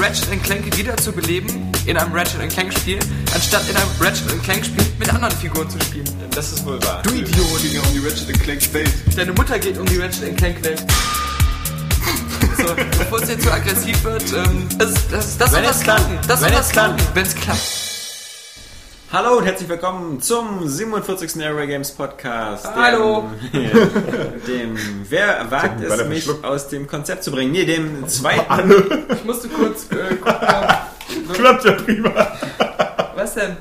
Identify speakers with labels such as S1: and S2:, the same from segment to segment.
S1: Ratchet Clank wiederzubeleben in einem Ratchet Clank Spiel, anstatt in einem Ratchet Clank Spiel mit anderen Figuren zu spielen.
S2: Das ist wohl wahr.
S3: Du Idiot! ging ja um die Ratchet Clank Welt.
S1: Deine Mutter geht um die Ratchet Clank Welt. So, bevor es jetzt zu aggressiv wird, ähm, das, das, das
S2: Wenn
S1: soll
S2: klappt.
S1: klappen. Das soll
S2: Wenn es klappt.
S1: klappen, wenn es klappt.
S2: Hallo und herzlich willkommen zum 47. Airway Games Podcast.
S1: Hallo.
S2: Dem, dem Wer wagt es, mich aus dem Konzept zu bringen? Nee, dem zweiten.
S1: Ich musste kurz äh, gucken. ob-
S3: Klappt ja prima.
S1: Was denn?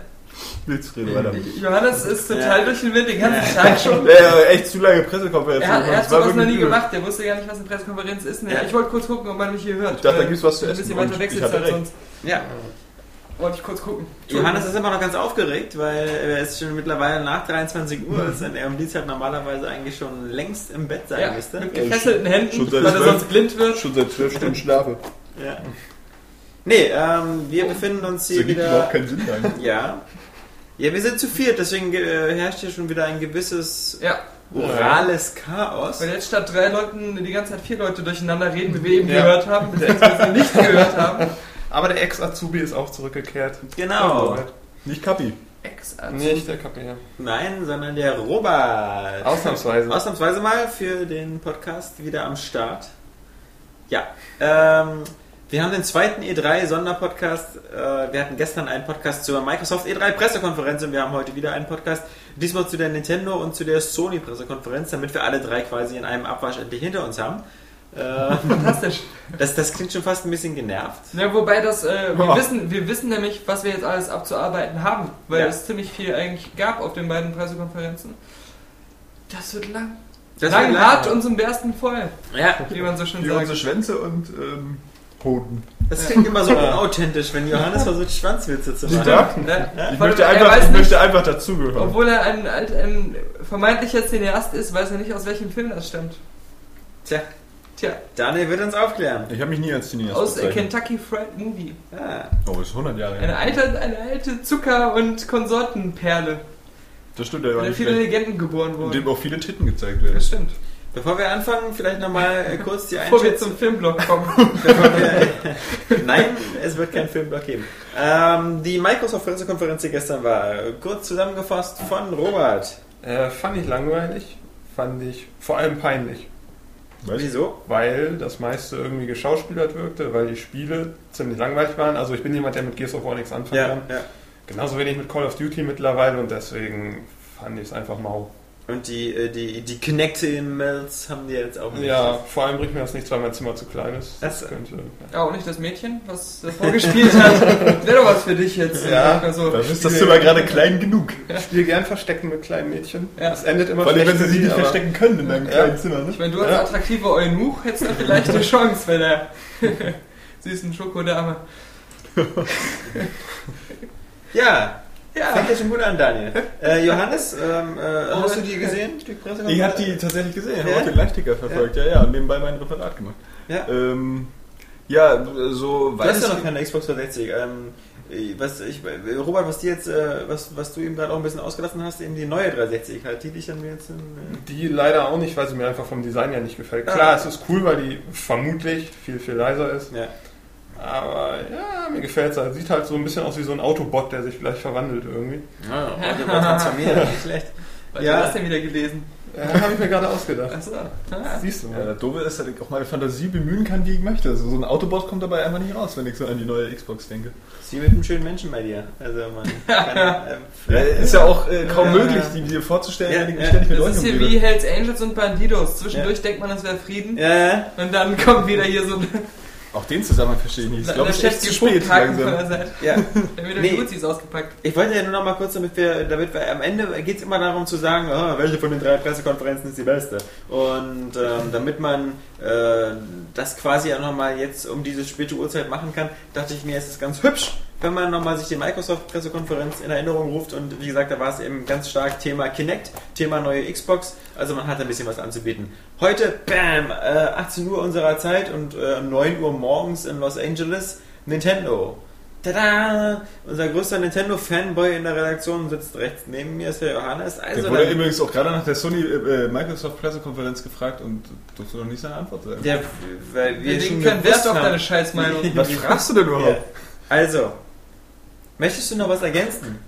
S3: Willst du reden weiter?
S1: Johannes ist total
S2: Ja.
S1: durch den Wind den ganzen Tag schon.
S3: Ja, ja, echt zu lange Pressekonferenz.
S1: Er hat, er hat
S3: Das war
S1: sowas noch
S3: wirklich
S1: nie
S3: übel.
S1: gemacht, der wusste gar nicht, was eine Pressekonferenz ist.
S2: Ja.
S1: Ich wollte kurz gucken, ob man mich hier hört.
S3: Ich dachte, da
S1: weil
S3: gibt's was zu
S1: Ein
S3: essen
S1: bisschen
S3: und
S1: weiter
S3: ich
S1: wechselt
S3: hatte
S1: als
S3: recht.
S1: sonst.
S2: Ja,
S1: Wollte ich kurz gucken.
S2: Johannes ist immer noch ganz aufgeregt, weil er ist schon mittlerweile nach 23 Uhr ist und er um die Zeit normalerweise eigentlich schon längst im Bett sein
S1: ja,
S2: müsste.
S1: mit gefesselten Händen, weil er sonst blind wird.
S3: Schon seit zwölf Stunden schlafe.
S2: Ja. Nee, ähm, wir befinden uns
S3: Das
S2: hier
S3: ergibt
S2: wieder.
S3: überhaupt keinen Sinn dann.
S2: Ja. Ja, wir sind zu viert, deswegen äh, herrscht hier schon wieder ein gewisses
S1: Ja,
S2: orales Chaos.
S1: weil jetzt statt drei Leuten die ganze Zeit vier Leute durcheinander reden, wie wir eben
S4: Ja.
S1: gehört haben, beziehungsweise nicht gehört haben.
S4: Aber der Ex-Azubi ist auch zurückgekehrt.
S2: Genau.
S3: Nicht Kapi.
S1: ex
S4: Nicht der Kapitän.
S2: Nein, sondern der Robert.
S4: Ausnahmsweise.
S2: Ausnahmsweise mal für den Podcast wieder am Start. Ja, ähm, wir haben den zweiten E3-Sonderpodcast. Äh, wir hatten gestern einen Podcast zur Microsoft E3-Pressekonferenz und wir haben heute wieder einen Podcast, diesmal zu der Nintendo und zu der Sony-Pressekonferenz, damit wir alle drei quasi in einem Abwasch endlich hinter uns haben. Äh,
S1: Fantastisch.
S2: das, das klingt schon fast ein bisschen genervt.
S1: Ja, wobei das, äh, wir,
S3: Ja.
S1: wissen, wir wissen nämlich, was wir jetzt alles abzuarbeiten haben, weil
S2: Ja.
S1: es ziemlich viel eigentlich gab auf den beiden Pressekonferenzen. Das wird lang.
S2: Das
S1: lang,
S2: wird lang.
S1: hart und zum Bersten voll,
S2: Ja,
S1: wie man so schön
S3: Wie
S1: sagt.
S3: unsere Schwänze und ähm, Hoden.
S2: das klingt immer so unauthentisch, wenn Johannes versucht, Schwanzwitze zu machen.
S3: Ja.
S1: Ne?
S3: Ich möchte einfach, ich
S1: nicht,
S3: möchte einfach dazugehören.
S1: Obwohl er ein, ein, ein vermeintlicher Cineast ist, weiß er nicht, aus welchem Film das stammt.
S2: Tja,
S1: Tja,
S2: Daniel wird uns aufklären.
S3: Ich habe mich nie als Cineast
S1: aus äh,
S3: bezeichnet.
S1: Kentucky Fried Movie.
S2: Ah.
S3: Oh, das ist 100 Jahre
S1: Eine
S3: her.
S1: alte, eine alte Zucker- und Konsortenperle,
S3: Das stimmt, der war
S1: in der
S3: nicht
S1: viele. Legenden geboren
S3: In
S1: wurden.
S3: dem auch viele Titten gezeigt werden.
S1: Das stimmt.
S2: Bevor wir anfangen, vielleicht nochmal kurz die
S1: Bevor wir
S2: Einschätzung.
S1: zum Filmblock kommen.
S2: Bevor wir, nein, es wird kein Filmblock geben. Ähm, die Microsoft-Pressekonferenz, die gestern war, kurz zusammengefasst von Robert.
S4: Äh, fand ich langweilig. Fand ich vor allem peinlich.
S3: Weißt?
S2: Wieso?
S4: Weil das meiste irgendwie geschauspielert wirkte, weil die Spiele ziemlich langweilig waren. Also ich bin jemand, der mit Gears of War nichts anfangen kann.
S2: ja.
S4: Genauso wenig mit Call of Duty mittlerweile und deswegen fand ich es einfach mau.
S2: Und die, äh, die, die Connecting-Mails haben die jetzt auch nicht.
S4: Ja, vor allem bringt mir das nichts, weil mein Zimmer zu klein ist.
S2: Das-
S4: könnte.
S1: Ja, auch nicht das Mädchen, was davor gespielt hat. Wäre doch was für dich jetzt.
S4: Ja,
S1: also,
S3: Dann ist das Zimmer gerade klein genug.
S4: Ich spiele gern Verstecken mit kleinen Mädchen.
S1: Ja.
S4: Das endet immer
S3: Vor allem, wenn sie sich nicht verstecken können in deinem
S4: Ja.
S3: kleinen Zimmer. Ne?
S1: Ich meine, du als
S4: Ja.
S1: attraktiver Eunuch hättest da vielleicht eine Chance bei der süßen Schokodame.
S2: Ja,
S1: Ja,
S2: fängt ja schon gut an, Daniel. Äh, Johannes, ähm, äh,
S1: Oh,
S2: hast du die gesehen? Die?
S3: Ich habe die tatsächlich gesehen,
S2: Ja?
S3: habe auch den Live-Ticker verfolgt, ja, ja, und nebenbei mein Referat gemacht.
S2: Ja.
S3: Ähm, ja, so
S2: Du hast
S3: weiß
S2: ja noch keine Xbox 360. Ähm, was ich, Robert, was jetzt, äh, was, was du eben gerade auch ein bisschen ausgelassen hast, eben die neue 360, halt die dich dann jetzt in, äh,
S4: Die leider auch nicht, weil sie mir einfach vom Design her nicht gefällt.
S2: Ah.
S4: Klar, es ist cool, weil die vermutlich viel, viel leiser ist.
S2: ja.
S4: Aber ja, mir gefällt es halt. Sieht halt so ein bisschen aus wie so ein Autobot, der sich vielleicht verwandelt irgendwie.
S2: Ah, oh, transformiert, nicht schlecht.
S1: was
S2: Ja.
S1: hast du denn wieder gelesen?
S4: Ja, habe ich mir gerade ausgedacht.
S1: Achso.
S4: Siehst du
S3: Ja,
S4: mal.
S3: das Doofe ist, dass ich auch meine Fantasie bemühen kann, wie ich möchte. Also so ein Autobot kommt dabei einfach nicht raus, wenn ich so an die neue Xbox denke.
S2: Sie mit einem schönen Menschen bei dir. Also man kann, ähm,
S3: Ja, ist ja auch äh, kaum
S2: Ja.
S3: möglich, die dir vorzustellen,
S2: Ja,
S3: wenn ich
S2: ja.
S3: ständig mit
S1: Das ist hier wie Hells Angels und Bandidos. Zwischendurch denkt man, es wäre Frieden.
S2: ja, ja.
S1: Und dann kommt wieder hier so ein
S3: Auch den Zusammenhang verstehe ich nicht. Ich glaube, es ist echt zu spät langsam.
S2: Ja.
S1: Dann wird
S2: Nee.
S1: die Uzis ausgepackt.
S2: Ich wollte ja nur noch mal kurz, damit wir, damit wir am Ende geht es immer darum zu sagen, ah, welche von den drei Pressekonferenzen ist die beste. Und ähm, damit man äh, das quasi auch noch mal jetzt um diese späte Uhrzeit machen kann, dachte ich mir, es ist ganz hübsch, wenn man noch mal sich die Microsoft-Pressekonferenz in Erinnerung ruft. Und wie gesagt, da war es eben ganz stark Thema Kinect, Thema neue Xbox. Also man hat ein bisschen was anzubieten. Heute, bam, äh, 18 Uhr unserer Zeit und äh, 9 Uhr morgens in Los Angeles, Nintendo. Tada! Unser größter Nintendo-Fanboy in der Redaktion sitzt rechts neben mir, ist der Johannes. Also,
S3: Der wurde
S2: dann-
S3: übrigens auch gerade nach der Sony äh, Microsoft Pressekonferenz gefragt und durfte noch nicht seine Antwort sagen.
S2: der, weil wir
S1: Wir Wert
S2: gewusst
S1: auf
S2: haben-
S1: deine Scheißmeinung.
S3: Was fragst du denn überhaupt?
S2: Ja. Also, möchtest du noch was ergänzen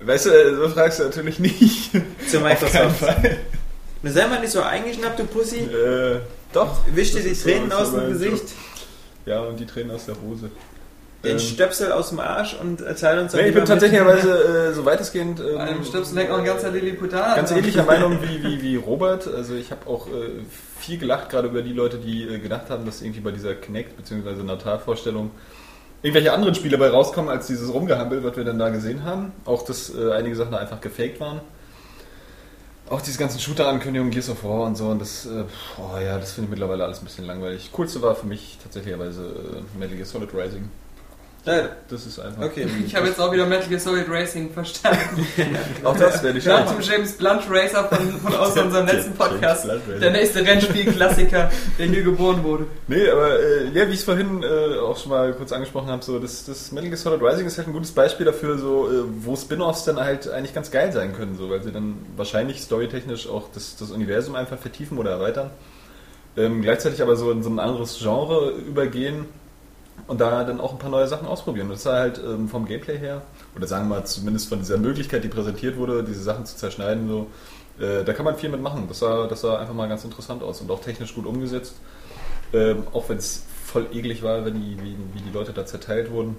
S3: Weißt du, äh, so fragst du natürlich nicht.
S2: zu Microsoft?
S3: Fall.
S2: Na, sei mal nicht so eingeschnappt, du Pussy.
S3: Äh, doch.
S2: Wisch dir die Tränen
S3: so-
S2: aus dem Gesicht,
S3: Job. Ja, und die Tränen aus der Hose.
S2: Den
S3: Ähm,
S2: Stöpsel aus dem Arsch und erzähl uns
S3: Nee, ich bin tatsächlicherweise äh, so weitestgehend ähm,
S1: An einem Stöpsel hängt noch ein ganzer Lilliputaner.
S3: ganz ähnlicher Meinung wie, wie, wie Robert. Also ich habe auch äh, viel gelacht, gerade über die Leute, die äh, gedacht haben, dass irgendwie bei dieser Kinect bzw. Natalvorstellung irgendwelche anderen Spiele bei rauskommen, als dieses Rumgehampel, was wir dann da gesehen haben. Auch, dass äh, einige Sachen da einfach gefaked waren. Auch diese ganzen Shooter-Ankündigungen, Gears of War und so, und das, äh, oh ja, das finde ich mittlerweile alles ein bisschen langweilig. Coolste war für mich tatsächlicherweise äh, Metal Gear Solid Rising.
S2: Ja,
S3: Das ist einfach.
S2: Okay.
S1: Ich habe jetzt auch wieder Metal Gear Solid Racing verstanden.
S3: Auch das werde ich
S1: Nach dem James Blunt Racer von, von aus unserem letzten Podcast. Der nächste Rennspiel-Klassiker, der hier geboren wurde.
S3: Nee, aber äh, ja, wie ich es vorhin äh, auch schon mal kurz angesprochen habe, so das, das Metal Gear Solid Rising ist halt ein gutes Beispiel dafür, so äh, wo Spin-offs dann halt eigentlich ganz geil sein können, so weil sie dann wahrscheinlich storytechnisch auch das, das Universum einfach vertiefen oder erweitern. Ähm, gleichzeitig aber so in so ein anderes Genre übergehen und da dann auch ein paar neue Sachen ausprobieren. Das war halt ähm, vom Gameplay her, oder sagen wir mal zumindest von dieser Möglichkeit, die präsentiert wurde, diese Sachen zu zerschneiden, so, äh, da kann man viel mitmachen. Das sah, das sah einfach mal ganz interessant aus und auch technisch gut umgesetzt. Ähm, auch wenn es voll eklig war, wenn die, wie, wie die Leute da zerteilt wurden.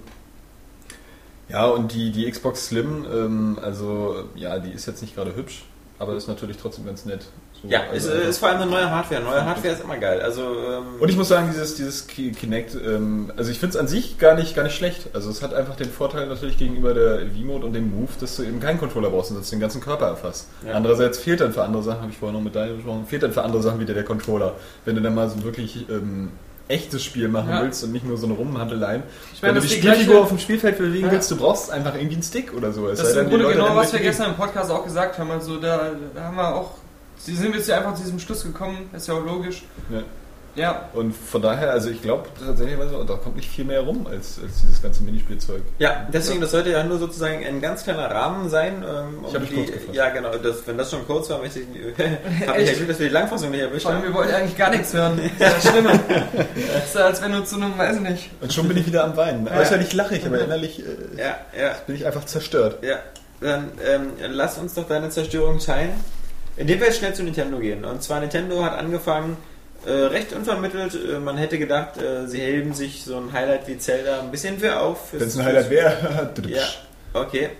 S3: Ja, und die, die Xbox Slim, ähm, also ja, die ist jetzt nicht gerade hübsch, aber ist natürlich trotzdem ganz nett.
S2: Ja es
S3: also
S2: ist,
S3: einfach-
S2: ist vor allem eine neue Hardware. Neue Hardware ist immer geil. Also, ähm,
S3: und ich muss sagen, dieses, dieses Ki- Kinect, ähm, also ich finde es an sich gar nicht, gar nicht schlecht. Also es hat einfach den Vorteil natürlich gegenüber der V-Mode und dem Move, dass du eben keinen Controller brauchst und dass du den ganzen Körper erfasst.
S2: Ja.
S3: Andererseits fehlt dann für andere Sachen, habe ich vorhin noch mit Daniel gesprochen, fehlt dann für andere Sachen wieder der Controller. Wenn du dann mal so ein wirklich ähm, echtes Spiel machen
S1: Ja.
S3: willst und nicht nur so eine Rumhandeleien.
S1: Ich
S3: Wenn
S1: meine,
S3: du
S1: das
S3: die Spielfigur auf dem Spielfeld bewegen
S1: Ja.
S3: willst, du brauchst einfach irgendwie einen Stick oder so. Es
S1: Das ist im Grunde genau, was wir gestern im Podcast auch gesagt haben. Also da, da haben wir auch, sie sind jetzt ja einfach zu diesem Schluss gekommen, ist ja auch logisch.
S3: Ja.
S1: Ja,
S3: Und von daher, also ich glaube tatsächlich, da kommt nicht viel mehr rum als, als dieses ganze Minispielzeug.
S2: Ja, deswegen, das sollte ja nur sozusagen ein ganz kleiner Rahmen sein. Ähm,
S3: Ich hab mich
S2: die-
S3: kurz gefasst.
S2: Ja, genau. Das, wenn das schon kurz war, möchte ich, habe ich ja Glück, dass wir die Langfassung nicht erwischt
S1: vor allem,
S2: haben.
S1: wir wollten eigentlich gar nichts hören. Das ist ja schlimmer. Das ist ja, als wenn du zu einem, weiß ich nicht.
S3: Und schon bin ich wieder am Weinen. Äußerlich lache ich, aber innerlich äh,
S2: Ja, ja,
S3: bin ich einfach zerstört.
S2: ja. Dann ähm, lass uns doch deine Zerstörung teilen. Indem wir jetzt schnell zu Nintendo gehen. Und zwar Nintendo hat angefangen, äh, recht unvermittelt. Äh, man hätte gedacht, äh, sie heben sich so ein Highlight wie Zelda ein bisschen für auf.
S3: Wenn es ein Highlight wäre.
S2: Ja, okay.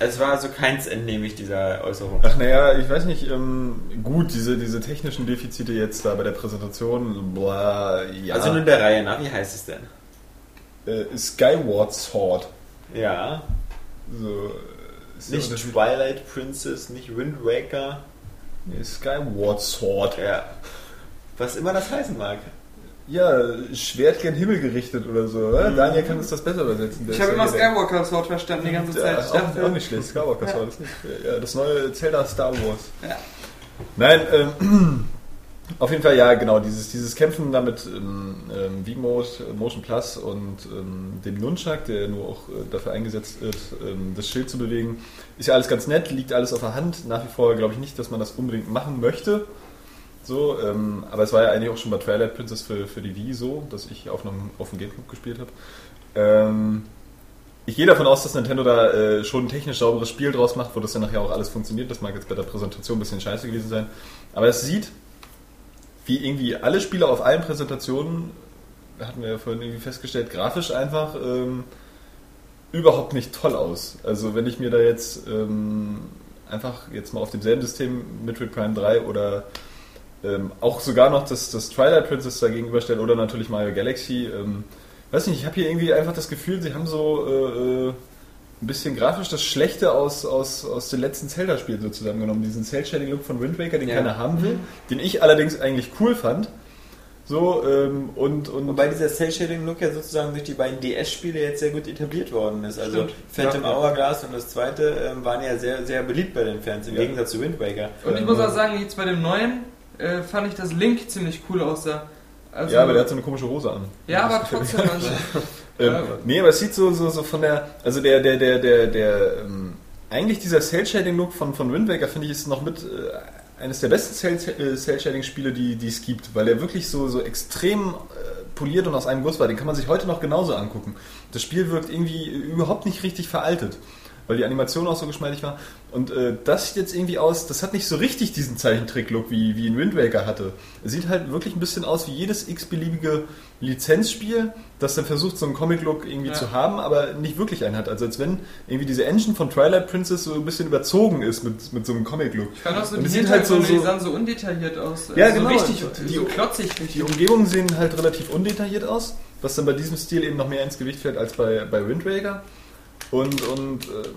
S2: Es war also keins entnehme ich dieser Äußerung.
S3: Ach naja, ich weiß nicht, ähm, gut, diese, diese technischen Defizite jetzt da bei der Präsentation, bla, ja.
S2: Also nur der Reihe nach, wie heißt es denn?
S3: äh, Skyward Sword.
S2: Ja,
S3: So, äh, ist
S2: nicht Twilight Princess, nicht Wind Waker.
S3: Skyward Sword.
S2: Ja. Was immer das heißen mag.
S3: Ja, Schwert gen Himmel gerichtet oder so. Oder? Daniel kann uns das besser übersetzen.
S1: Ich
S3: ist
S1: habe
S3: ja
S1: immer Skywalker Sword verstanden die ganze Zeit.
S3: Ja,
S1: Ich
S3: auch,
S1: dachte,
S3: auch nicht schlecht, Skywalker Sword. Das, nicht, ja, das neue Zelda Star Wars.
S1: Ja.
S3: Nein, ähm, auf jeden Fall, ja, genau, dieses, dieses Kämpfen damit ähm, ähm, V-Mode, äh, Motion Plus und ähm, dem Nunchuck, der nur auch äh, dafür eingesetzt wird, ähm, das Schild zu bewegen, ist ja alles ganz nett, liegt alles auf der Hand. Nach wie vor glaube ich nicht, dass man das unbedingt machen möchte. So, ähm, aber es war ja eigentlich auch schon bei Twilight Princess für, für die Wii so, dass ich auf, einem, auf dem Gamecube gespielt habe. Ähm, ich gehe davon aus, dass Nintendo da äh, schon ein technisch sauberes Spiel draus macht, wo das dann nachher auch alles funktioniert. Das mag jetzt bei der Präsentation ein bisschen scheiße gewesen sein. Aber es sieht, wie irgendwie alle Spiele auf allen Präsentationen, hatten wir ja vorhin irgendwie festgestellt, grafisch einfach ähm, überhaupt nicht toll aus. Also wenn ich mir da jetzt ähm, einfach jetzt mal auf demselben System Metroid Prime 3 oder ähm, auch sogar noch das, das Twilight Princess da gegenüberstelle oder natürlich Mario Galaxy, ähm, weiß nicht, ich habe hier irgendwie einfach das Gefühl, sie haben so äh, äh, ein bisschen grafisch das Schlechte aus, aus, aus den letzten Zelda-Spielen so zusammengenommen. Diesen Cell-Shading-Look von Wind Waker, den
S2: Ja.
S3: keiner haben will, den ich allerdings eigentlich cool fand. So, ähm, und, und
S2: Wobei dieser Cell-Shading-Look ja sozusagen durch die beiden DS-Spiele jetzt sehr gut etabliert worden ist. Also
S1: Stimmt.
S2: Phantom
S4: Ja.
S2: Hourglass und das zweite ähm, waren ja sehr, sehr beliebt bei den Fans, im
S3: Ja.
S2: Gegensatz zu Wind Waker.
S1: Und ich muss auch sagen, jetzt bei dem neuen äh, fand ich, dass Link ziemlich cool aussah. Also,
S3: ja, aber der hat so eine komische Hose an.
S1: ja, aber
S3: Das
S1: trotzdem. Also,
S3: Ähm,
S1: Ja.
S3: nee, aber es sieht so, so, so von der, also der, der, der, der, der, ähm, eigentlich dieser Cell-Shading-Look von, von Wind Waker finde ich ist noch mit äh, eines der besten äh, Cell-Shading-Spiele, die, die es gibt, weil er wirklich so, so extrem äh, poliert und aus einem Guss war. Den kann man sich heute noch genauso angucken. Das Spiel wirkt irgendwie überhaupt nicht richtig veraltet, weil die Animation auch so geschmeidig war. Und äh, das sieht jetzt irgendwie aus, das hat nicht so richtig diesen Zeichentrick-Look, wie, wie ein Wind Waker hatte. Es sieht halt wirklich ein bisschen aus wie jedes x-beliebige Lizenzspiel, das dann versucht, so einen Comic-Look irgendwie
S1: Ja.
S3: zu haben, aber nicht wirklich einen hat. Also als wenn irgendwie diese Engine von Twilight Princess so ein bisschen überzogen ist mit, mit so einem Comic-Look.
S1: ich fand auch so
S3: Und
S1: die
S3: sieht halt so-
S1: Hintergründe, die
S3: so-
S1: sahen so undetailliert aus.
S3: Ja,
S1: Also
S3: genau.
S1: So richtig,
S3: Die-
S1: so klotzig.
S3: Die Umgebungen sehen halt relativ undetailliert aus, was dann bei diesem Stil eben noch mehr ins Gewicht fällt als bei, bei Wind Waker. Und, und äh,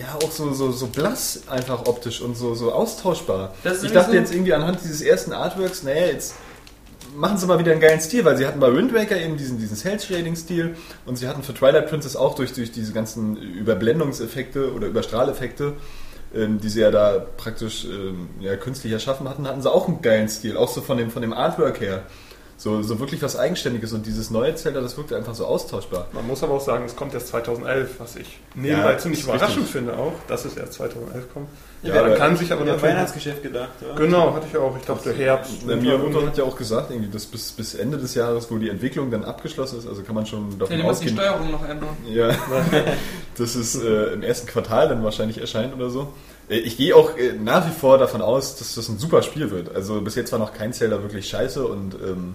S3: ja, auch so, so, so blass einfach optisch und so, so austauschbar. Ich dachte
S1: so-
S3: jetzt irgendwie anhand dieses ersten Artworks, naja, jetzt machen sie mal wieder einen geilen Stil, weil sie hatten bei Wind Waker eben diesen, diesen Cell-Shading-Stil und sie hatten für Twilight Princess auch durch, durch diese ganzen Überblendungseffekte oder Überstrahleffekte, ähm, die sie ja da praktisch ähm, ja, künstlich erschaffen hatten, hatten sie auch einen geilen Stil, auch so von dem, von dem Artwork her. So, so wirklich was Eigenständiges und dieses neue Zelda, das wirkte einfach so austauschbar.
S4: Man muss aber auch sagen, es kommt erst 2011, was ich nebenbei
S3: Ja,
S4: ziemlich überraschend finde auch, dass es erst 2011 kommt.
S3: Ja,
S4: man
S3: aber
S4: kann sich aber natürlich...
S2: Weihnachtsgeschäft gedacht. Ja.
S4: Genau, hatte ich auch. Ich dachte Herbst.
S3: Der
S4: Winter
S3: Miyamoto hat ja auch gesagt, irgendwie, dass bis, bis Ende des Jahres wohl die Entwicklung dann abgeschlossen ist, also kann man schon
S1: Ja,
S3: davon
S1: die müssen die
S3: ausgehen.
S1: Steuerung noch ändern.
S3: Ja, dass es äh, im ersten Quartal dann wahrscheinlich erscheint oder so. Äh, Ich gehe auch äh, nach wie vor davon aus, dass das ein super Spiel wird. Also bis jetzt war noch kein Zelda wirklich scheiße und ähm,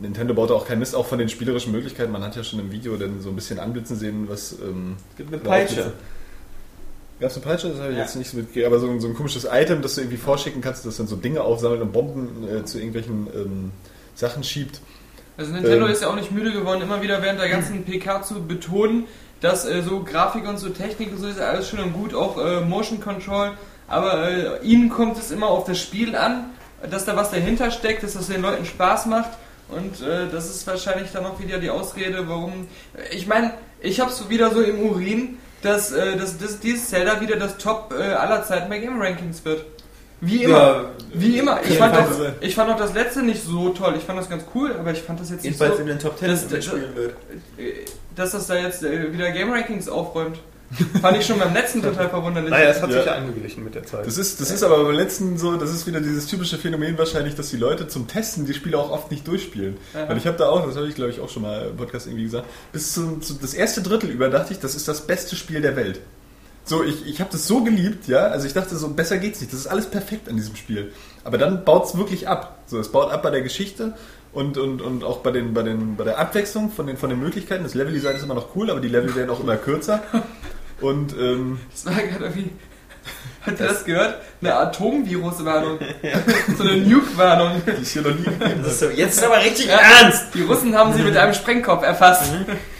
S3: Nintendo baut auch keinen Mist, auch von den spielerischen Möglichkeiten. Man hat ja schon im Video dann so ein bisschen anblitzen sehen, was... Ähm,
S2: Gibt eine Peitsche.
S3: aufblitzen. Gab's eine Peitsche? Das habe ich
S2: Ja.
S3: jetzt nicht so mitgekriegt, aber so, ein- so ein komisches Item, das du irgendwie vorschicken kannst, das dann so Dinge aufsammelt und Bomben äh, zu irgendwelchen ähm, Sachen schiebt.
S1: Also Nintendo
S3: Ähm.
S1: ist ja auch nicht müde geworden, immer wieder während der ganzen PK zu betonen, dass äh, so Grafik und so Technik und so ist alles schön und gut, auch äh, Motion Control, aber äh, ihnen kommt es immer auf das Spiel an, dass da was dahinter steckt, dass das den Leuten Spaß macht und äh, das ist wahrscheinlich dann auch wieder die Ausrede, warum... Ich meine, ich hab's wieder so im Urin, dass, äh, dass, dass dieses Zelda wieder das Top äh, aller Zeiten bei Game Rankings wird. Wie immer.
S2: Ja,
S1: Wie immer. Ich
S2: jedenfalls
S1: fand, auch,
S2: so.
S1: ich fand auch das letzte nicht so toll. Ich fand das ganz cool, aber ich fand das jetzt nicht
S2: Jedenfalls
S1: so,
S2: in den Top 10
S1: Das- das-
S2: mitspielen wird.
S1: Dass das da jetzt äh, wieder Game Rankings aufräumt. Fand ich schon beim letzten total verwunderlich.
S4: Naja, es hat
S3: Ja.
S4: sich ja angeglichen mit der Zeit.
S3: Das ist, das ist aber beim letzten so, das ist wieder dieses typische Phänomen wahrscheinlich, dass die Leute zum Testen die Spiele auch oft nicht durchspielen.
S1: Ja.
S3: Weil ich habe da auch, das habe ich glaube ich auch schon mal im Podcast irgendwie gesagt, bis zum, zu, das erste Drittel über dachte ich, das ist das beste Spiel der Welt. So, ich, ich habe das so geliebt, ja, also ich dachte so, besser geht's nicht, das ist alles perfekt an diesem Spiel. Aber dann baut's wirklich ab. So, es baut ab bei der Geschichte und, und, und auch bei, den, bei, den, bei der Abwechslung von den, von den Möglichkeiten. Das Level-Design ist immer noch cool, aber die Level werden auch immer kürzer. Und ähm,
S1: Das war gerade irgendwie. Habt ihr das gehört? Eine Atomviruswarnung. so eine Nuke-Warnung.
S3: die ist hier noch nie gegeben.
S2: Das ist so, jetzt ist aber richtig ernst!
S1: Die Russen haben sie mit einem Sprengkopf erfasst.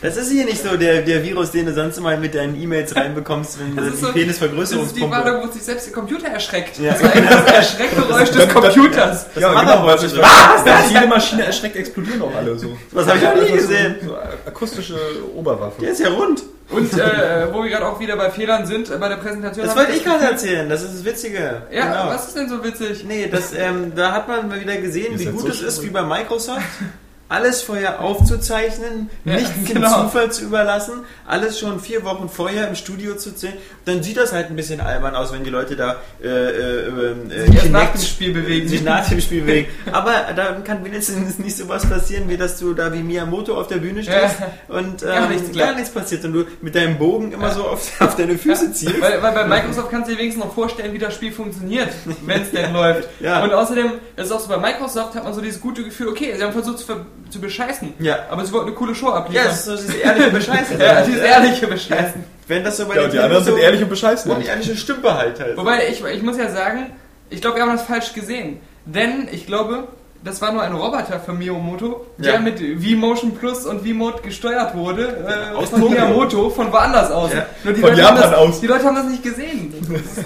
S2: Das ist hier nicht so der, der Virus, den du sonst immer mit deinen E-Mails reinbekommst, wenn
S1: Das
S2: du
S1: ist
S2: die
S1: so- Das ist die
S2: Penisvergrößerungspumpe.
S1: Warnung, wo sich selbst der Computer erschreckt.
S2: Ja.
S1: Das war eigentlich das Erschreckgeräusch des Computers.
S3: ja,
S2: machen
S3: genau, weil
S2: schon.
S3: weil-
S2: Was?
S3: weil jede Maschine erschreckt, explodieren auch alle so.
S2: Was habe ich noch nie
S3: Also so-
S2: gesehen?
S3: So, akustische Oberwaffe.
S2: Der ist ja rund.
S1: Und äh, wo wir gerade auch wieder bei Fehlern sind, äh, bei der Präsentation.
S2: Das wollte ich
S1: das
S2: gerade erzählen, das ist das Witzige.
S1: Ja,
S2: Genau.
S1: was ist denn so witzig?
S2: Nee, das, ähm, da hat man mal wieder gesehen, wie gut
S3: so
S2: es ist, wie bei Microsoft. alles vorher aufzuzeichnen,
S1: Ja,
S2: nichts dem
S1: genau.
S2: Zufall zu überlassen, alles schon vier Wochen vorher im Studio zu zählen. Dann sieht das halt ein bisschen albern aus, wenn die Leute da äh, äh, äh,
S1: Sich erst nach
S2: Kinect-
S1: dem Spiel bewegen.
S2: sich nach dem Spiel bewegen. Aber dann kann wenigstens nicht sowas passieren, wie dass du da wie Miyamoto auf der Bühne stehst und ähm,
S1: Gar
S2: gar,
S1: nichts
S2: nichts
S1: klappt.
S2: passiert und du mit deinem Bogen immer so auf, auf deine Füße zielst.
S1: Weil, weil bei Microsoft kannst du dir wenigstens noch vorstellen, wie das Spiel funktioniert, wenn es denn läuft.
S2: Ja.
S1: Und außerdem, das ist auch so bei Microsoft, hat man so dieses gute Gefühl, okay, sie haben versucht zu, ver zu bescheißen,
S2: Ja.
S1: aber sie wollten eine coole Show
S2: Ja,
S1: abliefern.
S2: das ist so dieses ehrliche Bescheißen.
S1: Ja, dieses ehrliche Bescheißen.
S2: Wenn das so bei
S3: Ja,
S2: den
S3: und die anderen sind
S2: so
S3: ehrlich und bescheißen.
S2: und die ehrliche Stümpe halt halt.
S1: Wobei, ich, ich muss ja sagen, ich glaube, wir haben das falsch gesehen. Denn ich glaube, das war nur ein Roboter von Miyamoto, der
S2: Ja.
S1: mit V-Motion Plus und V-Mode gesteuert wurde. Äh,
S2: Aus
S1: von. Miyamoto, von woanders aus.
S2: Ja.
S1: Nur die
S3: Von
S1: Leute haben
S3: Japan
S1: das,
S3: aus.
S1: Die Leute haben das nicht gesehen.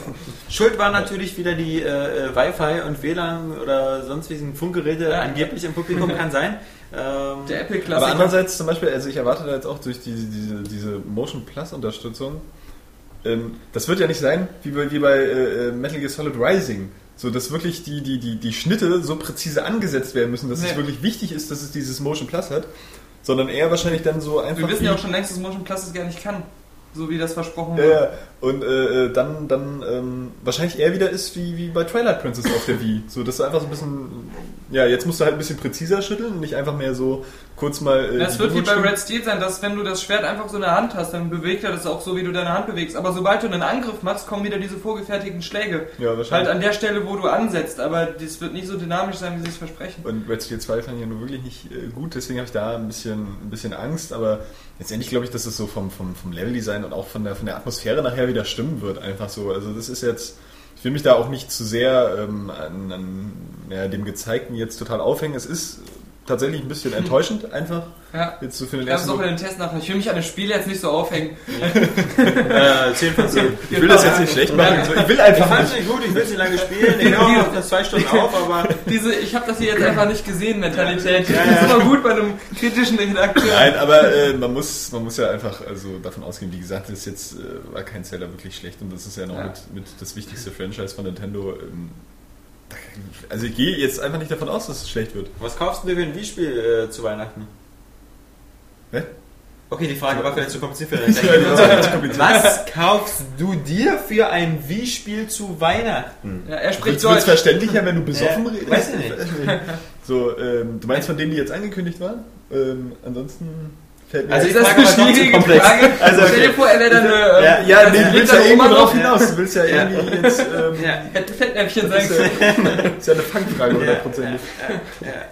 S2: Schuld war natürlich wieder die äh, äh, Wi-Fi und WLAN oder sonstigen Funkgeräte
S1: Ja.
S2: angeblich im Publikum kann sein. Ähm,
S1: Der
S3: Aber
S1: Apple-Klassiker.
S3: andererseits zum Beispiel, also ich erwarte da jetzt auch durch diese, diese, diese Motion Plus Unterstützung, ähm, das wird ja nicht sein wie bei, wie bei äh, äh, Metal Gear Solid Rising. So, dass wirklich die, die, die, die Schnitte so präzise angesetzt werden müssen, dass es
S1: Nee.
S3: wirklich wichtig ist, dass es dieses Motion Plus hat, sondern eher wahrscheinlich dann so einfach.
S1: Wir wissen ja auch schon längst, dass Motion Plus es gar nicht kann. So wie das versprochen
S3: Ja,
S1: wurde.
S3: ja. Und äh, äh, dann, dann ähm, wahrscheinlich eher wieder ist wie, wie bei Twilight Princess auf der Wii. So, dass du einfach so ein bisschen, ja, jetzt musst du halt ein bisschen präziser schütteln und nicht einfach mehr so kurz mal. Äh,
S1: Das wird wie bei Red Steel sein, dass wenn du das Schwert einfach so in der Hand hast, dann bewegt er das auch so, wie du deine Hand bewegst. Aber sobald du einen Angriff machst, kommen wieder diese vorgefertigten Schläge.
S3: Ja, wahrscheinlich.
S1: Halt an der Stelle, wo du ansetzt, aber das wird nicht so dynamisch sein, wie sie es versprechen.
S3: Und Red Steel 2 fand ich ja nur wirklich nicht äh, gut, deswegen habe ich da ein bisschen, ein bisschen Angst, aber letztendlich glaube ich, dass es so vom, vom, vom Leveldesign und auch von der, von der Atmosphäre nachher wieder stimmen wird, einfach so. Also das ist jetzt, ich will mich da auch nicht zu sehr ähm, an, an ja, dem Gezeigten jetzt total aufhängen. Es ist tatsächlich ein bisschen enttäuschend, einfach.
S1: Ja.
S3: Jetzt so für den
S1: Ich habe es
S3: ersten
S1: auch in den Test nach. Ich will mich an das Spiel jetzt nicht so aufhängen.
S2: äh, 10 von 10.
S3: Ich will das jetzt nicht schlecht machen. so. Ich will
S2: Ich
S3: einfach
S2: fand es
S3: nicht.
S2: gut, ich will es nicht lange spielen. Ich höre auch nach zwei Stunden auf, aber
S1: Diese, ich habe das hier jetzt einfach nicht gesehen, Mentalität. Das ist immer gut bei einem kritischen Redakteur.
S3: Nein, aber äh, man, muss, man muss ja einfach also davon ausgehen, wie gesagt, das ist jetzt äh, war kein Seller wirklich schlecht und das ist ja noch
S1: Ja.
S3: Mit, mit das wichtigste Franchise von Nintendo. Ähm, also ich gehe jetzt einfach nicht davon aus, dass es schlecht wird.
S2: was kaufst du dir für ein Wii-Spiel äh, zu Weihnachten?
S3: Hä?
S2: Okay, die Frage war vielleicht zu kompliziert für. Was kaufst du dir für ein Wii-Spiel zu Weihnachten?
S1: Ja, er spricht
S3: Wird es
S1: Deutsch.
S3: verständlicher, wenn du besoffen redest?
S2: weiß ich nicht.
S3: So, ähm, du meinst von denen, die jetzt angekündigt waren? Ähm, ansonsten
S2: Also
S1: Ist
S2: ich
S1: eine
S2: mal doch zu
S1: schwierige
S2: komplex.
S1: Frage?
S2: Also,
S1: Stell dir
S2: okay.
S1: vor, er wäre dann eine...
S2: Ja,
S1: ähm,
S3: ja,
S1: als
S3: nee, du willst ja
S1: der
S3: irgendwo drauf
S1: noch-
S3: hinaus. Du willst ja
S2: Ja.
S3: irgendwie jetzt. Ähm,
S2: Ja.
S1: Hätte Fettnäpfchen sein können.
S3: ja, ist ja eine Fangfrage, hundertprozentig.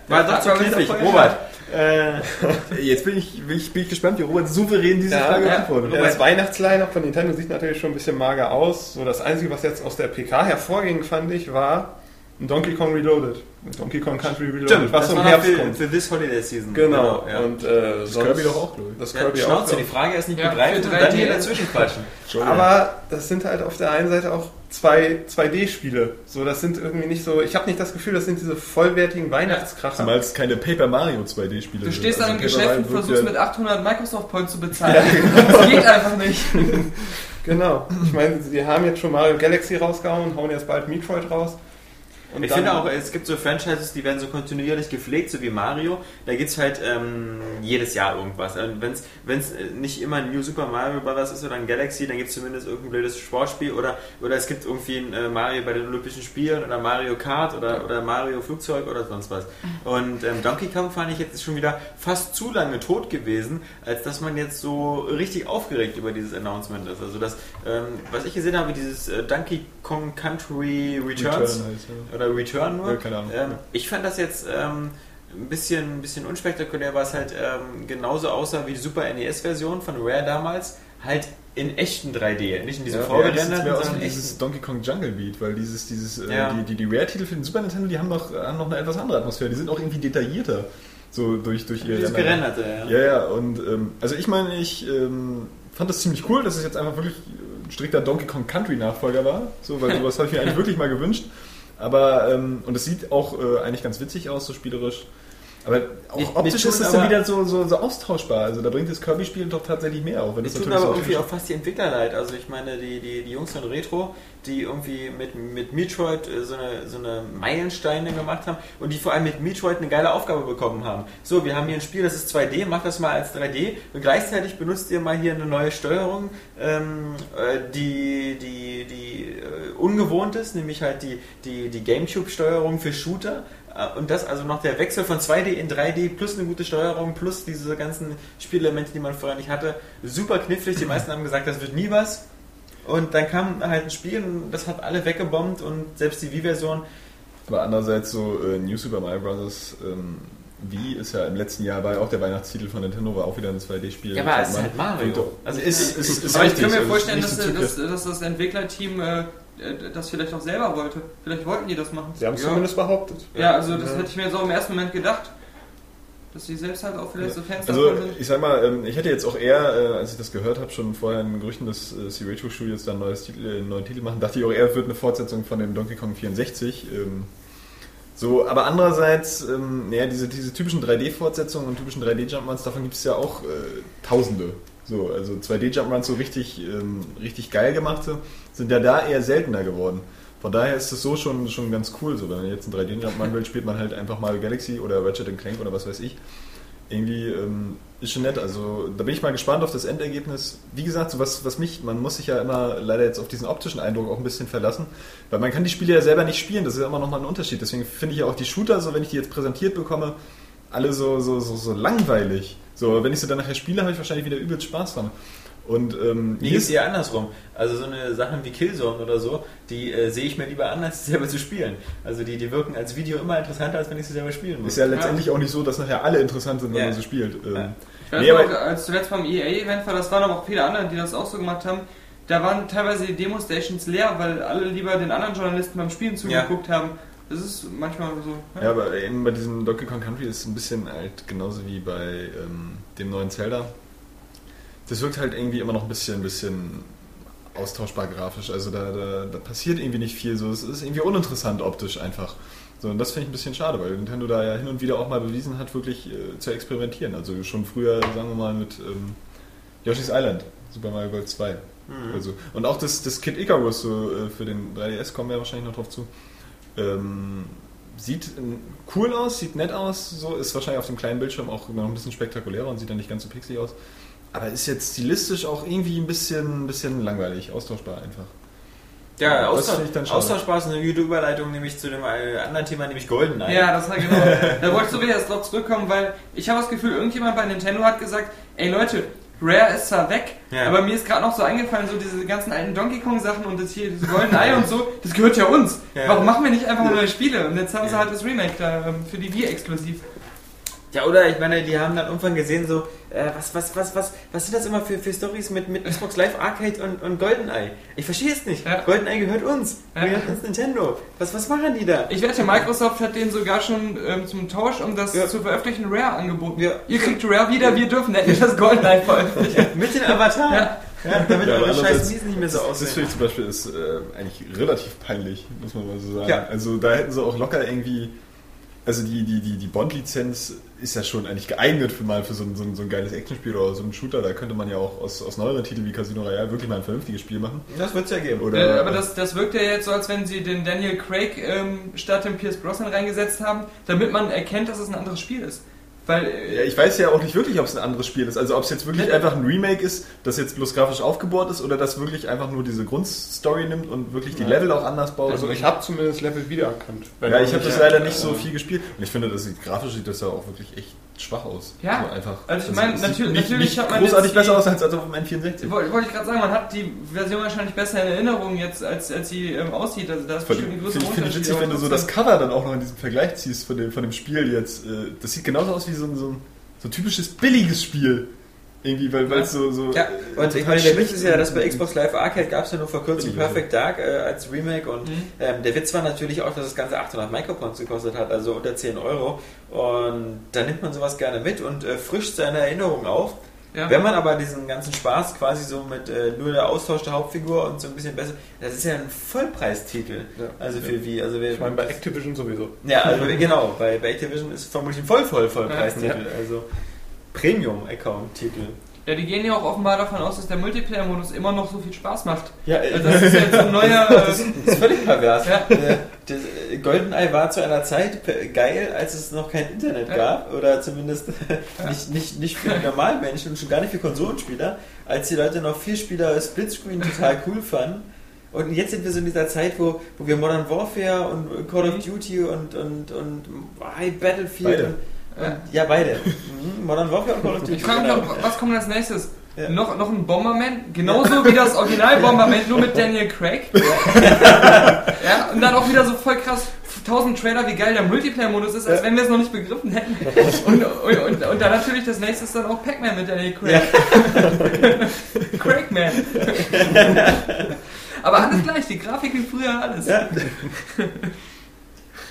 S2: War doch zu
S1: Ja,
S2: knifflig. Robert, äh,
S3: Jetzt bin ich, bin ich, bin ich gespannt, wie Robert souverän diese
S4: Ja,
S3: Frage
S1: ja.
S3: beantwortet.
S4: Ja, das Weihnachtsline-Up von Nintendo sieht natürlich schon ein bisschen mager aus. So das Einzige, was jetzt aus der PK hervorging, fand ich, war Donkey Kong Reloaded. Donkey Kong Country Reloaded,
S2: stimmt,
S4: was
S2: das
S4: im
S2: war
S4: Herbst
S2: für,
S4: kommt.
S2: für this Holiday Season.
S4: Genau.
S2: ja.
S4: Und äh,
S3: Das
S4: sonst-
S3: Kirby doch auch, glaube ich.
S4: Das
S2: Ja,
S4: Kirby auch.
S2: Schnauze, die Frage ist nicht
S1: Ja,
S2: begreifen
S1: für
S2: und dann hier
S1: 3D.
S2: dazwischen quatschen.
S4: Aber das sind halt auf der einen Seite auch zwei 2D-Spiele. So, das sind irgendwie nicht so. Ich habe nicht das Gefühl, das sind diese vollwertigen Weihnachtskracher.
S3: Zumal es keine Paper Mario 2D-Spiele
S1: Du stehst dann im
S3: Also
S1: Geschäft und versuchst mit 800 Microsoft Points zu bezahlen. Das geht einfach nicht.
S4: Genau. Ich meine, sie haben jetzt schon Mario Galaxy rausgehauen, hauen jetzt bald Metroid raus. Und
S2: ich finde auch, es gibt so Franchises, die werden so kontinuierlich gepflegt, so wie Mario. Da gibt es halt ähm, jedes Jahr irgendwas. Wenn es nicht immer ein New Super Mario Bros. ist oder ein Galaxy, dann gibt es zumindest irgendein blödes Sportspiel oder, oder es gibt irgendwie ein äh, Mario bei den Olympischen Spielen oder Mario Kart oder, oder Mario Flugzeug oder sonst was. Und ähm, Donkey Kong fand ich jetzt schon wieder fast zu lange tot gewesen, als dass man jetzt so richtig aufgeregt über dieses Announcement ist. Also das, ähm, was ich gesehen habe, dieses äh, Donkey Kong Country Returns
S3: Return heißt, ja.
S2: Oder Return nur.
S3: Ja, keine Ahnung.
S2: Ähm, ich fand das jetzt ähm, ein bisschen, ein bisschen unspektakulär, weil es halt ähm, genauso aussah wie die Super NES-Version von Rare damals, halt in echten 3D, nicht in diesem
S3: Ja, ja, das
S2: vorgerenderten,
S3: aus
S2: sondern
S3: dieses. Donkey Kong Jungle Beat, weil dieses, dieses, äh,
S2: Ja.
S3: die, die, die Rare-Titel für den Super Nintendo, die haben noch, haben noch eine etwas andere Atmosphäre. Die sind auch irgendwie detaillierter. So durch, durch ihr Rendern.
S2: gerenderte, ja.
S3: Ja, ja, und ähm, also ich meine, ich ähm, fand das ziemlich cool, dass es jetzt einfach wirklich ein strikter Donkey Kong Country Nachfolger war. So, weil sowas habe ich mir eigentlich wirklich mal gewünscht. Aber, ähm, und es sieht auch äh, eigentlich ganz witzig aus, so spielerisch. Aber auch
S2: wir
S3: optisch ist es dann wieder so, so, so austauschbar. Also da bringt das Kirby-Spiel doch tatsächlich mehr auf. Wenn
S2: Es tut aber
S3: so
S2: irgendwie auch fast die Entwickler leid. Also ich meine, die, die, die Jungs von Retro, die irgendwie mit, mit Metroid äh, so eine, so eine Meilensteine gemacht haben und die vor allem mit Metroid eine geile Aufgabe bekommen haben. So, wir haben hier ein Spiel, das ist 2D, macht das mal als 3D und gleichzeitig benutzt ihr mal hier eine neue Steuerung, ähm, äh, die, die, die äh, ungewohnt ist, nämlich halt die, die, die Gamecube-Steuerung für Shooter. Äh, Und das also noch der Wechsel von 2D in 3D plus eine gute Steuerung plus diese ganzen Spielelemente, die man vorher nicht hatte. Super knifflig. Die meisten haben gesagt, das wird nie was. Und dann kam halt ein Spiel und das hat alle weggebombt und selbst die Wii-Version.
S3: Aber andererseits so äh, New Super Mario Bros. Ähm, Wii ist ja im letzten Jahr war ja auch der Weihnachtstitel von Nintendo, war auch wieder ein 2D-Spiel.
S2: Ja, aber es ist
S3: Man-
S2: halt Mario. Also
S3: ist, ist, ist
S1: Aber ich kann mir vorstellen, dass, das Entwicklerteam äh, das vielleicht auch selber wollte. Vielleicht wollten die das machen.
S4: Sie haben es
S2: Ja.
S4: zumindest behauptet.
S1: Ja, also das hätte ich mir so im ersten Moment gedacht. Dass sie selbst halt auch vielleicht so Fans
S3: Also
S1: davon sind.
S3: ich sag mal, ähm, ich hätte jetzt auch eher, äh, als ich das gehört habe, schon vorher in Gerüchten, dass äh, Retro Studios Titel, äh, einen neuen Titel machen, dachte ich auch eher, es wird eine Fortsetzung von dem Donkey Kong 64. Ähm, so, aber andererseits, ähm, naja, diese, diese typischen 3D-Fortsetzungen und typischen 3D-Jumpruns, davon gibt es ja auch äh, Tausende. So, also 2D-Jumpruns so richtig, ähm, richtig geil gemachte, sind ja da eher seltener geworden. Von daher ist es so schon, schon ganz cool. So, wenn man jetzt ein 3D-Jumpman will, spielt man halt einfach mal Galaxy oder Ratchet Clank oder was weiß ich. Irgendwie ähm, ist schon nett. Also da bin ich mal gespannt auf das Endergebnis. Wie gesagt, so was, was mich, man muss sich ja immer leider jetzt auf diesen optischen Eindruck auch ein bisschen verlassen, weil man kann die Spiele ja selber nicht spielen. Das ist ja immer nochmal ein Unterschied. Deswegen finde ich ja auch die Shooter, so wenn ich die jetzt präsentiert bekomme, alle so, so, so, so langweilig. So, wenn ich sie dann nachher spiele, habe ich wahrscheinlich wieder übelst Spaß dran. Und ähm,
S2: Mir
S3: hier
S2: ist eher andersrum. Also so eine Sachen wie Killzone oder so, die äh, sehe ich mir lieber an, als sie selber zu spielen. Also die, die wirken als Video immer interessanter, als wenn ich sie selber spielen muss.
S3: ist ja letztendlich auch nicht so, dass nachher alle interessant sind, wenn
S2: Ja.
S3: man sie spielt. Ähm,
S2: Ja.
S1: Ich weiß
S3: Nee,
S1: noch,
S3: aber-
S1: als zuletzt beim EA-Event war, das waren aber auch viele andere, die das auch so gemacht haben. Da waren teilweise die Demo-Stations leer, weil alle lieber den anderen Journalisten beim Spielen zugeguckt haben. Das ist manchmal so.
S3: Ja, aber eben bei diesem Donkey Kong Country ist es ein bisschen halt genauso wie bei ähm, dem neuen Zelda. Das wirkt halt irgendwie immer noch ein bisschen, bisschen austauschbar grafisch. Also da, da, da passiert irgendwie nicht viel. So, es ist irgendwie uninteressant optisch einfach. So, und das finde ich ein bisschen schade, weil Nintendo da ja hin und wieder auch mal bewiesen hat, wirklich äh, zu experimentieren. Also schon früher, sagen wir mal, mit ähm, Yoshi's Island, Super Mario World 2. Also, und auch das, das Kid Icarus so, äh, für den 3DS kommen wir wahrscheinlich noch drauf zu. Ähm, sieht cool aus, sieht nett aus, so ist wahrscheinlich auf dem kleinen Bildschirm auch noch ein bisschen spektakulärer und sieht dann nicht ganz so pixelig aus. Aber ist jetzt stilistisch auch irgendwie ein bisschen, ein bisschen langweilig, austauschbar einfach.
S2: Ja, Austausch. Austauschbar ist eine gute Überleitung nämlich zu dem äh, anderen Thema, nämlich GoldenEye.
S1: Ja, das war genau. da wollte ich so wieder erst drauf zurückkommen, weil ich habe das Gefühl, irgendjemand bei Nintendo hat gesagt, ey Leute, Rare ist zwar weg,
S2: Ja.
S1: aber mir ist gerade noch so eingefallen, so diese ganzen alten Donkey Kong Sachen und das hier, das Golden Eye und so, das gehört ja uns.
S2: Ja.
S1: Warum machen wir nicht einfach neue Spiele? Und jetzt haben sie halt das Remake da ähm, für die Wii exklusiv.
S2: Ja, oder ich meine, die haben dann irgendwann gesehen, so, äh, was, was, was, was, was sind das immer für, für Stories mit, mit Xbox Live Arcade und, und GoldenEye? Ich verstehe es nicht.
S1: Ja.
S2: GoldenEye gehört uns.
S1: Ja.
S2: Gehört uns Nintendo. Was, was machen die da?
S1: Ich wette, Microsoft hat denen sogar schon ähm, zum Tausch, um das
S2: Ja.
S1: zu veröffentlichen, Rare angeboten.
S2: Ja.
S1: Ihr kriegt Rare wieder, wir dürfen nicht das Golden Eye veröffentlichen.
S2: Mit den Avataren.
S1: Ja.
S2: Ja, damit
S3: Ja,
S2: eure scheiß Miesen nicht mehr so
S3: Das, das finde
S2: aussehen.
S3: ich zum Beispiel ist äh, eigentlich relativ peinlich, muss man mal so sagen.
S2: Ja.
S3: Also da hätten sie auch locker irgendwie, also die, die, die, die Bond-Lizenz ist ja schon eigentlich geeignet für mal für so ein, so ein, so ein geiles Actionspiel oder so ein Shooter. Da könnte man ja auch aus, aus neueren Titeln wie Casino Royale wirklich mal ein vernünftiges Spiel machen.
S2: Das wird es ja geben.
S3: Oder,
S1: Äh, aber das, das wirkt ja jetzt so, als wenn sie den Daniel Craig ähm, statt dem Pierce Brosnan reingesetzt haben, damit man erkennt, dass es ein anderes Spiel ist. Weil, äh,
S3: Ja, ich weiß ja auch nicht wirklich, ob es ein anderes Spiel ist. Also ob es jetzt wirklich
S1: Nee.
S3: einfach ein Remake ist, das jetzt bloß grafisch aufgebohrt ist oder das wirklich einfach nur diese Grundstory nimmt und wirklich die Level auch anders baut.
S4: Also ich habe zumindest Level wiedererkannt.
S3: Ja, ich habe das leider nicht so viel gespielt. Und ich finde, das sieht grafisch sieht das ja auch wirklich echt schwach aus.
S1: Ja.
S3: so einfach.
S1: Also ich meine,
S3: es sieht
S1: natürlich-
S3: nicht,
S1: natürlich hat man
S3: großartig
S1: die-
S3: besser aus als, als auf dem N64.
S1: wollte wollte ich gerade sagen, man hat die Version wahrscheinlich besser in Erinnerung jetzt, als, als sie ähm, aussieht. Also da ist bestimmt ein größerer
S3: ich, finde
S1: Unterschied.
S3: witzig, wenn du so das Cover dann auch noch in diesem Vergleich ziehst von dem, von dem Spiel jetzt. Äh, Das sieht genauso aus wie so ein, so ein, so ein typisches billiges Spiel. Irgendwie, weil weil es so, so.
S2: Ja,
S3: äh,
S2: und ich meine, der Witz ist ja, dass bei Xbox Live Arcade gab es ja nur vor kurzem. Perfect Dark äh, als Remake und
S1: Mhm.
S2: ähm, der Witz war natürlich auch, dass das Ganze 800 Micropons gekostet hat, also unter 10 Euro. Und da nimmt man sowas gerne mit und äh, frischt seine Erinnerung auf.
S1: Ja.
S2: Wenn man aber diesen ganzen Spaß quasi so mit äh, nur der Austausch der Hauptfigur und so ein bisschen besser, das ist ja ein Vollpreistitel.
S4: Ja.
S2: Also für wie, also wir,
S4: Ich meine, bei Activision sowieso.
S2: ja, also genau, bei, bei Activision ist vermutlich ein voll voll Vollpreistitel, also Premium-Account-Titel.
S1: Ja, die gehen ja auch offenbar davon aus, dass der Multiplayer-Modus immer noch so viel Spaß macht.
S2: Ja,
S1: Also das ist jetzt so ein neuer.
S2: Das
S1: Äh,
S2: ist völlig pervers.
S1: Ja.
S2: Äh, Das äh, GoldenEye war zu einer Zeit geil, als es noch kein Internet
S1: Ja.
S2: gab. Oder zumindest nicht, nicht, nicht für normalen Menschen und schon gar nicht für Konsolenspieler. Als die Leute noch vier Spieler Splitscreen total cool fanden. Und jetzt sind wir so in dieser Zeit, wo, wo wir Modern Warfare und Call of Duty und, und, und Hi, Battlefield
S3: Beide.
S2: und ja, beide. Mhm, Modern Warfare und Call of Duty.
S1: ich frage mich
S2: genau.
S1: auch, was kommt als nächstes?
S2: Ja.
S1: Noch, noch ein Bomberman, genauso wie das Original Bomberman, nur mit Daniel Craig. ja, und dann auch wieder so voll krass 1000 Trailer, wie geil der Multiplayer-Modus ist, als wenn wir es noch nicht begriffen hätten. Und, und, und, und dann natürlich das nächste ist dann auch Pac-Man mit Daniel Craig. Craigman. Aber alles gleich, die Grafik wie früher alles.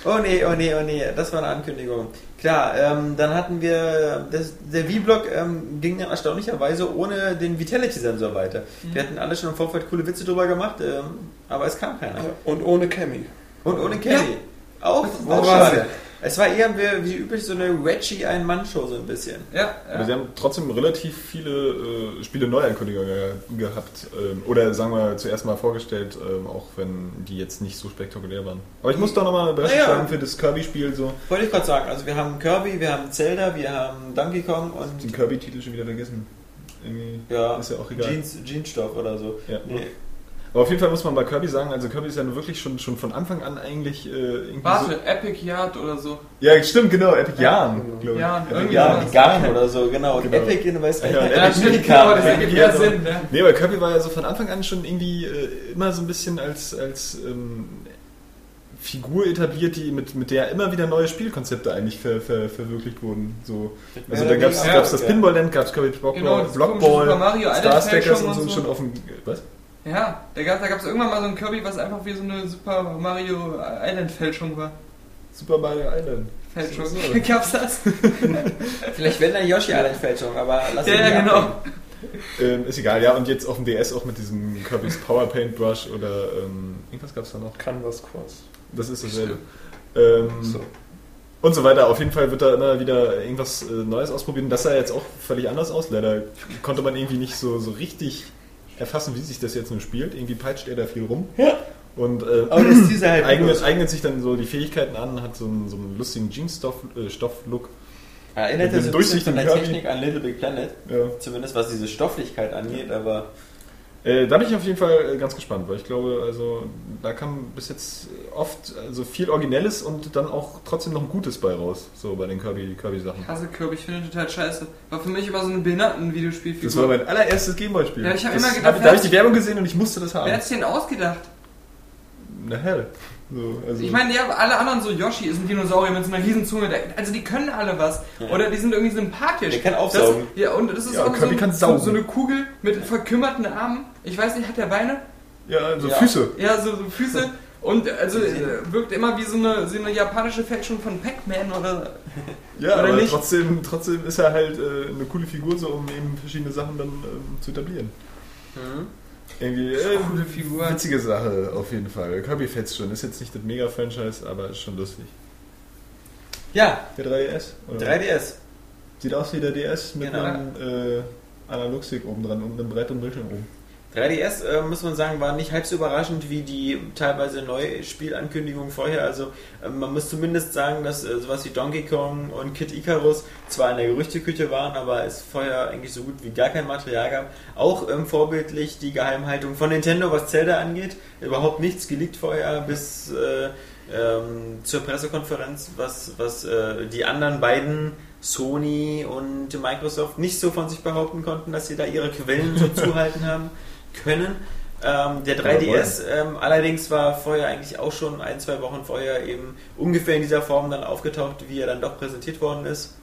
S2: Ja. Oh nee, oh nee, oh nee, das war eine Ankündigung. Klar, ähm, dann hatten wir, das, der V-Block ähm, ging dann erstaunlicherweise ohne den Vitality-Sensor weiter. Wir hatten alle schon im Vorfeld coole Witze drüber gemacht, ähm, aber es kam keiner.
S4: Und ohne Cammy.
S2: Und ohne Kelly. Auch,
S4: Wo
S2: auch
S4: war
S2: schade. Es war eher wie, wie üblich so eine Reggie Ein-Mann-Show so ein bisschen.
S1: Ja,
S3: Aber
S1: ja.
S3: sie haben trotzdem relativ viele äh, Spiele Neuankündigungen ge gehabt. Ähm, oder sagen wir zuerst mal vorgestellt, ähm, auch wenn die jetzt nicht so spektakulär waren. Aber ich muss doch nochmal eine
S2: Naja.
S3: sagen für das Kirby-Spiel. So.
S2: Wollte ich gerade sagen, also wir haben Kirby, wir haben Zelda, wir haben Donkey Kong und
S3: Den Kirby-Titel schon wieder vergessen. Irgendwie
S2: ja,
S3: ist ja auch egal.
S2: Jeans, Jeansstoff oder so.
S3: Ja.
S2: Nee.
S3: Aber auf jeden Fall muss man bei Kirby sagen, also Kirby ist ja nun wirklich schon, schon von Anfang an eigentlich äh, irgendwie
S1: Warte, Epic Yard oder so.
S3: so... Ja, stimmt, genau, Epic Yarn,
S4: genau.
S3: glaube ich.
S1: Yarn,
S3: Epic
S1: irgendwie
S2: Ja,
S3: Yarn.
S2: Garn oder so, genau. Und
S3: Genau.
S2: Epic, du weißt
S3: Ja,
S2: Epic
S3: ja,
S1: Ja, stimmt, genau, das ergibt ja Sinn. Ne?
S3: Nee, aber Kirby war ja so von Anfang an schon irgendwie äh, immer so ein bisschen als, als ähm, Figur etabliert, die mit, mit der immer wieder neue Spielkonzepte eigentlich ver, ver, verwirklicht wurden. So. Also da gab es
S2: Ja,
S3: das. Pinball-Land, gab es Kirby Blockball,
S1: Genau,
S3: Blockball
S1: Super Mario
S3: Star Stackers und so,
S1: und so.
S3: schon auf dem... Was?
S1: Ja, da gab es irgendwann mal so ein Kirby, was einfach wie so eine Super Mario Island Fälschung war.
S3: Super Mario Island.
S1: Fälschung.
S3: So.
S1: Gab's das?
S2: Vielleicht wäre eine Yoshi Island Fälschung, aber lass
S1: Ja,
S2: ihn
S1: ja, genau.
S2: abhängen.
S3: Ähm, ist egal, ja, und jetzt auf dem DS auch mit diesem Kirby's Power Paintbrush oder ähm, irgendwas gab es da noch.
S4: Canvas Cross.
S3: Das ist dasselbe. Ähm,
S4: So.
S3: Und so weiter. Auf jeden Fall wird da immer wieder irgendwas äh, Neues ausprobieren. Das sah jetzt auch völlig anders aus. Leider konnte man irgendwie nicht so, so richtig erfassen, wie sich das jetzt nur spielt. Irgendwie peitscht er da viel rum.
S2: Ja.
S3: Und äh,
S2: Aber das ist dieser halt
S3: eignet, eignet sich dann so die Fähigkeiten an, hat so einen, so einen lustigen Jeans-Stoff-Look. Äh, Stoff-Look.
S2: Erinnert
S3: dem
S2: so ein bisschen von der
S3: durchsichtigen
S2: Technik an Little Big Planet.
S3: ja.
S2: Zumindest was diese Stofflichkeit angeht, aber
S3: Äh, da bin ich auf jeden Fall äh, ganz gespannt, weil ich glaube, also da kam bis jetzt oft also viel Originelles und dann auch trotzdem noch ein Gutes bei raus, so bei den Kirby, Kirby-Sachen.
S1: Ich hasse Kirby, ich finde den total scheiße. War für mich immer so eine Behinderten-Videospielfigur.
S3: Das war mein allererstes Gameboy-Spiel.
S1: Ja, ich hab
S3: Das
S1: immer gedacht,
S3: hab- da habe ich
S1: wer
S3: die Werbung gesehen und ich musste das
S1: Wer
S3: haben.
S1: hat sich denn ausgedacht?
S3: Na hell. So, also,
S1: Ich meine, ja, alle anderen so, Yoshi ist ein Dinosaurier mit so einer riesen Zunge, der- also die können alle was.
S2: Ja.
S1: Oder die sind irgendwie sympathisch.
S2: Der kann aufsaugen.
S1: Das, ja, und das ist
S3: Ja,
S1: auch so,
S3: kann
S1: so, so eine Kugel mit verkümmerten Armen. Ich weiß nicht, hat der Beine?
S3: ja, also
S2: Ja.
S3: Füße.
S1: Ja, so, so Füße. Und also äh, wirkt immer wie so eine, so eine japanische Fälschung von Pac-Man oder.
S3: Ja,
S1: Oder
S3: aber
S1: nicht?
S3: trotzdem, trotzdem ist er halt äh, eine coole Figur, so um eben verschiedene Sachen dann ähm, zu etablieren. Irgendwie äh,
S1: Coole Figur.
S3: witzige Sache auf jeden Fall. Kirby fetzt schon. Ist jetzt nicht das Mega-Franchise, aber ist schon lustig.
S2: ja,
S3: Der 3DS? Oder?
S2: 3DS.
S3: Sieht aus wie der DS mit
S2: Genau.
S3: einem äh, Analogstick oben dran und einem Brett und Bildschirm oben.
S2: 3DS, äh, muss man sagen, war nicht halb so überraschend wie die teilweise neue Spielankündigungen vorher. Also äh, man muss zumindest sagen, dass äh, sowas wie Donkey Kong und Kid Icarus zwar in der Gerüchteküche waren, aber es vorher eigentlich so gut wie gar kein Material gab. Auch ähm, vorbildlich die Geheimhaltung von Nintendo, was Zelda angeht. Überhaupt nichts geleakt vorher bis äh, ähm, zur Pressekonferenz, was, was äh, die anderen beiden Sony und Microsoft nicht so von sich behaupten konnten, dass sie da ihre Quellen so zuhalten haben können. Ähm, der 3DS ähm, allerdings war vorher eigentlich auch schon ein, zwei Wochen vorher eben ungefähr in dieser Form dann aufgetaucht, wie er dann doch präsentiert worden ist.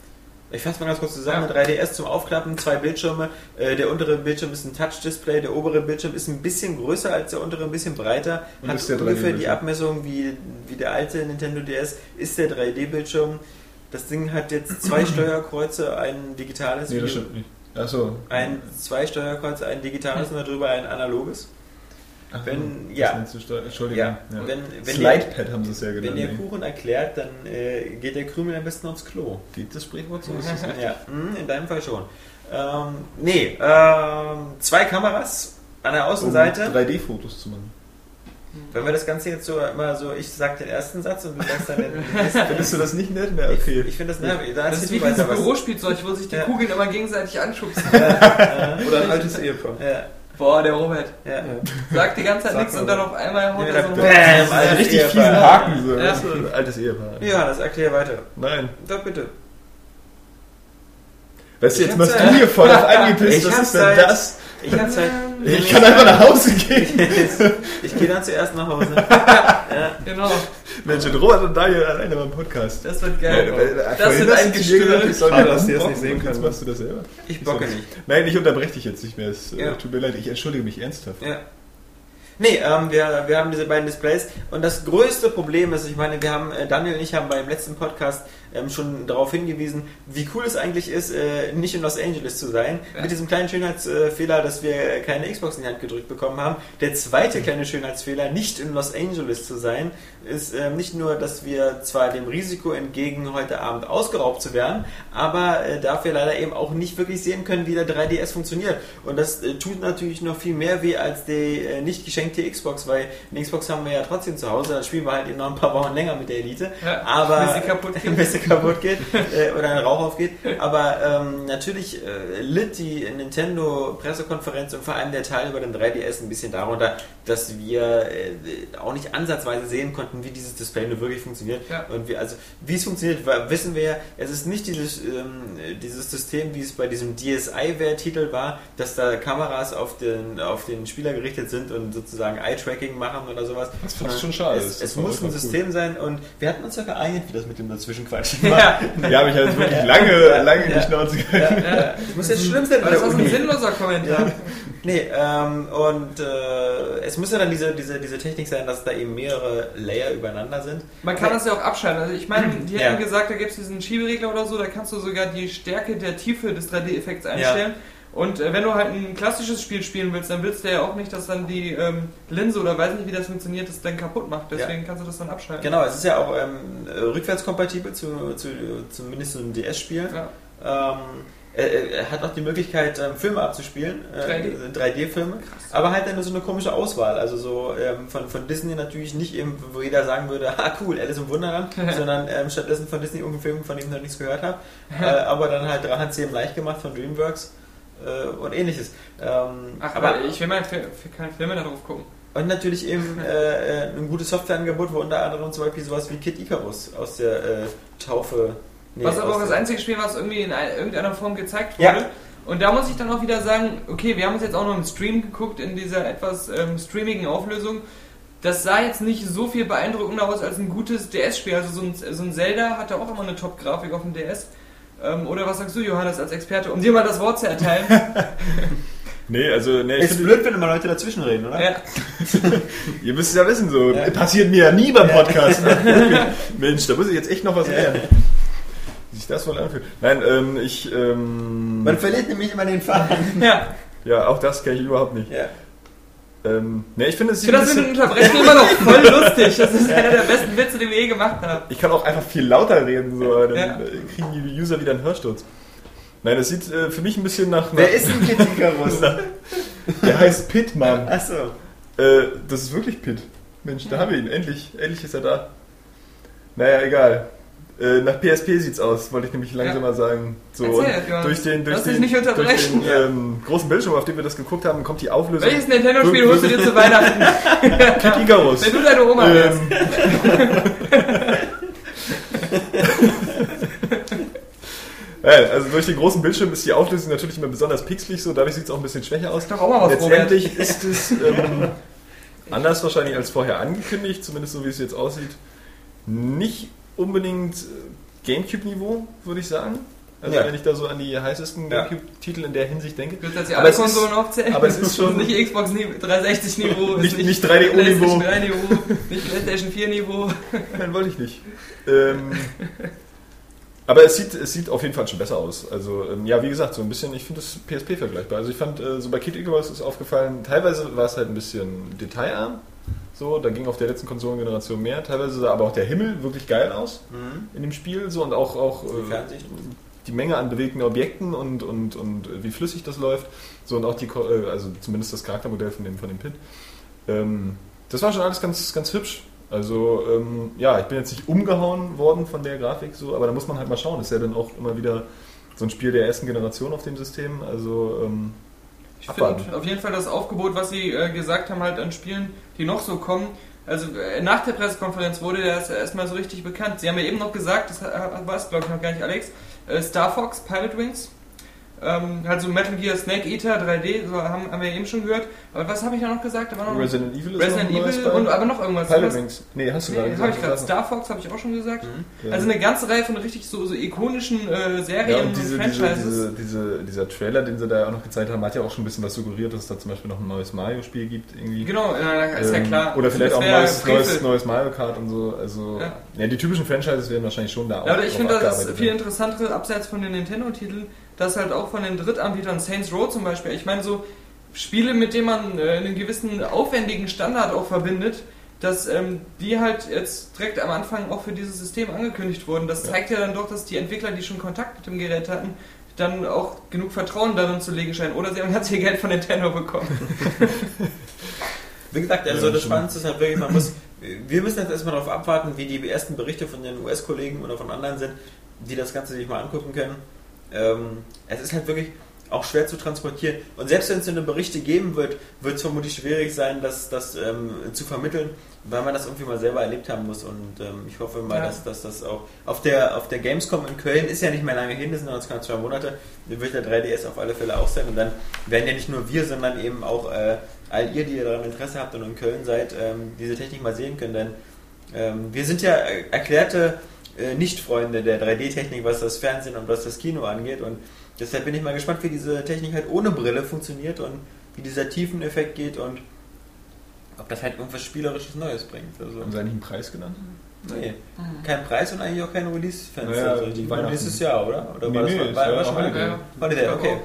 S2: Ich fasse mal ganz kurz zusammen.
S1: Ja.
S2: 3DS zum Aufklappen, zwei Bildschirme. Äh, der untere Bildschirm ist ein Touch-Display, der obere Bildschirm ist ein bisschen größer als der untere, ein bisschen breiter.
S3: Und
S2: hat ungefähr die
S3: 3D-Bildschirm.
S2: Abmessung wie, wie der alte Nintendo DS, ist der 3D-Bildschirm. Das Ding hat jetzt zwei Steuerkreuze, ein digitales
S3: Nee, das stimmt nicht. Achso.
S2: Ein zwei Steuerkreuz, ein digitales und darüber ein analoges. Wenn-
S3: das
S2: ja.
S3: Entschuldigung.
S2: Ja,
S3: Ja.
S2: wenn, wenn
S3: Slidepad haben sie es ja
S2: ihr,
S3: genannt.
S2: wenn ihr
S3: ey.
S2: Kuchen erklärt, dann äh, geht der Krümel am besten aufs Klo.
S3: Geht das Sprichwort so?
S2: Ja, mm, in deinem Fall schon. Ähm, nee, ähm, zwei Kameras an der Außenseite.
S3: Um 3D-Fotos zu machen.
S2: Wenn wir das Ganze jetzt so immer so, ich sag den ersten Satz und du sagst dann den nächsten.
S3: Findest du das nicht nett? Na, okay.
S2: Ich finde das nervig. Da
S1: Das ist wie dieses. Bürospielzeug, wo sich die
S2: Ja.
S1: Kugeln immer gegenseitig anschubsen.
S4: Oder ein altes Ehepaar.
S2: Ja,
S1: Boah, der Robert
S2: ja.
S1: sagt die ganze Zeit nichts und dann auf einmal haut
S2: Nee,
S1: er so
S2: Bäm,
S1: einen
S2: alter
S3: richtig
S2: Ehepaar.
S3: fiesen Haken so.
S1: Ja.
S3: Ein altes Ehepaar.
S2: Johannes, erklär weiter.
S3: Nein.
S2: Doch, bitte.
S3: Weißt du,
S2: Ich
S3: jetzt machst du hier voll auf angepisst.
S2: Ich
S3: Was ist denn das?
S2: Ich habe Zeit.
S3: Ich kann einfach nach Hause gehen.
S2: Ich gehe dann zuerst nach Hause. ja.
S1: Genau,
S3: Mensch, und Robert und Daniel alleine beim Podcast.
S1: das wird geil.
S3: Das
S1: Das wird ein Gestürm.
S3: Ich soll
S4: dass die
S3: das
S4: das nicht sehen
S3: Jetzt
S4: können.
S3: machst du das selber.
S2: Ich bocke nicht.
S3: Nein, ich unterbreche dich jetzt nicht mehr. Es äh,
S2: Ja.
S3: tut mir leid, ich entschuldige mich ernsthaft.
S2: Ja. Nee, ähm, wir, wir haben diese beiden Displays und das größte Problem ist, ich meine, wir haben, äh, Daniel und ich haben beim letzten Podcast ähm, schon darauf hingewiesen, wie cool es eigentlich ist, äh, nicht in Los Angeles zu sein.
S1: Ja.
S2: Mit diesem kleinen Schönheitsfehler, dass wir keine Xbox in die Hand gedrückt bekommen haben. Der zweite kleine Schönheitsfehler, nicht in Los Angeles zu sein, ist ähm, nicht nur, dass wir zwar dem Risiko entgegen, heute Abend ausgeraubt zu werden, aber äh, dafür leider eben auch nicht wirklich sehen können, wie der 3DS funktioniert. Und das äh, tut natürlich noch viel mehr weh als die äh, nicht geschenkte Xbox, weil eine Xbox haben wir ja trotzdem zu Hause, dann spielen wir halt eben noch ein paar Wochen länger mit der Elite.
S1: Ja,
S2: aber
S1: bis sie kaputt geht.
S2: Bis sie kaputt geht äh, oder ein Rauch aufgeht. Aber ähm, natürlich äh, litt die Nintendo-Pressekonferenz und vor allem der Teil über den 3DS ein bisschen darunter, dass wir äh, auch nicht ansatzweise sehen konnten, wie dieses Display nur wirklich funktioniert.
S1: Ja.
S2: Und wie, also, wie es funktioniert, wissen wir ja. Es ist nicht dieses, ähm, dieses System, wie es bei diesem DSi-Titel war, dass da Kameras auf den, auf den Spieler gerichtet sind und sozusagen Eye-Tracking machen oder sowas.
S3: Das fast schon schade
S2: Es, es muss ein System sein und wir hatten uns ja geeinigt, wie das mit dem Dazwischenquatschen war.
S1: Ja,
S3: Ja, habe ich halt wirklich lange,
S2: Ja.
S3: lange
S2: Ja.
S3: nicht Schnauze
S2: Ja,
S3: gehalten.
S2: ja. Das muss jetzt schlimm sein bei
S1: das
S2: der
S1: ist ein sinnloser Kommentar.
S2: Nee, ähm, und äh, es muss ja dann diese, diese, diese Technik sein, dass da eben mehrere Layer übereinander sind.
S1: Man kann das ja auch abschalten. Also ich meine, die
S2: Ja.
S1: hätten gesagt, da gibt es diesen Schieberegler oder so, da kannst du sogar die Stärke der Tiefe des 3D-Effekts einstellen. Und äh, wenn du halt ein klassisches Spiel spielen willst, dann willst du ja auch nicht, dass dann die ähm, Linse oder weiß nicht, wie das funktioniert, das dann kaputt macht. Deswegen kannst du das dann abschalten.
S2: Genau, es ist ja auch ähm, rückwärtskompatibel zu, zu zumindest zu einem DS-Spiel.
S1: Ja.
S2: Ähm, er, er hat auch die Möglichkeit, ähm, Filme abzuspielen, äh,
S1: 3D.
S2: 3D-Filme, aber halt dann so eine komische Auswahl. Also so ähm, von, von Disney natürlich nicht eben, wo jeder sagen würde, ah cool, Alice im Wunderland, sondern ähm, stattdessen von Disney irgendeinen Film, von dem ich noch nichts gehört habe. äh, aber dann halt Drachen CM leicht gemacht von DreamWorks äh, und ähnliches. Ähm,
S1: Ach,
S2: aber
S1: ich will mal keine Filme darauf gucken.
S2: und natürlich eben äh, äh, ein gutes Softwareangebot, wo unter anderem zum Beispiel sowas wie Kid Icarus aus der äh, Taufe. nee,
S1: was aber auch das einzige Spiel, was irgendwie in ein- irgendeiner Form gezeigt
S2: Ja.
S1: wurde. Und da muss ich dann auch wieder sagen, okay, wir haben uns jetzt auch noch im Stream geguckt, in dieser etwas ähm, streamigen Auflösung. Das sah jetzt nicht so viel beeindruckender aus als ein gutes DS-Spiel. Also so ein, so ein Zelda hatte auch immer eine Top-Grafik auf dem DS. Ähm, oder was sagst du, Johannes, als Experte, um dir mal das Wort zu erteilen?
S3: Nee, also, nee, ich
S2: Ist blöd, wenn immer Leute dazwischen reden, oder?
S1: ja.
S3: ihr müsst es ja wissen, so,
S2: Ja.
S3: passiert mir ja nie beim Podcast. Mensch, da muss ich jetzt echt noch was lernen. Wie sich das wohl anfühlt. Nein, ähm, ich, ähm,
S2: Man verliert nämlich immer den Faden.
S1: ja.
S3: ja, auch das kenne ich überhaupt nicht.
S2: Ja.
S3: Ähm, nee, ich finde es
S1: Ich finde das mit dem Unterbrechen immer noch voll lustig. Das ist einer der besten Witze, die wir je gemacht haben.
S3: Ich kann auch einfach viel lauter reden, so, dann
S1: Ja.
S3: kriegen die User wieder einen Hörsturz. Nein, das sieht äh, für mich ein bisschen nach.
S2: Wer ist denn Kid Icarus?
S3: Der heißt Pitt, Mann.
S2: Achso.
S3: Äh, das ist wirklich Pitt. Mensch, da haben wir ihn. Endlich, endlich ist er da. Naja, egal. Äh, nach PSP sieht's aus, wollte ich nämlich langsam
S1: Ja.
S3: mal sagen. So,
S1: Erzähl,
S3: und durch den, durch
S1: Lass
S3: den,
S1: nicht
S3: durch den ähm, großen Bildschirm, auf dem wir das geguckt haben, kommt die Auflösung.
S1: Welches Nintendo-Spiel holst du dir zu Weihnachten?
S3: Kid Icarus.
S1: Wenn du deine Oma wärst.
S3: Ja, also durch den großen Bildschirm ist die Auflösung natürlich immer besonders pixelig, so dadurch sieht es auch ein bisschen schwächer aus.
S1: Doch auch mal was, Robert.
S3: Letztendlich ist es ähm, anders wahrscheinlich als vorher angekündigt, zumindest so wie es jetzt aussieht. Nicht unbedingt äh, Gamecube-Niveau, würde ich sagen. Also
S2: Ja.
S3: wenn ich da so an die heißesten
S2: Ja.
S3: Gamecube-Titel in der Hinsicht denke.
S1: Jetzt die
S3: Aber
S1: alle
S3: es ist-
S1: Konsolen aufzählen?
S3: aber es ist schon-
S1: nicht Xbox 360 Niveau,
S3: Nicht- nicht 3DO-Niveau.
S1: PlayStation 3 Niveau, nicht PlayStation 4 Niveau.
S3: Nein, wollte ich nicht. Ähm, Aber es sieht, es sieht auf jeden Fall schon besser aus. Also, ähm, ja, wie gesagt, so ein bisschen, ich finde das PSP vergleichbar. Also, ich fand, äh, so bei Kid Icarus ist aufgefallen, teilweise war es halt ein bisschen detailarm. So, da ging auf der letzten Konsolengeneration mehr. Teilweise sah aber auch der Himmel wirklich geil aus in dem Spiel. So, und auch, auch
S2: Die
S3: äh, die Menge an bewegten Objekten und, und, und wie flüssig das läuft. So, und auch die, äh, also zumindest das Charaktermodell von dem, von dem Pit. Ähm, das war schon alles ganz, ganz hübsch. Also, ähm, ja, ich bin jetzt nicht umgehauen worden von der Grafik, so, aber da muss man halt mal schauen. Das ist ja dann auch immer wieder so ein Spiel der ersten Generation auf dem System. Also, ähm,
S1: Ich finde auf jeden Fall das Aufgebot, was sie äh, gesagt haben, halt an Spielen, die noch so kommen. Also äh, nach der Pressekonferenz wurde das erstmal so richtig bekannt. Sie haben ja eben noch gesagt, das war es glaube ich noch gar nicht, Alex, äh, Star Fox, Pilot Wings. Ähm, halt so Metal Gear Snake Eater 3D, so haben, haben wir eben schon gehört. Aber was habe ich da noch gesagt? Da war noch
S3: Resident Evil ist
S1: Resident
S3: noch
S1: Evil und aber noch irgendwas.
S3: Pilot
S1: Was-
S3: Wings. Nee, hast du
S1: Nee,
S3: gerade
S1: habe ich gerade.
S3: gesagt.
S1: Star Fox habe ich auch schon gesagt.
S3: Ja.
S1: Also eine ganze Reihe von richtig so, so ikonischen äh,
S3: Ja,
S1: Serien
S3: und
S1: und
S3: diese,
S1: Franchises.
S3: diese, diese, dieser Trailer, den sie da auch noch gezeigt haben, hat ja auch schon ein bisschen was suggeriert, dass es da zum Beispiel noch ein neues Mario-Spiel gibt. Irgendwie.
S1: Genau, äh, ist ja
S3: Ähm,
S1: klar.
S3: Oder vielleicht auch ein neues, neues, neues Mario Kart und so. Also,
S1: Ja.
S3: ja. die typischen Franchises werden wahrscheinlich schon da auch.
S1: Ja, aber ich finde das viel
S3: werden.
S1: interessantere, abseits von den Nintendo-Titeln, dass halt auch von den Drittanbietern, Saints Row zum Beispiel, ich meine so Spiele, mit denen man äh, einen gewissen aufwendigen Standard auch verbindet, dass ähm, die halt jetzt direkt am Anfang auch für dieses System angekündigt wurden. Das
S3: Ja.
S1: zeigt ja dann doch, dass die Entwickler, die schon Kontakt mit dem Gerät hatten, dann auch genug Vertrauen darin zu legen scheinen. Oder sie haben ganz viel Geld von Nintendo bekommen.
S2: Wie gesagt, also
S3: Ja,
S2: das. Spannendste ist halt wirklich, man muss, wir müssen jetzt erstmal darauf abwarten, wie die ersten Berichte von den US-Kollegen oder von anderen sind, die das Ganze sich mal angucken können. Ähm, es ist halt wirklich auch schwer zu transportieren. Und selbst wenn es so eine Berichte geben wird, wird es vermutlich schwierig sein, das, das ähm, zu vermitteln, weil man das irgendwie mal selber erlebt haben muss. Und ähm, ich hoffe mal,
S1: Ja.
S2: dass, dass das auch auf der, auf der Gamescom in Köln ist ja nicht mehr lange hin, das sind noch knapp zwei Monate, wird der 3DS auf alle Fälle auch sein. Und dann werden ja nicht nur wir, sondern eben auch äh, all ihr, die ihr daran Interesse habt und in Köln seid, ähm, diese Technik mal sehen können. Denn ähm, wir sind ja äh, erklärte äh, Nicht-Freunde der 3D-Technik, was das Fernsehen und was das Kino angeht. Und deshalb bin ich mal gespannt, wie diese Technik halt ohne Brille funktioniert und wie dieser Tiefeneffekt geht und ob das halt irgendwas Spielerisches Neues bringt. Also,
S3: Haben sie eigentlich einen Preis genannt?
S2: nee, kein Preis und eigentlich auch kein Release-Fenster.
S3: Naja,
S2: also, die
S3: Weihnachten.
S2: nächstes Jahr, oder? Oder
S3: Nee,
S2: war das
S3: nee,
S2: war,
S3: es
S2: war, schon.
S1: Ja.
S2: Holiday, okay.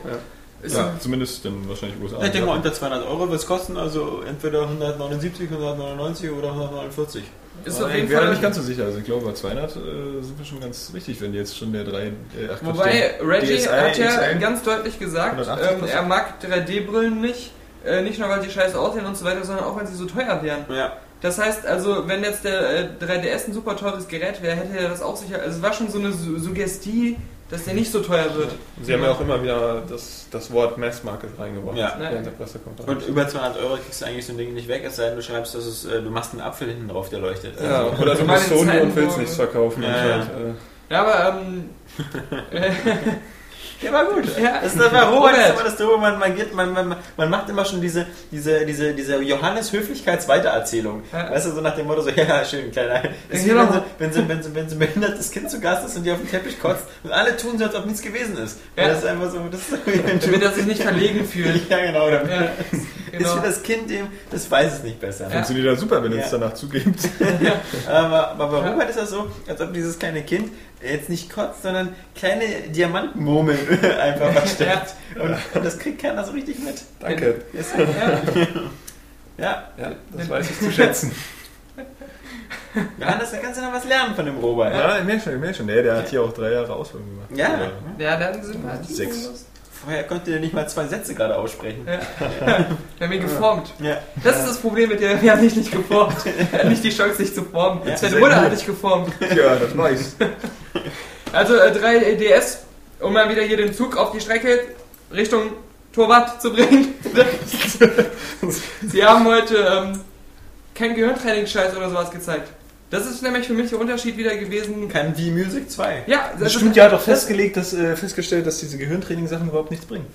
S1: Ist
S3: Ja, zumindest dann wahrscheinlich USA.
S2: Ich denke mal, unter 200 Euro wird es kosten, also entweder 179, 199 oder 149.
S1: ist auf
S3: ich
S1: jeden
S3: wäre
S1: Fall
S3: nicht ganz so sicher. Also ich glaube, bei 200 äh, sind wir schon ganz richtig, wenn jetzt schon der 3... Äh, ach,
S1: Wobei
S3: der
S1: Reggie
S3: DSi
S1: hat ja
S3: XL
S1: ganz deutlich gesagt,
S3: 180
S1: ähm, er mag 3D-Brillen nicht. Äh, nicht nur, weil sie scheiße aussehen und so weiter, sondern auch, weil sie so teuer wären.
S2: Ja,
S1: Das heißt also, wenn jetzt der äh, 3DS ein super teures Gerät wäre, hätte er das auch sicher. Also es war schon so eine Su Suggestie, dass der nicht so teuer wird.
S4: Sie haben ja auch immer wieder das, das Wort Mass Market reingebracht
S2: Ja.
S4: während der Pressekonferenz.
S2: und über 200 Euro kriegst du eigentlich so ein Ding nicht weg, es sei denn, du schreibst, dass es, äh, du machst einen Apfel hinten drauf, der leuchtet.
S4: ja, oder du
S1: Also mal
S4: bist
S1: in
S4: Sony und willst nichts verkaufen.
S2: Ja,
S4: anscheinend. Äh,
S1: Ja, aber ähm,
S2: Der war gut.
S1: Ja.
S2: Das, das war Robert, das ist immer das Doofe, man, man, geht, man, man, man macht immer schon diese, diese, diese, diese Johannes-Höflichkeits-Weitererzählung.
S1: Ja.
S2: Weißt du, so nach dem Motto, so, ja, schön, kleiner. Ist wie
S1: Genau.
S2: wenn, so, wenn, so, wenn, so, wenn so ein behindertes Kind zu Gast ist und die auf den Teppich kotzt und alle tun so, als ob nichts gewesen ist.
S1: Ja.
S2: Das ist einfach so, das ist so
S1: damit er sich nicht verlegen fühlt.
S2: Ja, genau. Damit
S1: Ja,
S2: Ist
S1: genau.
S2: für das Kind eben, das weiß es nicht besser.
S1: Ja.
S3: Funktioniert ja super, wenn
S2: Ja.
S3: es danach zugibt.
S2: Aber, aber bei
S1: Ja.
S2: Robert ist das so, als ob dieses kleine Kind jetzt nicht kotzt, sondern kleine Diamantenmurmeln einfach versteckt. Und, und das kriegt keiner so richtig mit.
S4: danke.
S2: Das,
S1: Ja.
S2: ja,
S4: Ja, das weiß ich zu schätzen.
S2: Johannes, da kannst du noch was lernen von dem Robert.
S3: Ja, ich merke schon, ich merke schon. Der, der hat hier auch drei Jahre Ausbildung gemacht.
S2: Ja.
S3: Oder-
S1: Ja, dann sind wir
S3: Sechs.
S2: Vorher konnte der nicht mal zwei Sätze gerade aussprechen.
S1: Ja. Wir haben ihn geformt.
S2: Ja.
S1: Das ist das Problem mit dir. Wir haben dich nicht geformt. Er hat nicht die Chance, dich zu formen.
S2: Ja.
S1: Seine Mutter hat dich geformt.
S3: Ja, das weiß.
S1: Also äh, 3DS, um mal wieder hier den Zug auf die Strecke Richtung Torwart zu bringen. Sie haben heute ähm, kein Gehirntraining-Scheiß oder sowas gezeigt. Das ist nämlich für mich der Unterschied wieder gewesen.
S2: Kein V-Music 2.
S1: Ja,
S3: Das stimmt, ja, hat doch festgelegt, dass, äh, festgestellt, dass diese Gehirntraining-Sachen überhaupt nichts bringen.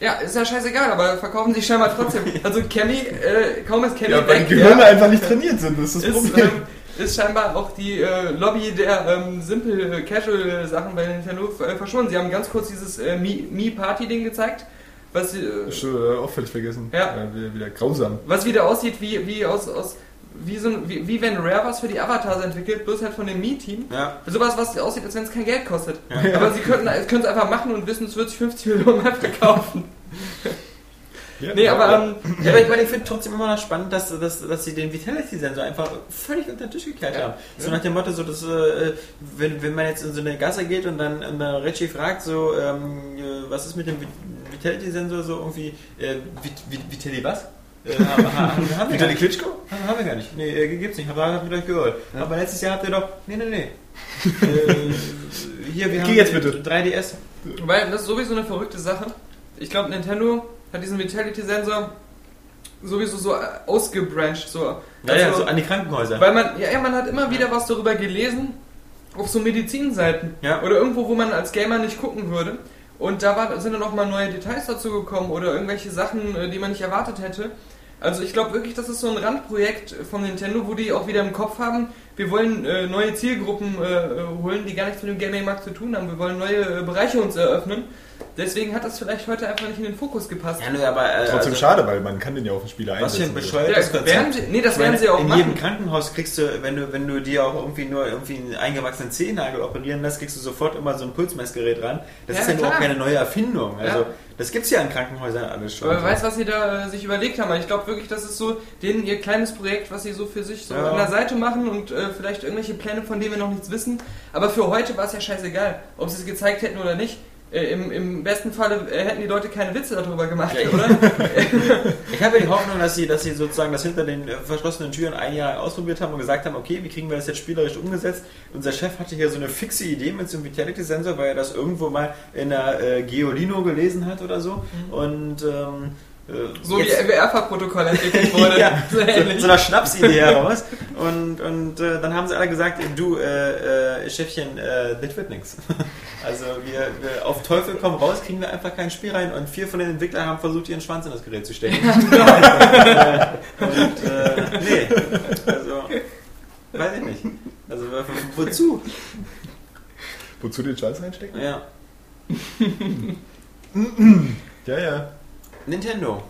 S1: Ja, ist ja scheißegal, aber verkaufen sich scheinbar trotzdem. Also Kenny, äh, kaum ist Kenny
S3: Ja, weil
S1: weg,
S3: die Gehirne
S1: ja,
S3: einfach nicht trainiert sind, das ist das
S1: ist,
S3: Problem.
S1: ähm, ist scheinbar auch die äh, Lobby der ähm, Simple Casual Sachen bei Nintendo äh, verschwunden. Sie haben ganz kurz dieses äh, Mi- Mi-Party-Ding gezeigt, was, äh,
S3: Schon, äh, auch völlig vergessen.
S1: Ja.
S3: Äh, wieder, wieder grausam.
S1: was wieder aussieht wie, wie aus, aus wie, so, ein- wie, wie wenn Rare was für die Avatars entwickelt, bloß halt von dem Me-Team.
S2: Ja.
S1: Sowas, was aussieht, als wenn es kein Geld kostet.
S2: Ja.
S1: Aber sie könnten können es einfach machen und wissen, es wird sich 50 Millionen Mal verkaufen. Nee, aber ähm,
S2: Ja, aber ich, meine, ich finde trotzdem immer noch spannend, dass, dass, dass sie den Vitality-Sensor einfach völlig unter den Tisch gekehrt
S1: Ja.
S2: haben. So nach dem Motto, so, dass, äh, wenn, wenn man jetzt in so eine Gasse geht und dann, und dann Reggie fragt, so, ähm, äh, was ist mit dem Vi- Vitality-Sensor, so irgendwie, äh, Vit, was? Äh, haben, wir gar nicht.
S3: Klitschko?
S2: Haben, haben wir gar nicht. Nee, äh, gibt's nicht. Hab, hab mit euch gehört. Aber letztes Jahr habt ihr doch, nee, nee, nee. äh, hier, wir
S3: Geh
S2: haben
S3: jetzt bitte.
S2: 3DS.
S1: Weil das ist sowieso eine verrückte Sache. Ich glaube, Nintendo hat diesen Vitality-Sensor sowieso so äh, ausgebrancht. So.
S2: Naja,
S1: Also,
S2: so an die Krankenhäuser.
S1: Weil man, ja, man hat immer wieder was darüber gelesen, auf so Medizinseiten.
S2: Ja.
S1: Oder irgendwo, wo man als Gamer nicht gucken würde. Und da war, sind dann auch mal neue Details dazu gekommen oder irgendwelche Sachen, die man nicht erwartet hätte. Also ich glaube wirklich, das ist so ein Randprojekt von Nintendo, wo die auch wieder im Kopf haben, wir wollen äh, neue Zielgruppen äh, äh, holen, die gar nichts mit dem Gaming-Markt zu tun haben. Wir wollen neue äh, Bereiche uns eröffnen. Deswegen hat das vielleicht heute einfach nicht in den Fokus gepasst.
S2: Ja, nur aber, äh,
S3: Trotzdem
S2: also,
S3: schade, weil man kann den ja auf den Spieler
S2: Was für
S3: einsetzen.
S2: ein bescheuertes
S1: Ja,
S2: Konzept.
S1: werden sie, nee, das werden sie auch
S2: in
S1: machen.
S2: jedem Krankenhaus kriegst du, wenn du, wenn du dir auch irgendwie nur irgendwie einen eingewachsenen Zehennagel operieren lässt, kriegst du sofort immer so ein Pulsmessgerät ran. Das
S1: Ja,
S2: ist ja nur auch
S1: klar.
S2: keine neue Erfindung. Also
S1: Ja.
S2: das gibt's ja in Krankenhäusern alles schon.
S1: Aber wer weiß, was sie da äh, sich überlegt haben. Aber Ich glaube wirklich, das ist so denen ihr kleines Projekt, was sie so für sich so
S2: Ja.
S1: an der Seite machen und äh, vielleicht irgendwelche Pläne, von denen wir noch nichts wissen. Aber für heute war es ja scheißegal, ob sie es gezeigt hätten oder nicht. Äh, im, Im besten Falle äh, hätten die Leute keine Witze darüber gemacht,
S2: Ja,
S1: oder?
S2: Ich habe ja die Hoffnung, dass sie, dass sie sozusagen das hinter den äh, verschlossenen Türen ein Jahr ausprobiert haben und gesagt haben, okay, wie kriegen wir das jetzt spielerisch umgesetzt? Unser Chef hatte hier so eine fixe Idee mit so einem Vitality-Sensor, weil er das irgendwo mal in der äh, Geolino gelesen hat oder so. Und ähm, äh,
S1: so wie
S2: jetzt-
S1: MWR-Protokoll entwickelt wurde.
S2: ja,
S1: so
S2: so,
S1: ähnlich.
S2: so einer Schnapsidee heraus. Und, und äh, dann haben sie alle gesagt, du, äh, äh, Chefchen, äh, das wird nichts. Also wir, wir auf Teufel komm raus, kriegen wir einfach kein Spiel rein. Und vier von den Entwicklern haben versucht, ihren Schwanz in das Gerät zu stecken. Und äh, nee, also weiß ich nicht. Also wo- wozu?
S3: Wozu den Scheiß reinstecken?
S2: Ja.
S3: Ja, ja.
S2: Nintendo.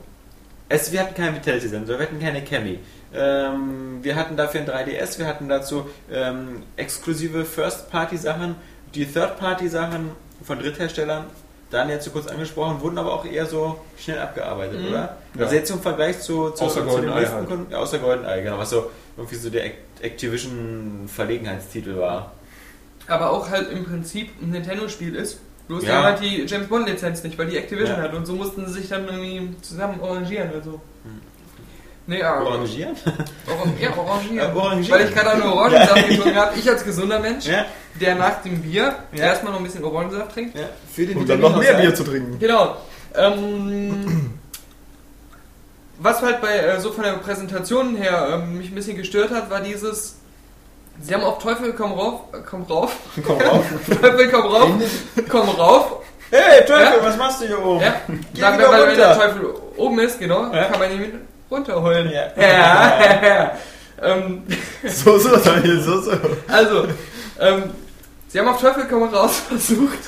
S2: Es, wir hatten keinen Vitality-Sensor, wir hatten keine Chemie. Ähm, wir hatten dafür ein 3DS, wir hatten dazu ähm, exklusive First-Party-Sachen. Die Third-Party-Sachen von Drittherstellern, Daniel zu kurz angesprochen, wurden aber auch eher so schnell abgearbeitet,
S1: Mhm.
S2: oder?
S4: Ja.
S2: Also jetzt im Vergleich zu, zu,
S4: Außer
S2: zu den nächsten
S4: halt.
S2: Kunden, außer GoldenEye, genau, was so irgendwie so der Act- Activision-Verlegenheitstitel war.
S1: Aber auch halt im Prinzip ein Nintendo-Spiel ist. Bloß die
S2: Ja.
S1: haben halt die James Bond-Lizenz nicht, weil die Activision
S2: Ja.
S1: hat. Und so mussten sie sich dann irgendwie zusammen arrangieren. Also. Nee, aber.
S2: Orangieren?
S1: Oran ja, orangieren.
S2: Ja, orangieren.
S1: Weil ich gerade an Orangensaft getrunken habe. Ich als gesunder Mensch,
S2: Ja,
S1: der nach dem Bier
S2: Ja.
S1: erstmal noch ein bisschen Orangensaft trinkt.
S2: ja. Für den
S3: Und dann noch mehr. Bier zu trinken.
S1: Genau. Ähm, was halt bei äh, so von der Präsentation her ähm, mich ein bisschen gestört hat, war dieses. Sie haben auf Teufel komm rauf, komm rauf,
S2: Komm rauf.
S1: Teufel komm rauf, komm rauf.
S2: Hey, Teufel,
S1: Ja?
S2: was machst du hier oben?
S1: Ja,
S2: Geh
S1: dann,
S2: wieder
S1: weil, weil der. Teufel oben ist, genau,
S2: Ja.
S1: kann man ihn runterholen.
S2: Ja.
S1: ja. ähm,
S3: So, so, Daniel, so, so.
S1: Also, ähm, sie haben auf Teufel komm raus versucht,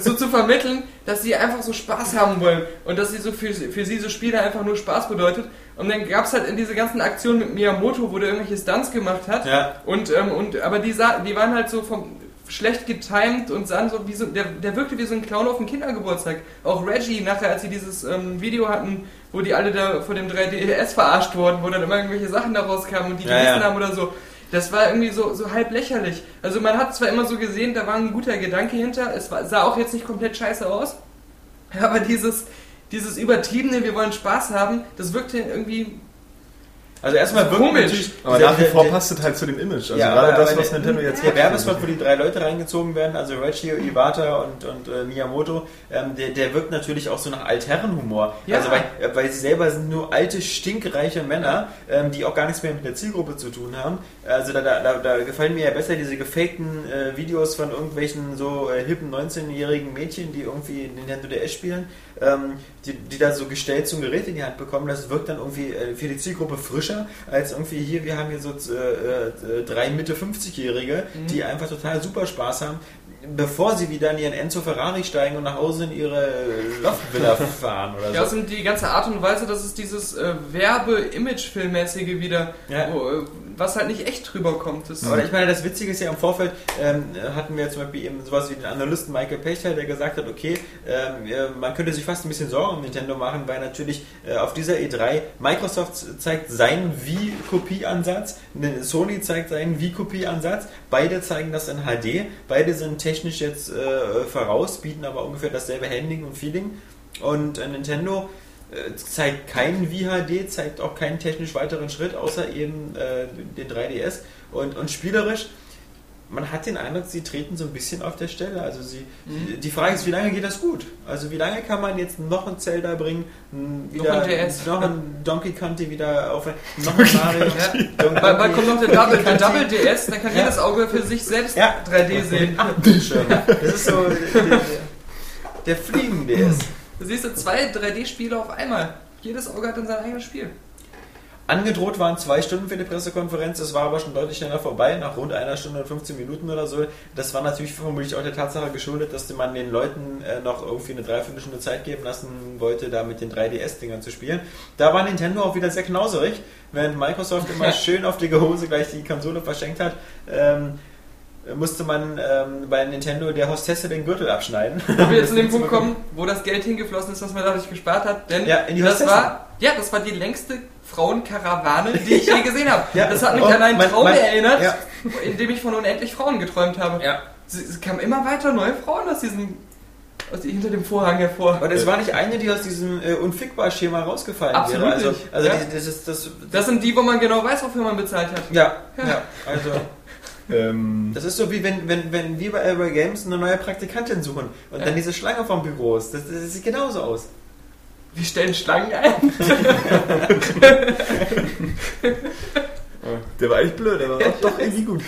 S1: so zu vermitteln, dass sie einfach so Spaß haben wollen und dass sie so für, für sie so Spiele einfach nur Spaß bedeutet. Und dann gab es halt in diese ganzen Aktionen mit Miyamoto, wo der irgendwelche Stunts gemacht hat.
S2: Ja.
S1: Und, ähm, und aber die, sah, die waren halt so vom schlecht getimed und sahen so wie so, der, der wirkte wie so ein Clown auf dem Kindergeburtstag. Auch Reggie nachher, als sie dieses ähm, Video hatten, wo die alle da vor dem 3DS verarscht wurden, wo dann immer irgendwelche Sachen daraus kamen und die
S2: Ja,
S1: gerissen
S2: ja.
S1: haben oder so. Das war irgendwie so, so halb lächerlich. Also man hat zwar immer so gesehen, da war ein guter Gedanke hinter, es war, sah auch jetzt nicht komplett scheiße aus, aber dieses, dieses übertriebene, wir wollen Spaß haben, das wirkte irgendwie
S2: Also erstmal wirkt
S1: Komisch.
S2: natürlich...
S3: Aber nach wie vor passt es halt zu dem Image. Also
S2: Ja,
S3: gerade
S2: aber-
S3: das,
S2: aber
S3: was
S2: der-
S3: Nintendo jetzt
S2: Der. Werbespot, wo die drei Leute reingezogen werden, also Reggie, Iwata und, und äh, Miyamoto, ähm, der, der wirkt natürlich auch so nach Altherrenhumor.
S1: Ja.
S2: Also weil, äh, weil sie selber sind nur alte, stinkreiche Männer, ähm, die auch gar nichts mehr mit der Zielgruppe zu tun haben. Also da, da, da, da gefallen mir ja besser diese gefakten äh, Videos von irgendwelchen so äh, hippen 19-jährigen Mädchen, die irgendwie Nintendo DS spielen, ähm, die, die da so gestellt zum Gerät in die Hand bekommen. Das wirkt dann irgendwie äh, für die Zielgruppe frischer als irgendwie hier, wir haben hier so äh, äh, drei Mitte 50-Jährige, die einfach total super Spaß haben. bevor sie wieder in ihren Enzo Ferrari steigen und nach Hause in ihre Loftvilla fahren oder so.
S1: Ja, außerdem die ganze Art und Weise, dass es dieses äh, Werbe-Image-Filmmäßige wieder,
S2: Ja.
S1: wo, äh, was halt nicht echt drüber kommt. Das
S2: Aber ich meine, das Witzige ist ja im Vorfeld, ähm, hatten wir zum Beispiel eben sowas wie den Analysten Michael Pechter, der gesagt hat, okay, ähm, äh, man könnte sich fast ein bisschen Sorgen um Nintendo machen, weil natürlich äh, auf dieser E3 Microsoft zeigt seinen Wii-Kopieansatz, ne, Sony zeigt seinen Wii-Kopieansatz, beide zeigen das in HD, beide sind technisch jetzt äh, voraus, bieten aber ungefähr dasselbe Handling und Feeling und äh, Nintendo zeigt keinen VHD, zeigt auch keinen technisch weiteren Schritt, außer eben äh, den 3DS. Und, und spielerisch, man hat den Eindruck, sie treten so ein bisschen auf der Stelle. Also sie,
S1: Mhm.
S2: die Frage ist, wie lange geht das gut? Also wie lange kann man jetzt noch ein Zelda bringen, n-
S1: Noch
S2: wieder,
S1: ein DS.
S2: noch ein Donkey Conti wieder auf, noch ein Mario.
S1: Ja.
S2: Donkey-
S1: Bald, bald kommt noch der Double, der. Double DS, dann kann
S2: Ja.
S1: jedes Auge für sich selbst
S2: Ja.
S1: 3D sehen.
S2: Bildschirm. Das ist so der, der, der Fliegen-DS.
S1: Da siehst du zwei 3D-Spiele auf einmal. Jedes Auge hat dann sein eigenes Spiel.
S2: Angedroht waren zwei Stunden für die Pressekonferenz, das war aber schon deutlich schneller vorbei, nach rund einer Stunde und 15 Minuten oder so. Das war natürlich vermutlich auch der Tatsache geschuldet, dass man den Leuten äh, noch irgendwie eine Dreiviertelstunde Zeit geben lassen wollte, da mit den 3DS-Dingern zu spielen. Da war Nintendo auch wieder sehr knauserig, während Microsoft immer schön auf dicke Hose gleich die Konsole verschenkt hat. Ähm, musste man ähm, bei Nintendo der Hostesse den Gürtel abschneiden.
S1: Wo wir jetzt zu dem Punkt kommen, wo das Geld hingeflossen ist, was man dadurch gespart hat. Denn
S2: Ja, in die
S1: das war, ja, das war die längste Frauenkarawane, die ich je gesehen habe.
S2: Ja.
S1: Das hat mich
S2: Und
S1: an einen Traum
S2: man-
S1: erinnert,
S2: ja.
S1: in dem ich von unendlich Frauen geträumt habe.
S2: Ja.
S1: Es, es kamen immer weiter neue Frauen aus diesem, aus, hinter dem Vorhang hervor.
S2: Aber das war nicht eine, die aus diesem äh, Unfickbar-Schema rausgefallen
S1: Absolut
S2: wäre. Also,
S1: nicht.
S2: also
S1: Ja.
S2: die, das ist das.
S1: Das sind die, wo man genau weiß, wofür man bezahlt hat.
S2: ja,
S1: Ja.
S2: ja, also
S3: Ähm,
S2: das ist so wie wenn, wenn, wenn wir bei Elbow Games eine neue Praktikantin suchen und
S1: Ja.
S2: dann diese Schlange vom Büro ist. Das, das sieht genauso aus.
S1: Wir stellen Schlangen ein.
S3: der war eigentlich blöd, aber war doch irgendwie gut.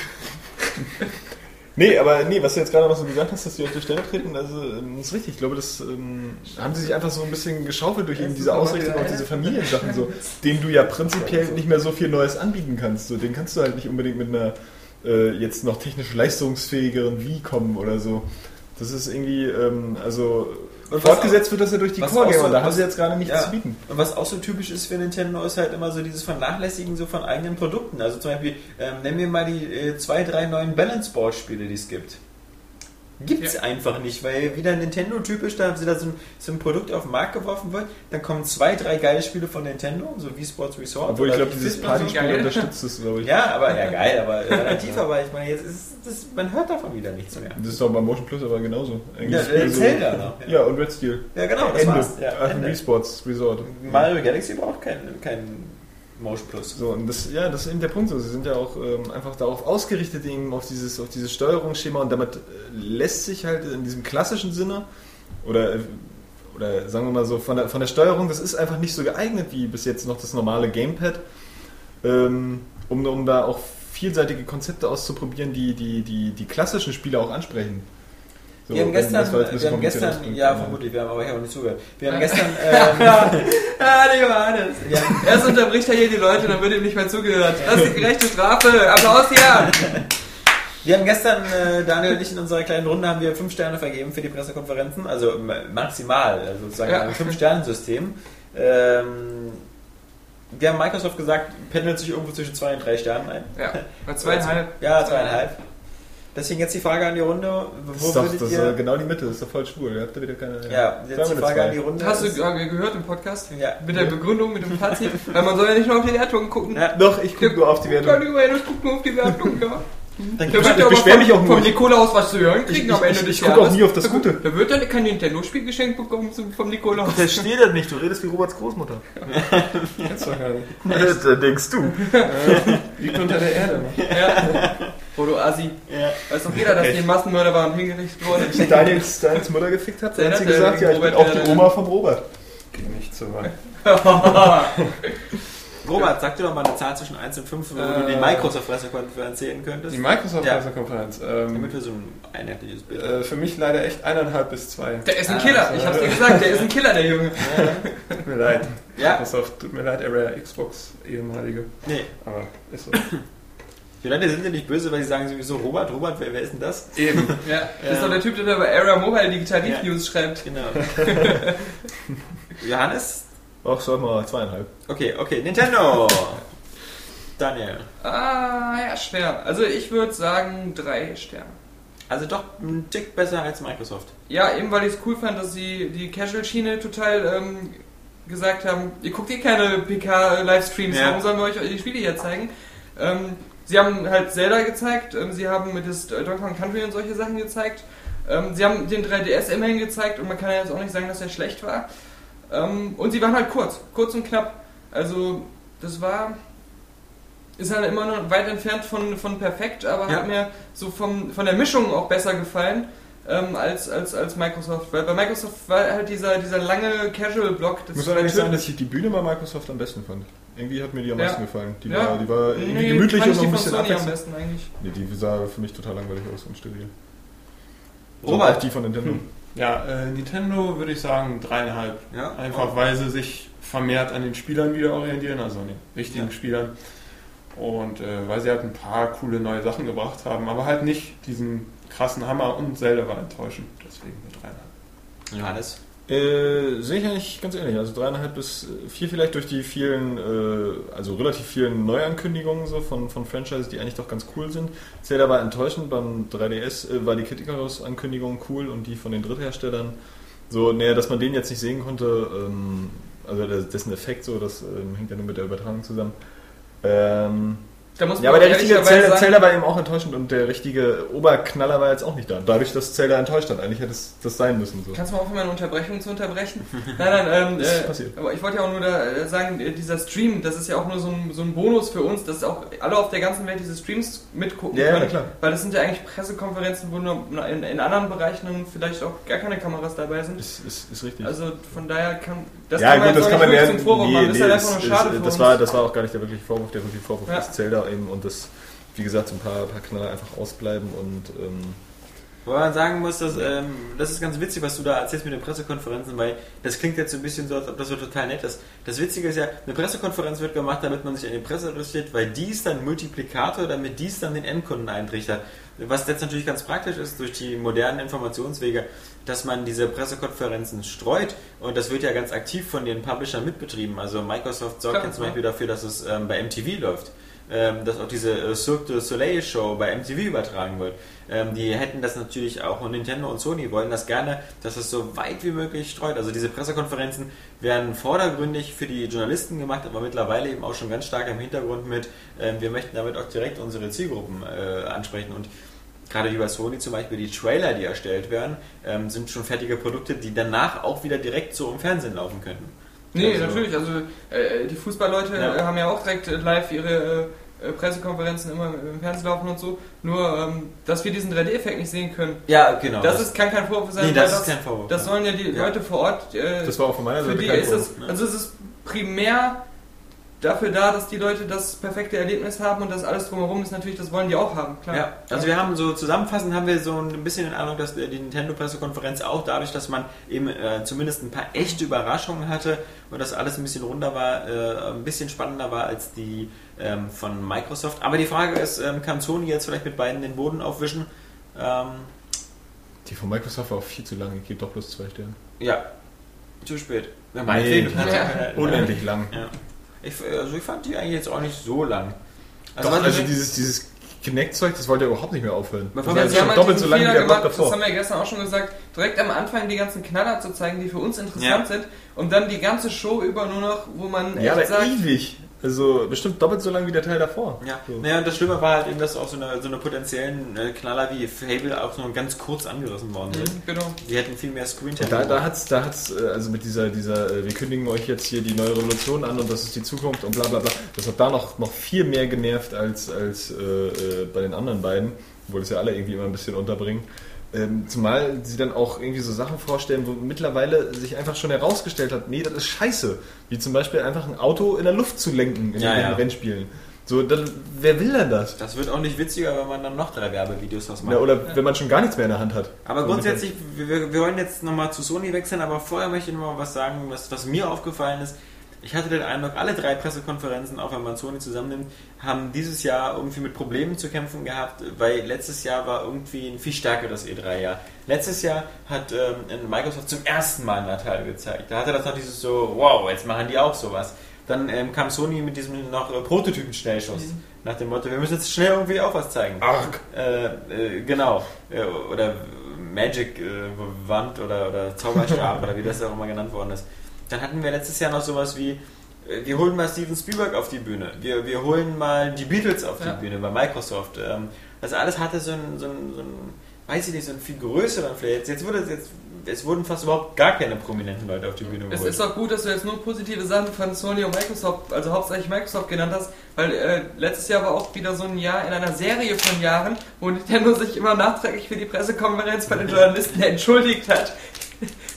S3: Nee, aber nee, was du jetzt gerade noch so gesagt hast, dass die auf die Stelle treten, also ähm, ist richtig. Ich glaube, das ähm, haben sie sich einfach so ein bisschen geschaufelt durch eben diese Ausrichtung auf diese Familiensachen, so, denen du ja prinzipiell nicht mehr so viel Neues anbieten kannst. So, den kannst du halt nicht unbedingt mit einer äh, jetzt noch technisch leistungsfähigeren Wii kommen oder so. Das ist irgendwie, ähm, also
S2: Und
S3: fortgesetzt wird das ja durch die
S2: was
S3: Core
S2: auch
S3: Gamer.
S2: so-
S3: da haben sie jetzt gerade nichts
S2: Ja.
S3: zu bieten.
S2: Und was auch so typisch ist für Nintendo, ist halt immer so dieses Vernachlässigen so von eigenen Produkten. Also zum Beispiel, ähm, nennen wir mal die äh, zwei, drei neuen Balance Board Spiele, die es gibt. Gibt's
S1: Ja.
S2: einfach nicht, weil wieder Nintendo typisch, da haben sie da so ein, so ein Produkt auf den Markt geworfen wird, dann kommen zwei, drei geile Spiele von Nintendo, so wie Sports Resort.
S3: Obwohl ich glaube, dieses
S2: so.
S3: Partyspiel
S1: geil.
S3: unterstützt das, glaube ich.
S2: Ja, aber ja geil, aber relativ, aber ich meine, jetzt ist das, man hört davon wieder nichts mehr.
S3: Das ist doch bei Motion Plus aber genauso.
S2: Ja,
S3: es so-
S2: Zelda noch.
S3: Ja, und Red Steel.
S2: Ja, genau, das
S3: Ende.
S2: war's. Ja, Ende.
S3: Wii Sports Resort.
S2: Mario Galaxy braucht kein, kein Motion Plus.
S3: So, und das, ja, das ist eben der Punkt. So. Sie sind ja auch ähm, einfach darauf ausgerichtet, eben auf dieses, auf dieses Steuerungsschema und damit äh, lässt sich halt in diesem klassischen Sinne oder, äh, oder sagen wir mal so, von der, von der Steuerung, das ist einfach nicht so geeignet wie bis jetzt noch das normale Gamepad, ähm, um, um da auch vielseitige Konzepte auszuprobieren, die die, die, die klassischen Spiele auch ansprechen. So,
S2: wir haben gestern, wir haben gestern, ja vermutlich, wir haben aber ich habe nicht zugehört. Wir haben gestern, ähm,
S1: Ah, der Johannes.
S2: wir haben,
S1: Erst unterbricht er hier die Leute, dann wird ihm nicht mehr zugehört. Das ist die gerechte Strafe. Applaus hier.
S2: wir haben gestern, äh, Daniel und ich in unserer kleinen Runde haben wir fünf Sterne vergeben für die Pressekonferenzen, also maximal, also sozusagen
S1: Ja.
S2: ein Fünf-Sterne-System. Ähm, wir haben Microsoft gesagt, pendelt sich irgendwo zwischen zwei und drei Sternen ein.
S1: Ja, bei zweieinhalb.
S2: Ja, zweieinhalb. Deswegen jetzt die Frage an die Runde,
S3: Das
S2: wo
S3: ist doch
S2: würdet
S3: das ist
S2: ihr...
S3: doch genau die Mitte, das ist doch voll schwul. Ihr habt da wieder keine.
S2: Ja, jetzt die
S3: Sagen
S2: Frage
S3: zwei.
S2: an die Runde.
S1: Hast du gehört im Podcast?
S2: Ja.
S1: Mit der Begründung, mit dem Fazit? Weil man soll ja nicht nur auf die Wertung gucken.
S2: Ja.
S3: Doch, ich gucke nur auf die
S1: Kann
S3: Wertung.
S1: das guckt nur auf die Wertung, ja.
S2: Dann
S1: Da wird
S3: ich beschwer
S1: vom,
S3: mich auch nur.
S1: vom Nikolaus was zu hören kriegen
S3: Ich-
S1: am Ende
S3: ich-
S1: des
S3: ich guck
S1: Jahres.
S3: auch nie auf das Gute.
S1: Da wird dann kein Nintendo-Spiel geschenkt bekommen vom Nikolaus.
S3: Das steht da nicht, du redest wie Roberts Großmutter.
S4: Du doch gar nicht.
S3: da denkst du.
S4: Liegt unter der Erde.
S1: Ja. Du Assi.
S2: Ja.
S1: Weiß doch jeder, dass die ein Massenmörder waren und hingerichtet wurde.
S3: Ich Daniels, Daniels Mutter gefickt habe, dann hat sie gesagt, ja, ich bin auch die Oma vom Robert.
S4: Geh nicht so weit.
S2: Robert, sag dir doch mal eine Zahl zwischen 1 und 5, wo du die
S4: Äh,
S2: Microsoft-Pressekonferenz sehen könntest.
S4: Die Microsoft
S2: Ja.
S4: Ähm,
S2: Damit wir so ein einheitliches Bild
S4: äh, für mich leider echt eineinhalb bis zwei.
S1: Der ist ein
S2: Ah,
S1: Killer. Ich hab's dir gesagt, der ist ein Killer, der Junge.
S4: Tut mir leid.
S2: Ja.
S4: Microsoft, tut mir leid, Area Xbox ehemalige.
S2: Nee.
S4: Aber ist so.
S2: Die Leute sind ja nicht böse, weil sie sagen sowieso, Robert, Robert, wer, wer ist denn das?
S4: Eben.
S1: Ja, das ist doch der Typ, der bei Area Mobile Digital Reviews schreibt.
S2: Genau. Johannes?
S3: Ach, sag mal zweieinhalb.
S2: Okay, okay, Nintendo. Daniel.
S1: Ah, ja, schwer. Also ich würde sagen drei Sterne.
S2: Also doch ein Tick besser als Microsoft.
S1: Ja, eben weil ich es cool fand, dass sie die Casual-Schiene total ähm, gesagt haben, ihr guckt eh keine PK-Livestreams,
S2: Ja.
S1: warum sollen wir euch die Spiele hier zeigen? Ähm, sie haben halt Zelda gezeigt, ähm, sie haben mit das Donkey Kong Country und solche Sachen gezeigt. Ähm, sie haben den 3DS immerhin gezeigt und man kann ja jetzt auch nicht sagen, dass er schlecht war. Ähm, und sie waren halt kurz, kurz und knapp. Also das war ist halt immer noch weit entfernt von, von perfekt, aber
S2: Ja.
S1: hat mir so vom, von der Mischung auch besser gefallen ähm, als, als, als Microsoft. Weil bei Microsoft war halt dieser, dieser lange Casual-Block.
S3: Ich muss allerdings sagen, dass ich die Bühne bei Microsoft am besten fand. Irgendwie hat mir die am
S1: Ja.
S3: meisten gefallen. Die
S1: Ja.
S3: war, die war irgendwie
S1: Nee,
S3: gemütlich und noch ein bisschen
S1: Sony am besten eigentlich.
S3: Nee, die sah für mich total langweilig aus und steril.
S2: Robert.
S3: Auch die von Nintendo.
S4: Ja, äh, Nintendo würde ich sagen dreieinhalb.
S2: Ja.
S4: Einfach weil sie sich vermehrt an den Spielern wieder orientieren, also an den richtigen
S2: Ja.
S4: Spielern. Und äh, weil sie halt ein paar coole neue Sachen gebracht haben, aber halt nicht diesen krassen Hammer und Zelda war enttäuschend. Deswegen eine dreieinhalb.
S2: Johannes.
S3: Äh, sehe ich eigentlich ganz ähnlich. Also dreieinhalb bis vier vielleicht durch die vielen, äh, also relativ vielen Neuankündigungen so von, von Franchises, die eigentlich doch ganz cool sind. Zelda war enttäuschend, beim 3DS äh, war die Kid Icarus-Ankündigung cool und die von den Drittherstellern. So, naja, dass man den jetzt nicht sehen konnte, ähm, also dessen Effekt so, das ähm, hängt ja nur mit der Übertragung zusammen. Ähm,
S1: Da muss man
S3: ja, aber der richtige
S1: sagen,
S3: Zelda war eben auch enttäuschend und der richtige Oberknaller war jetzt auch nicht da. Dadurch, dass Zelda enttäuscht hat, eigentlich hätte es das sein müssen. So.
S1: Kannst du mal aufhören, meine Unterbrechung zu unterbrechen? nein, nein, ähm,
S3: Ist
S1: äh,
S3: passiert.
S1: aber ich wollte ja auch nur da äh, sagen, äh, dieser Stream, das ist ja auch nur so ein, so ein Bonus für uns, dass auch alle auf der ganzen Welt diese Streams mitgucken
S3: Ja, ja,
S1: können.
S3: klar.
S1: Weil das sind ja eigentlich Pressekonferenzen, wo nur in, in anderen Bereichen dann vielleicht auch gar keine Kameras dabei sind.
S3: Ist, ist, ist richtig.
S1: Also von daher kann das
S3: ja, gut,
S1: jetzt
S3: das kann man
S1: nicht
S3: lernen.
S1: wirklich zum Vorwurf machen. Das ist halt einfach nur schade für
S3: das
S1: uns.
S3: war, das war auch gar nicht der wirkliche Vorwurf. Der wirkliche Vorwurf
S1: Ja.
S3: ist Zelda eben und das, wie gesagt, so ein paar, paar Knaller einfach ausbleiben und ähm,
S2: Wobei man sagen muss, dass, ähm, das ist ganz witzig, was du da erzählst mit den Pressekonferenzen, weil das klingt jetzt so ein bisschen so, als ob das so total nett ist. Das Witzige ist ja, eine Pressekonferenz wird gemacht, damit man sich an die Presse richtet, weil dies dann Multiplikator, damit dies dann den Endkunden eintrichtert. Was jetzt natürlich ganz praktisch ist, durch die modernen Informationswege, dass man diese Pressekonferenzen streut und das wird ja ganz aktiv von den Publishern mitbetrieben. Also Microsoft sorgt
S1: Klar,
S2: ja zum. Beispiel dafür, dass es ähm, bei MTV läuft. Ähm, dass auch diese äh, Cirque du Soleil Show bei MTV übertragen wird. Ähm, die hätten das natürlich auch und Nintendo und Sony wollen das gerne, dass es so weit wie möglich streut. Also diese Pressekonferenzen werden vordergründig für die Journalisten gemacht, aber mittlerweile eben auch schon ganz stark im Hintergrund mit, ähm, wir möchten damit auch direkt unsere Zielgruppen äh, ansprechen und gerade wie bei Sony zum Beispiel die Trailer, die erstellt werden, ähm, sind schon fertige Produkte, die danach auch wieder direkt so im Fernsehen laufen könnten.
S1: Nee,
S2: Also-
S1: natürlich. Also äh, die Fußballleute
S2: Ja.
S1: äh, haben ja auch direkt äh, live ihre äh, Pressekonferenzen immer im Fernsehen laufen und so. Nur, ähm, dass wir diesen 3D-Effekt nicht sehen können,
S2: Ja, genau.
S1: das ist, kann kein Vorwurf sein.
S2: nee,
S1: weil
S2: das ist kein Vorwurf.
S1: Das sollen ja die
S2: Ja.
S1: Leute vor Ort. Äh,
S3: das war auch von meiner
S1: für
S3: Seite
S1: die
S3: kein
S1: ist es,
S3: Vorwurf.
S1: also es ist primär dafür da, dass die Leute das perfekte Erlebnis haben und das alles drumherum ist natürlich, das wollen die auch haben, klar.
S2: Ja, also wir haben so zusammenfassend haben wir so ein bisschen den Eindruck, dass die Nintendo-Pressekonferenz auch dadurch, dass man eben äh, zumindest ein paar echte Überraschungen hatte und das alles ein bisschen runder war, äh, ein bisschen spannender war als die ähm, von Microsoft. Aber die Frage ist, ähm, kann Sony jetzt vielleicht mit beiden den Boden aufwischen? Ähm,
S3: Die von Microsoft war auch viel zu lang. Ich gebe doch bloß zwei Sterne.
S2: ja, zu spät. Ja,
S3: Nee.
S1: Ja.
S3: Unendlich lang.
S2: Ja. Ich, also ich fand die eigentlich jetzt auch nicht so lang.
S3: Also, Doch, also dieses, dieses Kinect-Zeug, das wollte ja überhaupt nicht mehr aufhören.
S2: Man
S3: Das
S2: Ja,
S1: sie
S3: schon doppelt so lang wie der
S1: gemacht, das
S3: davor.
S1: haben wir ja gestern auch schon gesagt, direkt am Anfang die ganzen Knaller zu zeigen, die für uns interessant
S2: Ja.
S1: sind und dann die ganze Show über nur noch, wo man
S3: Ja, aber
S1: echt sagt,
S3: ewig. Also bestimmt doppelt so lang wie der Teil davor.
S2: Ja,
S3: So.
S2: naja, und das Schlimme war halt eben, dass auch so eine, so eine potenziellen äh, Knaller wie Fable auch nur ganz kurz angerissen worden sind.
S1: Mhm, genau.
S2: Die hätten viel mehr Screentime.
S3: Da, da hat's, da hat's, äh, also mit dieser, dieser, äh, wir kündigen euch jetzt hier die neue Revolution an und das ist die Zukunft und bla bla bla. Das hat da noch, noch viel mehr genervt als, als bei den anderen beiden, obwohl es ja alle irgendwie immer ein bisschen unterbringen. Ähm, zumal sie dann auch irgendwie so Sachen vorstellen, wo mittlerweile sich einfach schon herausgestellt hat, nee, das ist scheiße. Wie zum Beispiel einfach ein Auto in der Luft zu lenken in
S2: Ja,
S3: den
S2: ja.
S3: Rennspielen. So, dann, wer will denn das?
S2: das wird auch nicht witziger, wenn man dann noch drei Werbevideos draus macht.
S3: Ja, oder wenn man schon gar nichts mehr in der Hand hat.
S2: aber
S3: So,
S2: grundsätzlich, wir, wir wollen jetzt nochmal zu Sony wechseln, aber vorher möchte ich nochmal was sagen, was, was mir aufgefallen ist. Ich hatte den Eindruck, alle drei Pressekonferenzen, auch wenn man Sony zusammennimmt, haben dieses Jahr irgendwie mit Problemen zu kämpfen gehabt, weil letztes Jahr war irgendwie ein viel stärkeres E3-Jahr. Letztes Jahr hat ähm, Microsoft zum ersten Mal einen Natale gezeigt. Da hatte das noch dieses so, wow, jetzt machen die auch sowas. Dann ähm, kam Sony mit diesem noch äh, Prototypen-Schnellschuss. Nach dem Motto, wir müssen jetzt schnell irgendwie auch was zeigen.
S3: Arg.
S2: Äh, äh, genau. Äh, oder Magic äh, Wand oder, oder Zauberstab oder wie das auch immer genannt worden ist. Dann hatten wir letztes Jahr noch sowas wie, äh, wir holen mal Steven Spielberg auf die Bühne. Wir, wir holen mal die Beatles auf die
S1: Ja.
S2: Bühne bei Microsoft. Das alles hatte so ein, so ein, so ein weiß ich nicht, so einen viel größeren Flair. Jetzt, jetzt wurde es jetzt, es wurden fast überhaupt gar keine prominenten Leute auf die Bühne
S1: Es
S2: geholt.
S1: ist auch gut, dass du jetzt nur positive Sachen von Sony und Microsoft, also hauptsächlich Microsoft genannt hast, weil äh, letztes Jahr war auch wieder so ein Jahr in einer Serie von Jahren, wo Nintendo sich immer nachträglich für die Pressekonferenz bei den Journalisten entschuldigt hat.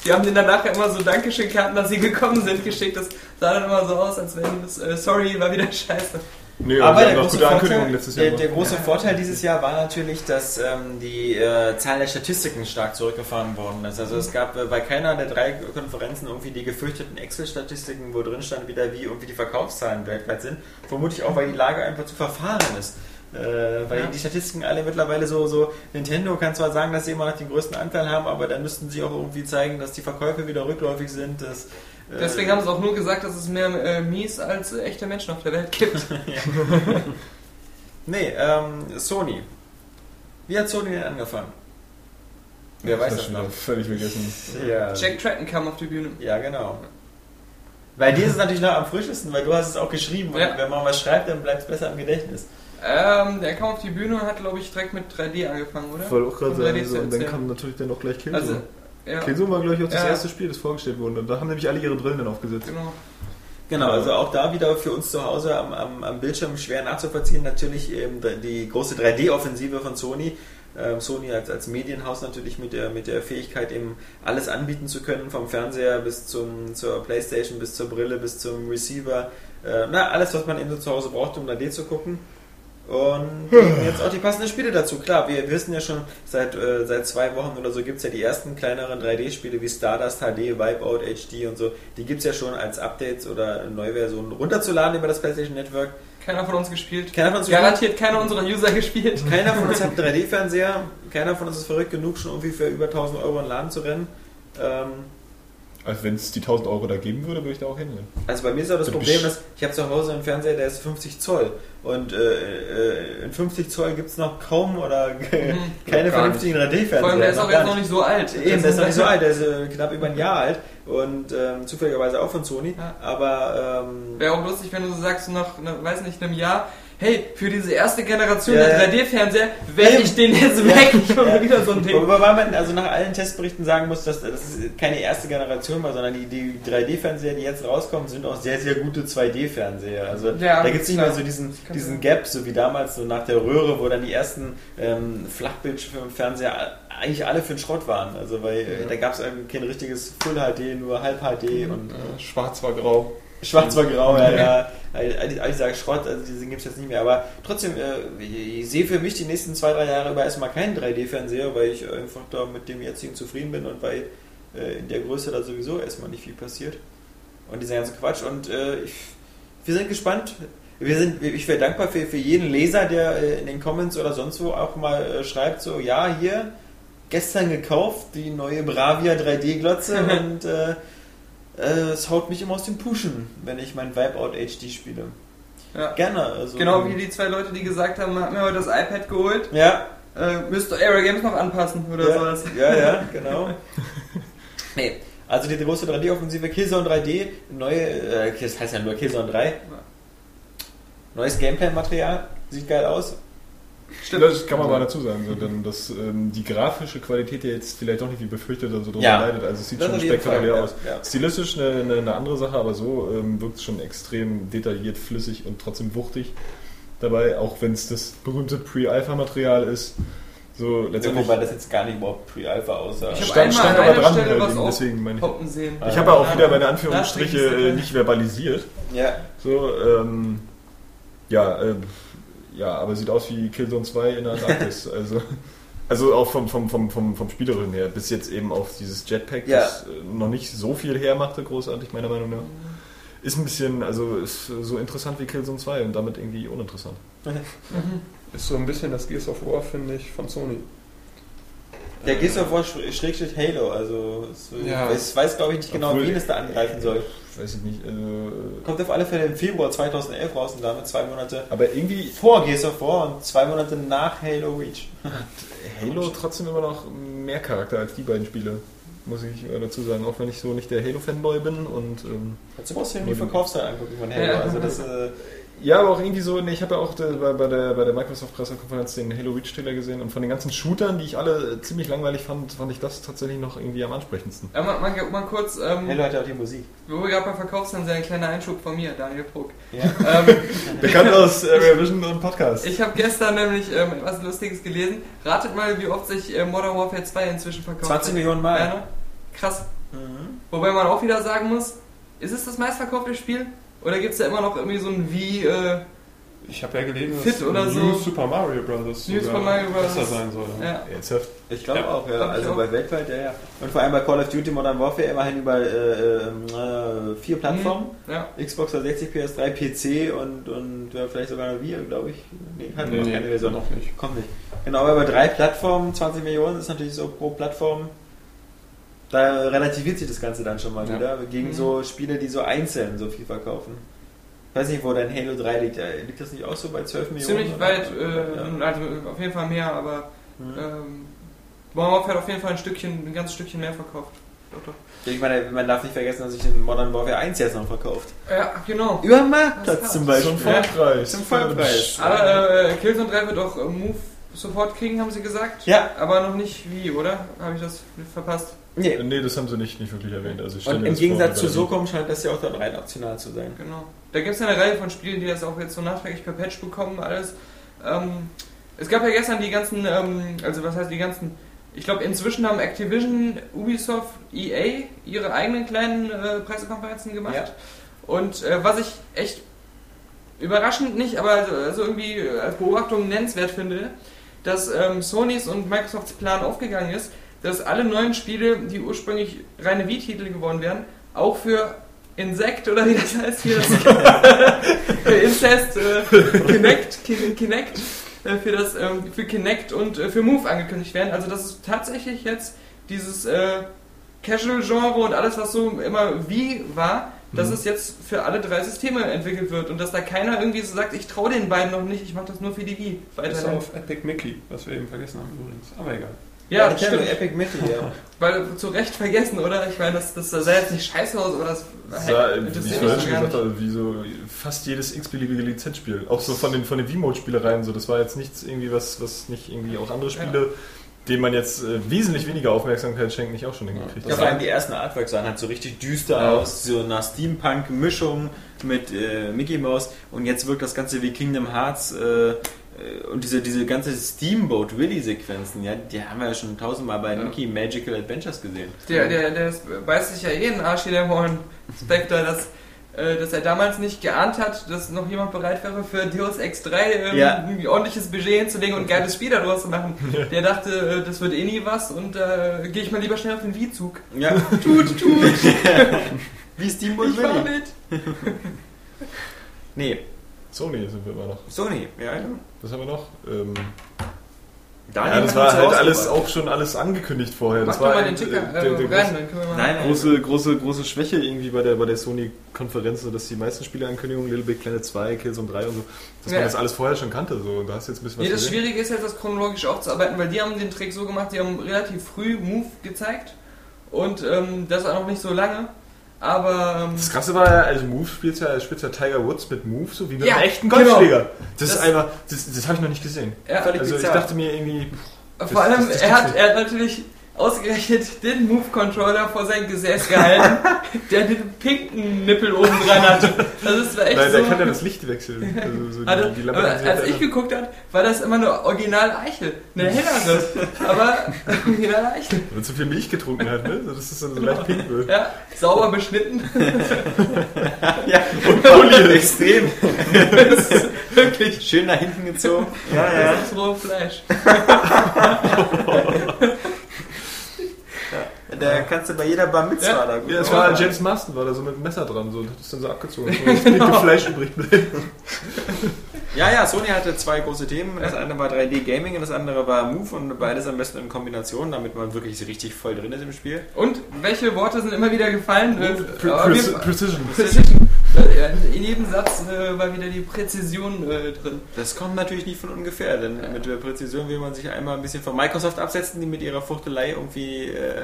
S1: Die haben denen danach immer so Dankeschön-Karten, dass sie gekommen sind, geschickt. Das sah dann immer so aus, als wenn das, äh, sorry, war wieder scheiße.
S3: Nee,
S2: Aber
S3: wir
S2: der große, Vorteil,
S3: Ankündigungen letztes Jahr.
S2: der, der große Vorteil dieses Jahr war natürlich, dass ähm, die äh, Zahl der Statistiken stark zurückgefahren worden ist. Also es gab äh, bei keiner der drei Konferenzen irgendwie die gefürchteten Excel-Statistiken, wo drin stand wieder, wie irgendwie die Verkaufszahlen weltweit sind. Vermutlich auch, weil die Lage einfach zu verfahren ist. Äh, weil
S1: Ja.
S2: die Statistiken alle mittlerweile so, so, Nintendo kann zwar sagen, dass sie immer noch den größten Anteil haben, aber dann müssten sie auch irgendwie zeigen, dass die Verkäufe wieder rückläufig sind. Dass, äh,
S1: Deswegen haben sie auch nur gesagt, dass es mehr äh, Mies als äh, echte Menschen auf der Welt gibt.
S2: Nee, ähm, Sony. Wie hat Sony denn angefangen? Wer weiß
S3: hab
S2: das
S3: schon
S2: noch?
S3: Völlig vergessen.
S2: Ja.
S1: Jack Tratton kam auf die Bühne.
S2: ja, genau. Bei dir ist es natürlich noch am frischesten, weil du hast es auch geschrieben und
S1: Ja.
S2: wenn man was schreibt, dann bleibt es besser im Gedächtnis.
S1: Ähm, der kam auf die Bühne und hat, glaube ich, direkt mit 3D angefangen, oder?
S3: Ich wollte auch gerade sagen,
S1: 3D zu
S3: so, und dann kam natürlich dann auch gleich Killzone.
S1: Also, ja,
S3: Killzone war, glaube ich, auch das
S1: Ja.
S3: erste Spiel, das vorgestellt wurde. Und da haben nämlich alle ihre Brillen dann aufgesetzt.
S1: genau.
S2: Genau, also auch da wieder für uns zu Hause am, am, am Bildschirm schwer nachzuvollziehen. Natürlich eben die große 3D-Offensive von Sony. Ähm, Sony als, als Medienhaus natürlich mit der, mit der Fähigkeit, eben alles anbieten zu können, vom Fernseher bis zum, zur Playstation, bis zur Brille, bis zum Receiver. Äh, na, alles, was man eben so zu Hause braucht, um 3D zu gucken. Und jetzt auch die passenden Spiele dazu. Klar, wir wissen ja schon, seit, äh, seit zwei Wochen oder so gibt es ja die ersten kleineren 3D-Spiele wie Stardust HD, Wipeout HD und so. Die gibt es ja schon als Updates oder Neuversionen runterzuladen über das PlayStation Network.
S1: Keiner von uns gespielt.
S2: Keiner von uns
S1: Garantiert keiner unserer User gespielt.
S2: Keiner von uns hat einen 3D-Fernseher. Keiner von uns ist verrückt genug, schon irgendwie für über 1000 Euro in den Laden zu rennen. Ähm,
S3: Also wenn es die 1000 Euro da geben würde, würde ich da auch hinrennen.
S2: Also bei mir ist auch das
S3: Du
S2: Problem, dass ich habe zu Hause einen Fernseher, der ist 50 Zoll und äh, äh, in 50 Zoll gibt es noch kaum oder keine
S1: gar
S2: vernünftigen 3D-Fernseher.
S1: Vor allem, der ist auch jetzt noch nicht so alt.
S2: Eben, der ist noch nicht so alt, der ist äh, knapp über ein Jahr alt und ähm, zufälligerweise auch von Sony,
S1: Ja.
S2: aber ähm,
S1: Wäre auch lustig, wenn du so sagst, nach, ne, weiß nicht, einem Jahr, hey, für diese erste Generation
S2: Ja,
S1: der
S2: ja.
S1: 3D-Fernseher werde ich den jetzt
S2: Ja,
S1: weg. Schon
S2: ja.
S1: wieder so ein Ding.
S2: Wobei man also nach allen Testberichten sagen muss, dass das keine erste Generation war, sondern die, die 3D-Fernseher, die jetzt rauskommen, sind auch sehr, sehr gute 2D-Fernseher. Also
S1: Ja,
S2: da gibt es nicht mehr so diesen, diesen. Gap, so wie damals so nach der Röhre, wo dann die ersten ähm, Flachbildschirmfernseher eigentlich alle für den Schrott waren. Also weil äh, da gab es kein richtiges Full HD, nur Halb HD und
S4: Äh, Schwarz war grau.
S2: Schwarz war grau, ja, ja. Also ich sage Schrott, also diesen gibt es jetzt nicht mehr. Aber trotzdem, äh, ich sehe für mich die nächsten zwei, drei Jahre über erstmal keinen 3D-Fernseher, weil ich einfach da mit dem jetzigen zufrieden bin und weil äh, in der Größe da sowieso erstmal nicht viel passiert. Und dieser ganze Quatsch. Und äh, ich, wir sind gespannt. Wir sind, ich wäre dankbar für, für jeden Leser, der in den Comments oder sonst wo auch mal schreibt, so, ja, hier, gestern gekauft, die neue Bravia 3D-Glotze und äh, äh, es haut mich immer aus dem Pushen, wenn ich mein Wipeout HD spiele.
S1: Ja.
S2: Gerne. Also,
S1: Genau wie die zwei Leute, die gesagt haben, hat mir heute das iPad geholt,
S2: Ja,
S1: äh, müsst ihr Area Games noch anpassen oder
S2: ja,
S1: sowas.
S2: ja, ja, genau. nee, also die große 3D-Offensive Killzone 3D, neue, äh, das heißt ja nur Killzone 3. Neues Gameplay-Material, sieht geil aus.
S1: Stimmt.
S3: Das kann man mal dazu sagen, so, denn dass ähm, die grafische Qualität ja jetzt vielleicht doch nicht wie befürchtet oder so drunter
S2: Ja.
S3: leidet. Also es sieht
S2: Das
S3: schon spektakulär
S2: Fall, ja,
S3: aus.
S2: ja.
S3: Stilistisch eine, eine, eine andere Sache, aber so ähm, wirkt es schon extrem detailliert, flüssig und trotzdem wuchtig dabei, auch wenn es das berühmte Pre-Alpha-Material ist. So
S2: Ja,
S3: letztendlich.
S2: wobei das jetzt gar nicht überhaupt Pre-Alpha aussah.
S1: Ich
S3: Stand- stand
S1: an
S3: aber dran,
S1: Stelle
S3: halt
S1: was
S3: deswegen meine ich-
S1: sehen.
S3: ich habe auch wieder meine Anführungsstriche äh, nicht verbalisiert.
S2: Ja,
S3: So, ähm, ja, äh, ja, aber sieht aus wie Killzone 2 in der Antarktis. also, also auch vom, vom, vom, vom, vom Spielerischen her, bis jetzt eben auf dieses Jetpack,
S2: Ja.
S3: das äh, noch nicht so viel hermachte, großartig, meiner Meinung nach. ist ein bisschen, also ist so interessant wie Killzone 2 und damit irgendwie uninteressant.
S4: Ist so ein bisschen das Gears of War, finde ich, von Sony.
S2: Der Gears of War sch- Schrägstrich Halo, also es,
S4: Ja.
S2: ich weiß glaube ich nicht genau, wen es da angreifen soll.
S3: Weiß ich nicht. Äh,
S2: Kommt auf alle Fälle im Februar 2011 raus und damit zwei Monate
S3: aber irgendwie
S2: vor Gears of War und zwei Monate nach Halo Reach.
S3: Halo trotzdem immer noch mehr Charakter als die beiden Spiele, muss ich äh, dazu sagen. Auch wenn ich so nicht der Halo-Fanboy bin und ähm,
S2: brauchst du dir die Verkaufszahlen angucken von Halo. Also das, äh,
S3: ja, aber auch irgendwie so, nee, ich habe ja auch äh, bei, bei der, bei der Microsoft-Pressekonferenz den Halo Reach-Trailer gesehen und von den ganzen Shootern, die ich alle ziemlich langweilig fand, fand ich das tatsächlich noch irgendwie am ansprechendsten.
S1: Ja, mal, mal, mal kurz, ähm,
S2: Halo hat ja auch die Musik.
S1: wo wir gerade bei Verkaufszahlen sind, ein kleiner Einschub von mir, Daniel Puck.
S2: Ja.
S1: Ähm,
S3: Bekannt aus Area Vision und Podcast.
S1: ich habe gestern nämlich ähm, etwas Lustiges gelesen. Ratet mal, wie oft sich äh, Modern Warfare 2 inzwischen verkauft
S2: 20
S1: hat.
S2: Millionen Mal.
S1: Ja, ne? Krass.
S2: Mhm.
S1: Wobei man auch wieder sagen muss, ist es das meistverkaufte Spiel? Oder gibt es da immer noch irgendwie so ein wie, äh,
S4: Ich habe ja gelesen,
S1: Fit oder
S4: New
S1: so.
S4: Super Mario Bros.
S1: New Super Mario Bros.
S4: besser sein soll.
S1: ja.
S2: Ich glaube
S4: Ja.
S2: auch, ja.
S1: Glaub
S2: also
S1: auch.
S2: bei weltweit, ja, ja. Und vor allem bei Call of Duty Modern Warfare immerhin über äh, äh, vier Plattformen.
S1: ja.
S2: Xbox 360, PS3, PC und, und ja, vielleicht sogar eine Wii, glaube ich. Nee, hat
S4: Nee,
S2: noch keine Version.
S4: noch nicht.
S2: Kommt nicht. Genau, aber bei drei Plattformen, 20 Millionen ist natürlich so pro Plattform. Da relativiert sich das Ganze dann schon mal
S4: Ja.
S2: wieder. Gegen
S1: Mhm.
S2: so Spiele, die so einzeln so viel verkaufen. Ich weiß nicht, wo dein Halo 3 liegt. Liegt das nicht auch so bei 12 Millionen?
S1: Ziemlich weit, äh,
S2: Ja.
S1: also auf jeden Fall mehr, aber
S2: Mhm.
S1: ähm, Modern Warfare hat auf jeden Fall ein Stückchen, ein ganzes Stückchen mehr verkauft. Doch, doch.
S2: Ich meine, man darf nicht vergessen, dass sich in Modern Warfare 1 jetzt noch verkauft.
S1: Ja, genau.
S2: Über
S1: Das
S2: Marktplatz zum Beispiel.
S3: Zum Vollpreis.
S2: Zum Vollpreis.
S1: Aber äh, Killzone 3 wird auch äh, Move sofort kriegen, haben sie gesagt.
S2: Ja.
S1: Aber noch nicht wie, oder? Habe ich das verpasst?
S2: Nee.
S3: Nee, das haben sie nicht, nicht wirklich erwähnt. Also
S2: Und im
S3: das vor,
S2: Gegensatz zu SOCOM scheint das ja auch dann rein optional zu sein.
S1: Genau. Da gibt es ja eine Reihe von Spielen, die das auch jetzt so nachträglich per Patch bekommen, alles. Ähm, es gab ja gestern die ganzen, ähm, also was heißt die ganzen, ich glaube inzwischen haben Activision, Ubisoft, EA ihre eigenen kleinen äh, Pressekonferenzen gemacht.
S2: Ja.
S1: Und äh, was ich echt überraschend nicht, aber also, also irgendwie als Beobachtung nennenswert finde, dass ähm, Sonys und Microsofts Plan aufgegangen ist, dass alle neuen Spiele, die ursprünglich reine Wii-Titel geworden wären, auch für Insect oder wie das heißt hier, das für Incest, äh, Kinect, Kin- Kinect, äh, für das ähm, für Kinect und äh, für Move angekündigt werden. Also das ist tatsächlich jetzt dieses äh, Casual-Genre und alles, was so immer wie war, dass
S3: Mhm.
S1: es jetzt für alle drei Systeme entwickelt wird und dass da keiner irgendwie so sagt, ich traue den beiden noch nicht, ich mache das nur für die Wii.
S4: Ist
S1: Weiterhin.
S4: auf Epic Mickey, was wir eben vergessen haben übrigens. Aber egal.
S1: Ja,
S2: ich kenne
S1: stimmt.
S2: Epic Mickey, ja.
S1: Weil zu Recht vergessen, oder? Ich meine, das, das sah jetzt nicht scheiße aus, aber das
S3: sah, wie
S1: interessiert
S3: ich vorhin
S1: so
S3: schon gesagt habe, wie so fast jedes x-beliebige Lizenzspiel. Auch so von den, von den V-Mode-Spielereien. So, das war jetzt nichts irgendwie, was, was nicht irgendwie auch andere Spiele, denen man jetzt äh, wesentlich weniger Aufmerksamkeit schenkt, nicht auch schon hingekriegt
S2: Ja, vor allem die ersten Artworks sahen halt so richtig düster
S3: Ja.
S2: aus, so eine Steampunk-Mischung mit äh, Mickey Mouse und jetzt wirkt das Ganze wie Kingdom Hearts äh, und diese, diese ganze Steamboat Willy-Sequenzen, ja, die haben wir ja schon tausendmal bei
S1: Ja.
S2: Mickey Magical Adventures gesehen.
S1: Der, der, der beißt sich ja eh in den Arsch, der Horn Spectre, dass, äh, dass er damals nicht geahnt hat, dass noch jemand bereit wäre für Deus Ex 3 ähm,
S2: Ja.
S1: ein ordentliches Budget hinzulegen und ein geiles Spiel daraus zu machen. Der dachte, äh, das wird eh nie was und äh, gehe ich mal lieber schnell auf den Wii-Zug.
S2: Ja,
S1: Tut, tut,
S2: wie Steamboat
S1: ich
S2: Willy.
S1: mit.
S2: Nee,
S3: Sony sind wir immer noch.
S2: Sony, ja, ja.
S3: Was haben wir noch? Ähm,
S2: Daniel
S3: ja, das war halt alles auch schon alles angekündigt vorher.
S1: Mach
S3: Das war
S1: mal den Ticker
S3: äh,
S1: äh,
S3: der, der
S1: rein,
S3: große,
S1: dann können wir mal...
S2: Nein,
S3: große, große, große Schwäche irgendwie bei der, bei der Sony-Konferenz, so dass die meisten Spieleankündigungen, Little Big Planet 2, Killzone 3 und so, dass
S1: Ja.
S3: man das alles vorher schon kannte. So. Und da hast du jetzt ein bisschen
S1: Nee,
S3: was
S1: das
S3: gesehen.
S1: Schwierige ist jetzt, das chronologisch aufzuarbeiten, weil die haben den Trick so gemacht, die haben relativ früh Move gezeigt und ähm, das auch noch nicht so lange, aber ähm,
S3: Das krasse war ja, also Move spielt ja, spielt ja Tiger Woods mit Move, so wie mit
S1: Ja,
S3: einem echten
S1: genau.
S3: Golfschläger. Das, ist
S1: Das-
S3: einfach, das, das habe ich noch nicht gesehen.
S1: ja,
S3: Also ich
S2: bizarr.
S3: dachte mir irgendwie,
S1: vor
S3: das-
S1: allem,
S3: das- das
S1: er, hat, er hat natürlich ausgerechnet den Move-Controller vor sein Gesäß gehalten, der den pinken Nippel oben dran hatte. Das ist echt
S3: nein,
S1: so...
S3: der kann ja das Licht wechseln. Also so die,
S1: Hatte,
S3: die Lampe
S1: aber als ich geguckt habe, war das immer eine original Eichel. Eine hellere, aber original Eichel.
S3: Wenn man zu viel Milch getrunken hat, ne? Dass es dann so leicht pink wird.
S1: Ja, sauber beschnitten.
S2: Ja, und Folie extrem.
S1: Wirklich.
S2: Schön nach hinten gezogen. Ja, ja.
S1: Das ist rohes Fleisch.
S2: Da kannst du bei jeder Bar Mitzvah
S1: Ja.
S2: da gut
S3: Ja, es war
S2: sein.
S3: James Marston, war da so mit dem Messer dran, so, und hat es dann so abgezogen. So, das dicke Fleisch übrig bleibt.
S2: Ja, ja, Sony hatte zwei große Themen. Das eine war 3D Gaming und das andere war Move und beides am besten in Kombination, damit man wirklich richtig voll drin ist im Spiel.
S1: Und welche Worte sind immer wieder gefallen? Äh,
S3: Pre
S1: Fall-
S3: Precision.
S1: Precision. In jedem Satz äh, war wieder die Präzision äh, drin.
S2: Das kommt natürlich nicht von ungefähr, denn mit der Präzision will man sich einmal ein bisschen von Microsoft absetzen, die mit ihrer Fuchtelei irgendwie äh,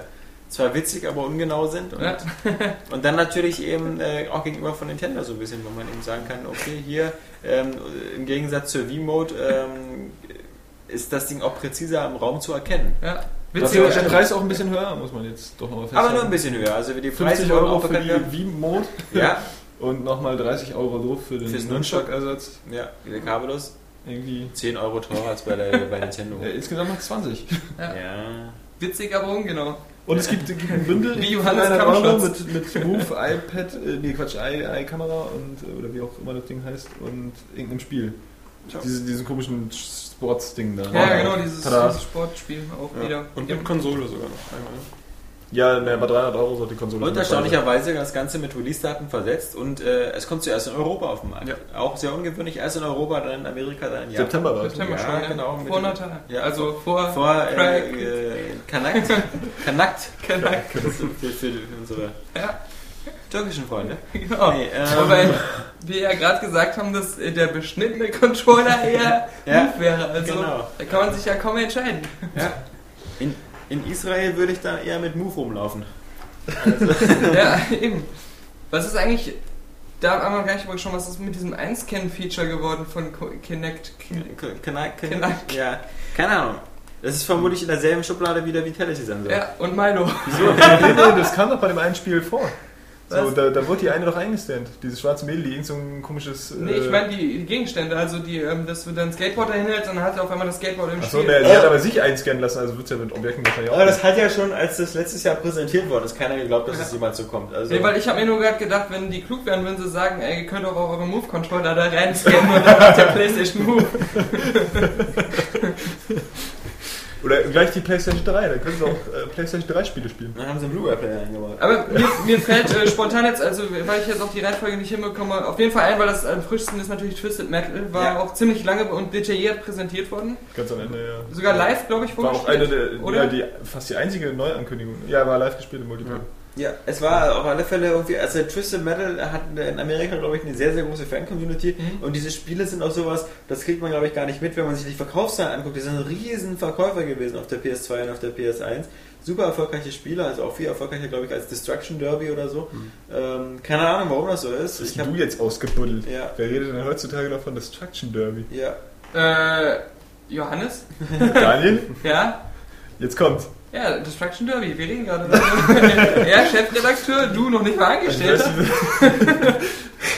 S2: zwar witzig, aber ungenau sind. Und,
S1: Ja.
S2: und dann natürlich eben äh, auch gegenüber von Nintendo so ein bisschen, wo man eben sagen kann, okay, hier ähm, im Gegensatz zur V-Mode ähm, ist das Ding auch präziser im Raum zu erkennen.
S1: Ja.
S3: Ist der
S1: Witzig.
S3: Preis auch ein bisschen höher, muss man jetzt doch nochmal feststellen.
S2: Aber nur ein bisschen höher. Also die Preise
S3: 50
S2: wurden
S3: Euro für die Wii-Mode
S2: Ja,
S3: und nochmal 30 Euro drauf für den Nunchuck-Ersatz.
S2: ja, der kabellos.
S3: Irgendwie.
S2: 10 Euro teurer als bei, der, bei Nintendo.
S3: Ja, insgesamt noch 20.
S2: Ja.
S1: Witzig, aber ungenau.
S3: Und es gibt, gibt ein Bündel
S1: Wie Johannes
S3: 300 Euro mit, mit Move, iPad, äh, nee Quatsch, i- i-Kamera und äh, oder wie auch immer das Ding heißt und irgendeinem Spiel. Diese, diesen komischen Sports-Ding da.
S1: Ja, genau, dieses,
S3: Tada.
S1: dieses Sportspiel auch
S4: Ja.
S1: wieder.
S4: Und mit Konsole sogar noch einmal.
S3: Ja, ne, bei 300 Euro sollte die Konsole
S2: Und erstaunlicherweise das Ganze mit Release-Daten versetzt und äh, es kommt zuerst in Europa auf den Markt.
S4: Ja.
S2: Auch sehr ungewöhnlich, erst in Europa, dann in Amerika, dann in Japan.
S3: September war es.
S1: September
S2: Ja,
S1: schon, ja.
S2: genau,
S1: Vor Natal.
S2: Ja.
S1: Also vor,
S2: Vor äh, äh, Kanakt. Kanakt. Das ist für, für unsere
S1: Ja,
S2: türkischen Freunde.
S1: genau.
S2: Nee, ähm,
S1: Wobei wir ja gerade gesagt haben, dass äh, der beschnittene Controller eher
S2: Ja,
S1: wäre. Also
S2: genau.
S1: da kann man sich ja kaum entscheiden.
S2: Ja. In, in Israel würde ich da eher mit Move rumlaufen.
S1: ja, eben. Was ist eigentlich, da haben wir gleich mal schon, was ist mit diesem Einscan-Feature geworden von Co- Kinect?
S2: Kanakt.
S1: Kanakt.
S2: Ja, keine Ahnung. Das ist vermutlich in derselben Schublade wie der Vitality-Sensor.
S1: Ja, und Milo.
S3: Wieso? das kam doch bei dem einen Spiel vor. So, da, da wurde die eine doch eingescannt. Dieses schwarze Mädel, die irgend so ein komisches.
S1: Nee, ich meine die, Gegenstände, also die, ähm, dass du dein Skateboard dahin hältst und dann hat er auf einmal das Skateboard im
S3: Achso,
S1: Spiel.
S3: ne, sie hat aber sich einscannen lassen, also wird es ja mit Objekten wahrscheinlich auch.
S2: Aber das hat ja schon, als das letztes Jahr präsentiert worden ist, keiner geglaubt, dass
S1: Ja.
S2: es jemals so kommt. Also,
S1: Nee, weil ich habe mir nur gerade gedacht, wenn die klug wären, würden sie sagen, ey, ihr könnt doch auch eure Move-Controller da reinscannen und dann macht der Playstation Move.
S3: Oder gleich die PlayStation 3, da können sie auch äh, PlayStation 3 Spiele spielen.
S2: dann haben sie einen Blu-ray-Player eingebaut.
S1: Aber mir, mir fällt äh, spontan jetzt, also weil ich jetzt auch die Reihenfolge nicht hinbekomme, auf jeden Fall ein, weil das am frischsten ist natürlich Twisted Metal, war
S2: Ja.
S1: auch ziemlich lange und detailliert präsentiert worden.
S3: Ganz am Ende, ja.
S1: Sogar live, glaube ich,
S3: War auch eine
S1: vorgestellt.
S3: der,
S1: oder?
S3: ja, die, fast die einzige Neuankündigung. Ja, war live gespielt im Multiplayer.
S2: Ja, es war auf alle Fälle irgendwie, also Twisted Metal hat in Amerika, glaube ich, eine sehr, sehr große Fan-Community
S1: Mhm.
S2: und diese Spiele sind auch sowas, das kriegt man, glaube ich, gar nicht mit, wenn man sich die Verkaufszahlen anguckt. Die sind riesen Verkäufer gewesen auf der PS2 und auf der PS1. Super erfolgreiche Spiele, also auch viel erfolgreicher, glaube ich, als Destruction Derby oder so. Ähm, keine Ahnung, warum das so ist.
S3: Das
S2: Ich
S3: hast
S2: hab,
S3: du jetzt ausgebuddelt.
S2: Ja.
S3: Wer redet denn heutzutage noch von Destruction Derby?
S2: ja,
S1: Äh, Johannes?
S3: Daniel,
S1: Ja?
S3: jetzt kommt.
S1: Ja, Destruction Derby, wir reden gerade darüber. ja, Chefredakteur, du noch nicht mal angestellt.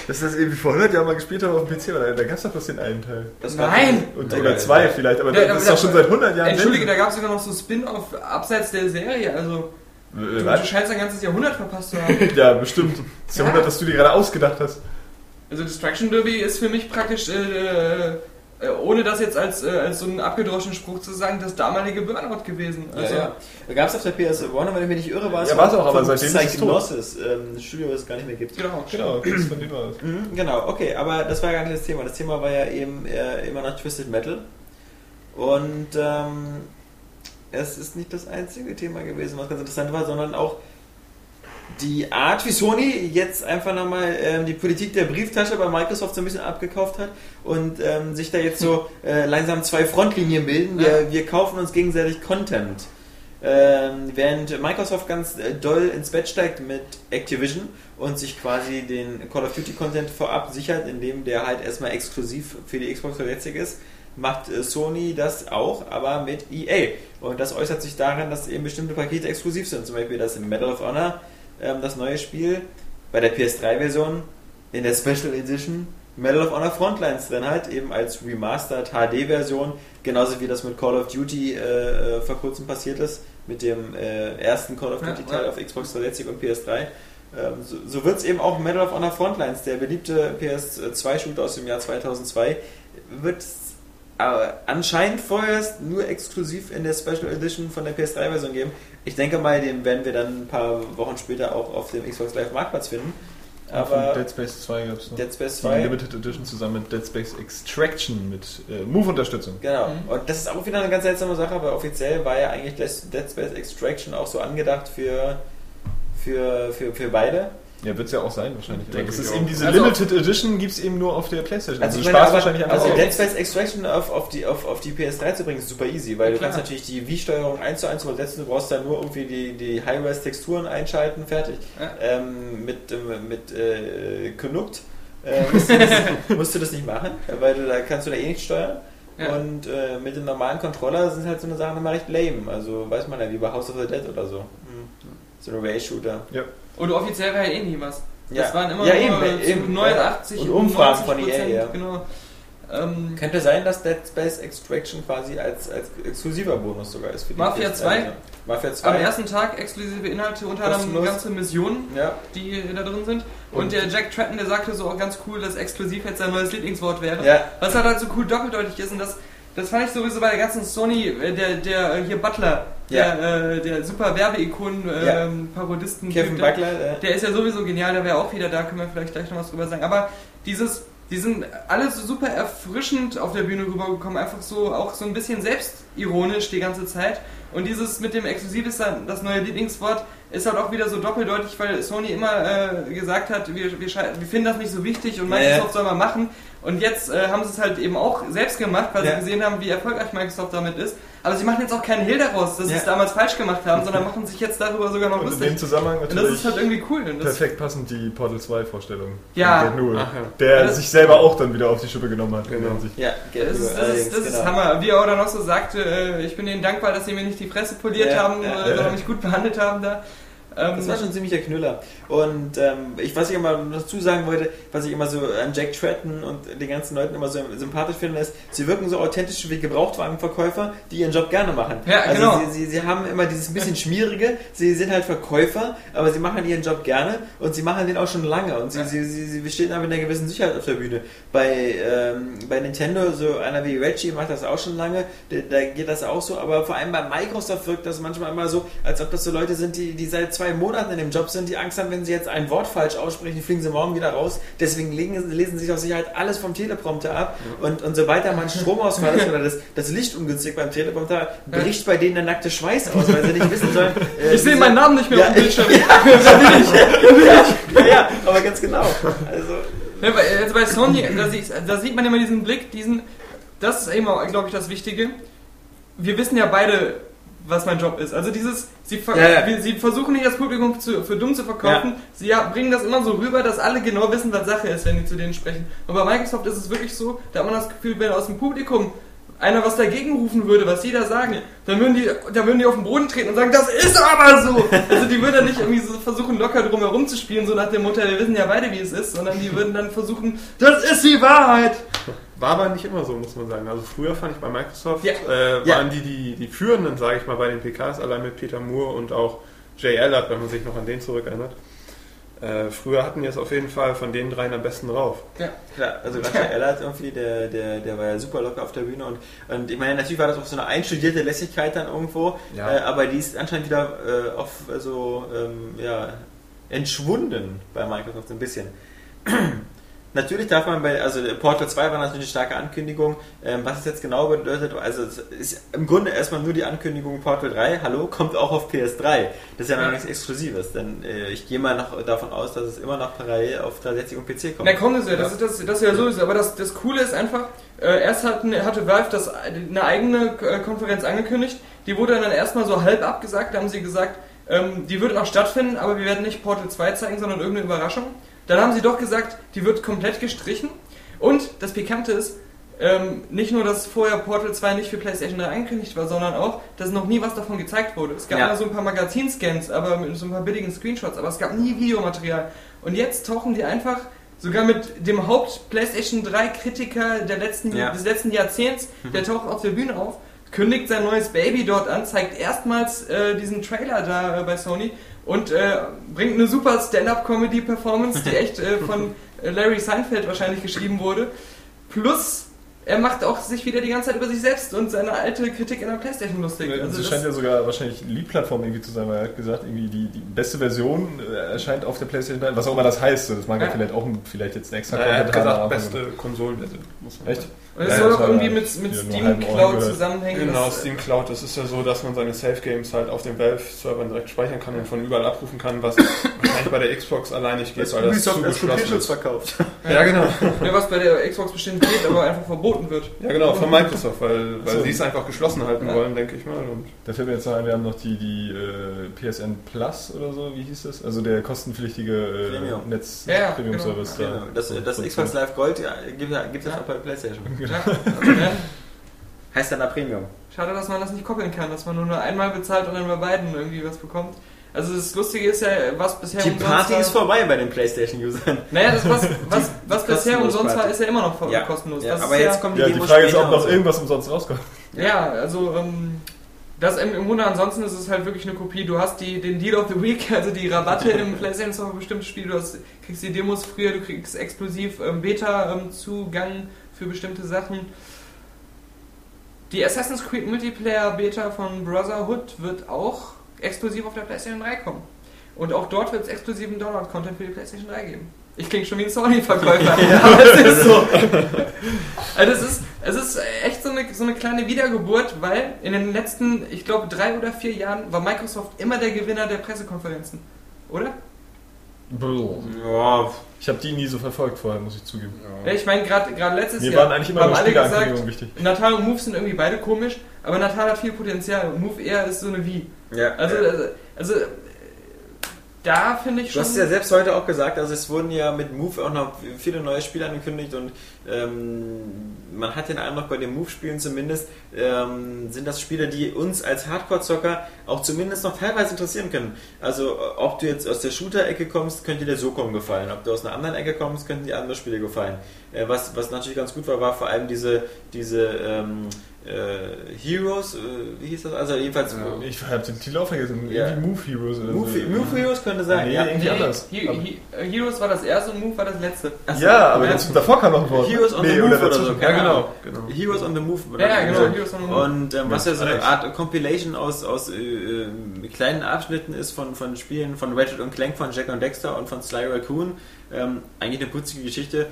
S3: Dass das irgendwie vor 100 Jahren mal gespielt haben auf dem PC, oder? Da gab es doch bloß den einen Teil.
S2: das war-
S1: Nein!
S3: Und, oder zwei vielleicht, aber
S1: Ja,
S3: das ist doch schon seit 100 Jahren.
S1: Entschuldige, da gab es sogar noch so Spin-off abseits der Serie, also
S3: Äh,
S1: du, du scheinst ein ganzes Jahrhundert verpasst zu haben.
S3: Ja, bestimmt. Das
S1: Ja.
S3: Jahrhundert, das du dir gerade ausgedacht hast.
S1: Also Destruction Derby ist für mich praktisch, äh, äh, ohne das jetzt als, äh, als so einen abgedroschenen Spruch zu sagen, das damalige Burnout gewesen. Also,
S2: ja, ja. Da gab es auf der PS1, wenn ich mich nicht irre, war es
S3: Ja, war's auch, aber
S2: von
S3: seitdem.
S2: Psygnosis, ähm, ein Studio, was es gar nicht mehr gibt.
S1: Genau.
S3: Genau, das von war das.
S2: Mhm, genau, okay, aber das war gar nicht das Thema. Das Thema war ja eben äh, immer noch Twisted Metal. Und ähm, es ist nicht das einzige Thema gewesen, was ganz interessant war, sondern auch die Art, wie Sony jetzt einfach nochmal ähm, die Politik der Brieftasche bei Microsoft so ein bisschen abgekauft hat und ähm, sich da jetzt so äh, langsam zwei Frontlinien bilden. Wir,
S1: Ja.
S2: wir kaufen uns gegenseitig Content. Ähm, während Microsoft ganz äh, doll ins Bett steigt mit Activision und sich quasi den Call of Duty Content vorab sichert, indem der halt erstmal exklusiv für die Xbox verletzlich ist, macht äh, Sony das auch, aber mit EA. Und das äußert sich darin, dass eben bestimmte Pakete exklusiv sind. Zum Beispiel das Medal of Honor, ähm, das neue Spiel, bei der PS3-Version in der Special Edition Medal of Honor Frontlines drin halt, eben als Remastered HD-Version, genauso wie das mit Call of Duty äh, äh, vor kurzem passiert ist, mit dem äh, ersten Call of Duty-Teil
S1: ja.
S2: auf Xbox 360 und PS3. Ähm, so so wird es eben auch Medal of Honor Frontlines, der beliebte PS2-Shooter aus dem Jahr 2002, wird aber anscheinend vorerst nur exklusiv in der Special Edition von der PS3-Version geben. Ich denke mal, den werden wir dann ein paar Wochen später auch auf dem Xbox Live Marktplatz finden.
S3: Aber Dead Space 2 gab es noch.
S2: Dead Space
S3: Die
S2: 2,
S3: Limited Edition zusammen mit Dead Space Extraction mit äh, Move-Unterstützung.
S2: genau. Und das ist auch wieder eine ganz seltsame Sache, aber offiziell war ja eigentlich Dead Space Extraction auch so angedacht für, für, für, für beide.
S3: Ja, wird es ja auch sein wahrscheinlich. Aber
S4: Denke
S3: das
S4: ich
S3: ist eben diese
S1: Also-
S3: Limited Edition gibt es eben nur auf der Playstation.
S2: Also,
S3: Also,
S2: ich meine,
S3: Spaß
S2: aber,
S3: wahrscheinlich einfach
S2: also. Dead Space Extraction auf, auf, die, auf, auf die PS3 zu bringen ist super easy, weil du
S1: Klar.
S2: kannst natürlich die Wii-Steuerung 1 zu 1 übersetzen, du brauchst dann nur irgendwie die, die High-Res-Texturen einschalten, fertig.
S1: Ja.
S2: Ähm, mit ähm, mit äh, Knuckt äh, musst, du das, musst du das nicht machen, weil du, da kannst du da eh nicht steuern.
S1: Ja.
S2: Und äh, mit dem normalen Controller sind halt so eine Sachen immer recht lame. Also weiß man ja, wie bei House of the Dead oder so. Hm. So ein Ray-Shooter.
S1: Und offiziell war ja eh nie was.
S2: Ja.
S1: Das waren immer
S2: Ja,
S1: nur
S2: eben,
S1: zu
S2: eben.
S1: 89
S2: Und Umfragen
S1: 90
S2: von EA,
S1: Prozent,
S2: ja.
S1: Genau. Ähm,
S2: Könnte sein, dass Dead Space Extraction quasi als, als exklusiver Bonus sogar ist für die
S1: Mafia
S2: PS3.
S1: 2?
S2: Mafia 2.
S1: am ersten Tag exklusive Inhalte, unter anderem ganze Missionen,
S2: ja.
S1: die da drin sind. Und,
S2: Und-
S1: der Jack Tratton, der sagte so auch ganz cool, dass exklusiv jetzt sein neues Lieblingswort wäre.
S2: Ja.
S1: Was halt, halt so cool doppeldeutig ist und das, das fand ich sowieso bei der ganzen Sony, äh, der, der äh, hier Butler, der, äh, der super Werbeikon, äh,
S2: Ja.
S1: Parodisten,
S2: Kevin
S1: der,
S2: Buckler. Äh,
S1: der ist ja sowieso genial, der wäre auch wieder da, können wir vielleicht gleich noch was drüber sagen. Aber dieses, die sind alle so super erfrischend auf der Bühne rübergekommen, einfach so auch so ein bisschen selbstironisch die ganze Zeit. Und dieses mit dem Exklusiv ist dann das neue Lieblingswort, ist halt auch wieder so doppeldeutig, weil Sony immer äh, gesagt hat, wir, wir, wir finden das nicht so wichtig und Microsoft soll mal machen. Und jetzt äh, haben sie es halt eben auch selbst gemacht, weil sie gesehen haben, wie erfolgreich Microsoft damit ist. Aber sie machen jetzt auch keinen Hehl daraus, dass sie
S2: Ja.
S1: es damals falsch gemacht haben, sondern machen sich jetzt darüber sogar noch
S3: Und in
S1: lustig.
S3: dem Zusammenhang
S1: Und das
S3: natürlich
S1: ist halt irgendwie cool.
S3: Perfekt passend die Portal 2 Vorstellung.
S1: Ja.
S4: ja.
S3: Der
S1: Das-
S3: sich selber auch dann wieder auf die Schippe genommen hat.
S4: Genau.
S3: in
S2: ja,
S1: Das ist, das, ist, das ist
S2: genau.
S1: Hammer. Wie er auch dann noch so sagte, äh, ich bin ihnen dankbar, dass sie mir nicht die Fresse poliert
S2: Ja,
S1: haben,
S2: ja,
S1: äh,
S3: ja.
S1: sondern mich gut behandelt haben da. Ähm,
S2: Das war schon ein ziemlicher Knüller. Und ähm, ich, was ich immer dazu sagen wollte, was ich immer so an Jack Tratton und den ganzen Leuten immer so sympathisch finde, ist, sie wirken so authentisch wie Gebrauchtwagenverkäufer, die ihren Job gerne machen.
S1: Ja,
S2: also
S1: genau.
S2: sie, sie, sie haben immer dieses bisschen Schmierige, sie sind halt Verkäufer, aber sie machen ihren Job gerne und sie machen den auch schon lange und sie,
S1: Ja.
S2: sie, sie, sie bestehen aber mit einer gewissen Sicherheit auf der Bühne. Bei, ähm, bei Nintendo, so einer wie Reggie macht das auch schon lange, da, da geht das auch so, aber vor allem bei Microsoft wirkt das manchmal immer so, als ob das so Leute sind, die, die seit zwei Monaten in dem Job sind, die Angst haben, wenn sie jetzt ein Wort falsch aussprechen, fliegen sie morgen wieder raus. Deswegen legen, lesen sie sich auf Sicherheit alles vom Teleprompter ab und, und sobald da mal ein Stromausfall ist oder das, das Licht ungünstig beim Teleprompter, bricht bei denen der nackte Schweiß aus, weil sie nicht wissen sollen. äh,
S1: ich sehe meinen Namen nicht mehr
S2: Ja,
S1: auf dem Bildschirm.
S2: ja, ja, aber ganz genau. Also,
S1: Ja, bei- also bei Sony, da, sieht- da sieht man immer diesen Blick, diesen, das ist eben, glaube ich, das Wichtige. Wir wissen ja beide, was mein Job ist. Also dieses, sie, ver
S2: Ja, ja.
S1: sie versuchen nicht das Publikum zu, für dumm zu verkaufen. Sie ja, bringen das immer so rüber, dass alle genau wissen, was Sache ist, wenn die zu denen sprechen. Und bei Microsoft ist es wirklich so, da hat man das Gefühl, wenn aus dem Publikum einer was dagegen rufen würde, was die da sagen, dann würden die, da würden die auf den Boden treten und sagen, das ist aber so. Also die würden dann nicht irgendwie so versuchen, locker drum herum zu spielen, so nach dem Motto, wir wissen ja beide, wie es ist, sondern die würden dann versuchen, das ist die Wahrheit.
S4: War aber nicht immer so, muss man sagen. Also früher fand ich bei Microsoft,
S1: Ja.
S4: äh,
S2: Ja.
S4: waren die, die die Führenden, sage ich mal, bei den PKs, allein mit Peter Moore und auch Jay Allard, wenn man sich noch an den zurückerinnert. Äh, früher hatten die es auf jeden Fall von den dreien am besten drauf.
S2: Klar, also gerade der Ellert irgendwie, der, der, der war ja super locker auf der Bühne und, und ich meine, natürlich war das auch so eine einstudierte Lässigkeit dann irgendwo,
S3: Ja.
S2: äh, aber die ist anscheinend wieder äh, auf, also, ähm, ja, entschwunden bei Microsoft so ein bisschen. Natürlich darf man bei, also Portal 2 war natürlich eine starke Ankündigung. Ähm, was es jetzt genau bedeutet, also es ist im Grunde erstmal nur die Ankündigung Portal 3, hallo, kommt auch auf PS3. Das ist ja noch nichts Exklusives, denn äh, ich gehe mal noch davon aus, dass es immer noch parallel auf 360 und PC kommt.
S1: Na kommt es ja, das ist, das, das ist ja sowieso. Aber das, das Coole ist einfach, äh, erst hatten, hatte Valve das, eine eigene äh, Konferenz angekündigt, die wurde dann erstmal so halb abgesagt, da haben sie gesagt, ähm, die wird noch stattfinden, aber wir werden nicht Portal 2 zeigen, sondern irgendeine Überraschung. Dann haben sie doch gesagt, die wird komplett gestrichen. Und das Pikante ist, ähm, nicht nur, dass vorher Portal 2 nicht für PlayStation 3 angekündigt war, sondern auch, dass noch nie was davon gezeigt wurde. Es gab
S2: Ja.
S1: mal so ein paar Magazinscans, aber mit so ein paar billigen Screenshots, aber es gab nie Videomaterial. Und jetzt tauchen die einfach sogar mit dem Haupt-PlayStation 3-Kritiker der letzten,
S2: Ja.
S1: des letzten Jahrzehnts, der taucht auf der Bühne auf, kündigt sein neues Baby dort an, zeigt erstmals äh, diesen Trailer da äh, bei Sony und äh, bringt eine super Stand-Up-Comedy-Performance, die echt äh, von äh, Larry Seinfeld wahrscheinlich geschrieben wurde. Plus er macht auch sich wieder die ganze Zeit über sich selbst und seine alte Kritik in der Playstation lustig.
S3: Also
S1: Also
S3: das scheint ja sogar wahrscheinlich Lead-Plattform irgendwie zu sein, weil er hat gesagt, irgendwie die, die beste Version äh, erscheint auf der PlayStation 3, was auch immer das heißt. Das mag ja vielleicht auch ein- vielleicht jetzt ein extra
S4: Ja, er hat
S3: Content
S4: gesagt, beste Konsolenversion. muss man
S3: Echt?
S4: sagen.
S1: Und es
S3: Ja,
S1: soll
S3: das
S1: auch irgendwie
S3: ja
S1: mit, mit Steam Cloud zusammenhängen.
S4: Genau,
S1: das-
S4: Steam Cloud, das ist ja so, dass man seine Safe Games halt auf den Valve-Servern direkt speichern kann und von überall abrufen kann, was wahrscheinlich bei der Xbox allein nicht geht, weil das zu geschlossen ist.
S2: verkauft.
S4: Ja, genau.
S1: Ja, was bei der Xbox bestimmt geht, aber einfach verboten wird.
S4: Ja, genau, von Microsoft, weil, weil
S3: So.
S4: sie es einfach geschlossen halten
S1: Ja.
S4: wollen, denke ich mal. Und
S3: Da fällt mir jetzt noch ein, wir haben noch die, die äh, PSN Plus oder so, wie hieß das? Also der kostenpflichtige äh,
S2: Premium.
S3: Netz
S1: Ja, ja,
S3: Premium Service
S2: Genau.
S3: da.
S2: Das, das Xbox Live Gold ja, gibt es
S1: Ja.
S2: auch bei PlayStation.
S1: Ja, also, ja.
S2: Heißt dann da Premium.
S1: Schade, dass man das nicht koppeln kann, dass man nur nur einmal bezahlt und dann bei beiden irgendwie was bekommt. Also das Lustige ist ja, was bisher
S2: Die
S1: umsonst
S2: Party
S1: war.
S2: ist vorbei bei den PlayStation-Usern.
S1: Naja, das, was, was, was bisher umsonst war,
S2: Party.
S1: ist ja immer noch kostenlos.
S2: Ja,
S1: Das
S2: aber
S1: ist
S2: jetzt
S1: ja,
S2: kommen die
S3: Ja, die Frage ist, ob noch
S2: so.
S3: irgendwas umsonst rauskommt.
S1: Ja, also ähm, das im, im Grunde ansonsten ist es halt wirklich eine Kopie. Du hast die, den Deal of the Week, also die Rabatte im PlayStation Store für bestimmte Spiele. Du hast, kriegst die Demos früher, du kriegst exklusiv ähm, Beta-Zugang für bestimmte Sachen. Die Assassin's Creed Multiplayer Beta von Brotherhood wird auch exklusiv auf der PlayStation 3 kommen. Und auch dort wird es exklusiven Download-Content für die PlayStation 3 geben. Ich klinge schon wie ein Sony-Verkäufer, aber es ist so. Also es ist, es ist echt so eine, so eine kleine Wiedergeburt, weil in den letzten, ich glaube, drei oder vier Jahren war Microsoft immer der Gewinner der Pressekonferenzen. Oder?
S2: Ja,
S3: Ich habe die nie so verfolgt vorher, muss ich zugeben.
S1: Ja, ich meine, gerade gerade letztes
S3: Mir
S1: Jahr
S3: waren eigentlich immer
S1: haben alle gesagt,
S3: wichtig.
S1: Natal und Move sind irgendwie beide komisch, aber Natal hat viel Potenzial und Move eher ist so eine Wie.
S2: ja.
S1: Also, also, also da finde ich
S2: Du
S1: schon...
S2: hast es ja selbst heute auch gesagt, also es wurden ja mit Move auch noch viele neue Spiele angekündigt und ähm, man hat den Eindruck, bei den Move-Spielen zumindest ähm, sind das Spiele, die uns als Hardcore-Zocker auch zumindest noch teilweise interessieren können. Also ob du jetzt aus der Shooter-Ecke kommst, könnte dir SOCOM gefallen. Ob du aus einer anderen Ecke kommst, könnten dir andere Spiele gefallen. Äh, was, was natürlich ganz gut war, war vor allem diese, diese ähm, äh, Heroes, äh, wie hieß das? Also jedenfalls
S3: Ich habe den Titel auch vergessen.
S2: Ja.
S3: Irgendwie Move Heroes oder
S2: Move,
S3: so.
S2: Move Heroes könnte sein.
S3: Nee,
S2: ja.
S3: irgendwie anders.
S1: He He Heroes war das erste und Move war das letzte.
S2: Ach so.
S3: Ja, aber
S1: Ja.
S3: jetzt, davor kam noch ein Wort.
S2: Heroes on the
S3: Nee,
S2: Move
S3: oder
S2: oder so.
S3: Ja, genau.
S2: Ahnung. Heroes on the Move.
S1: Ja, ja, genau. Heroes on the Move.
S2: Und ähm, was
S3: Ja,
S2: ja so eine. Art Compilation aus, aus äh, äh, kleinen Abschnitten ist von, von Spielen von Ratchet und Clank, von Jack und Dexter und von Sly Raccoon. Ähm, eigentlich eine putzige Geschichte.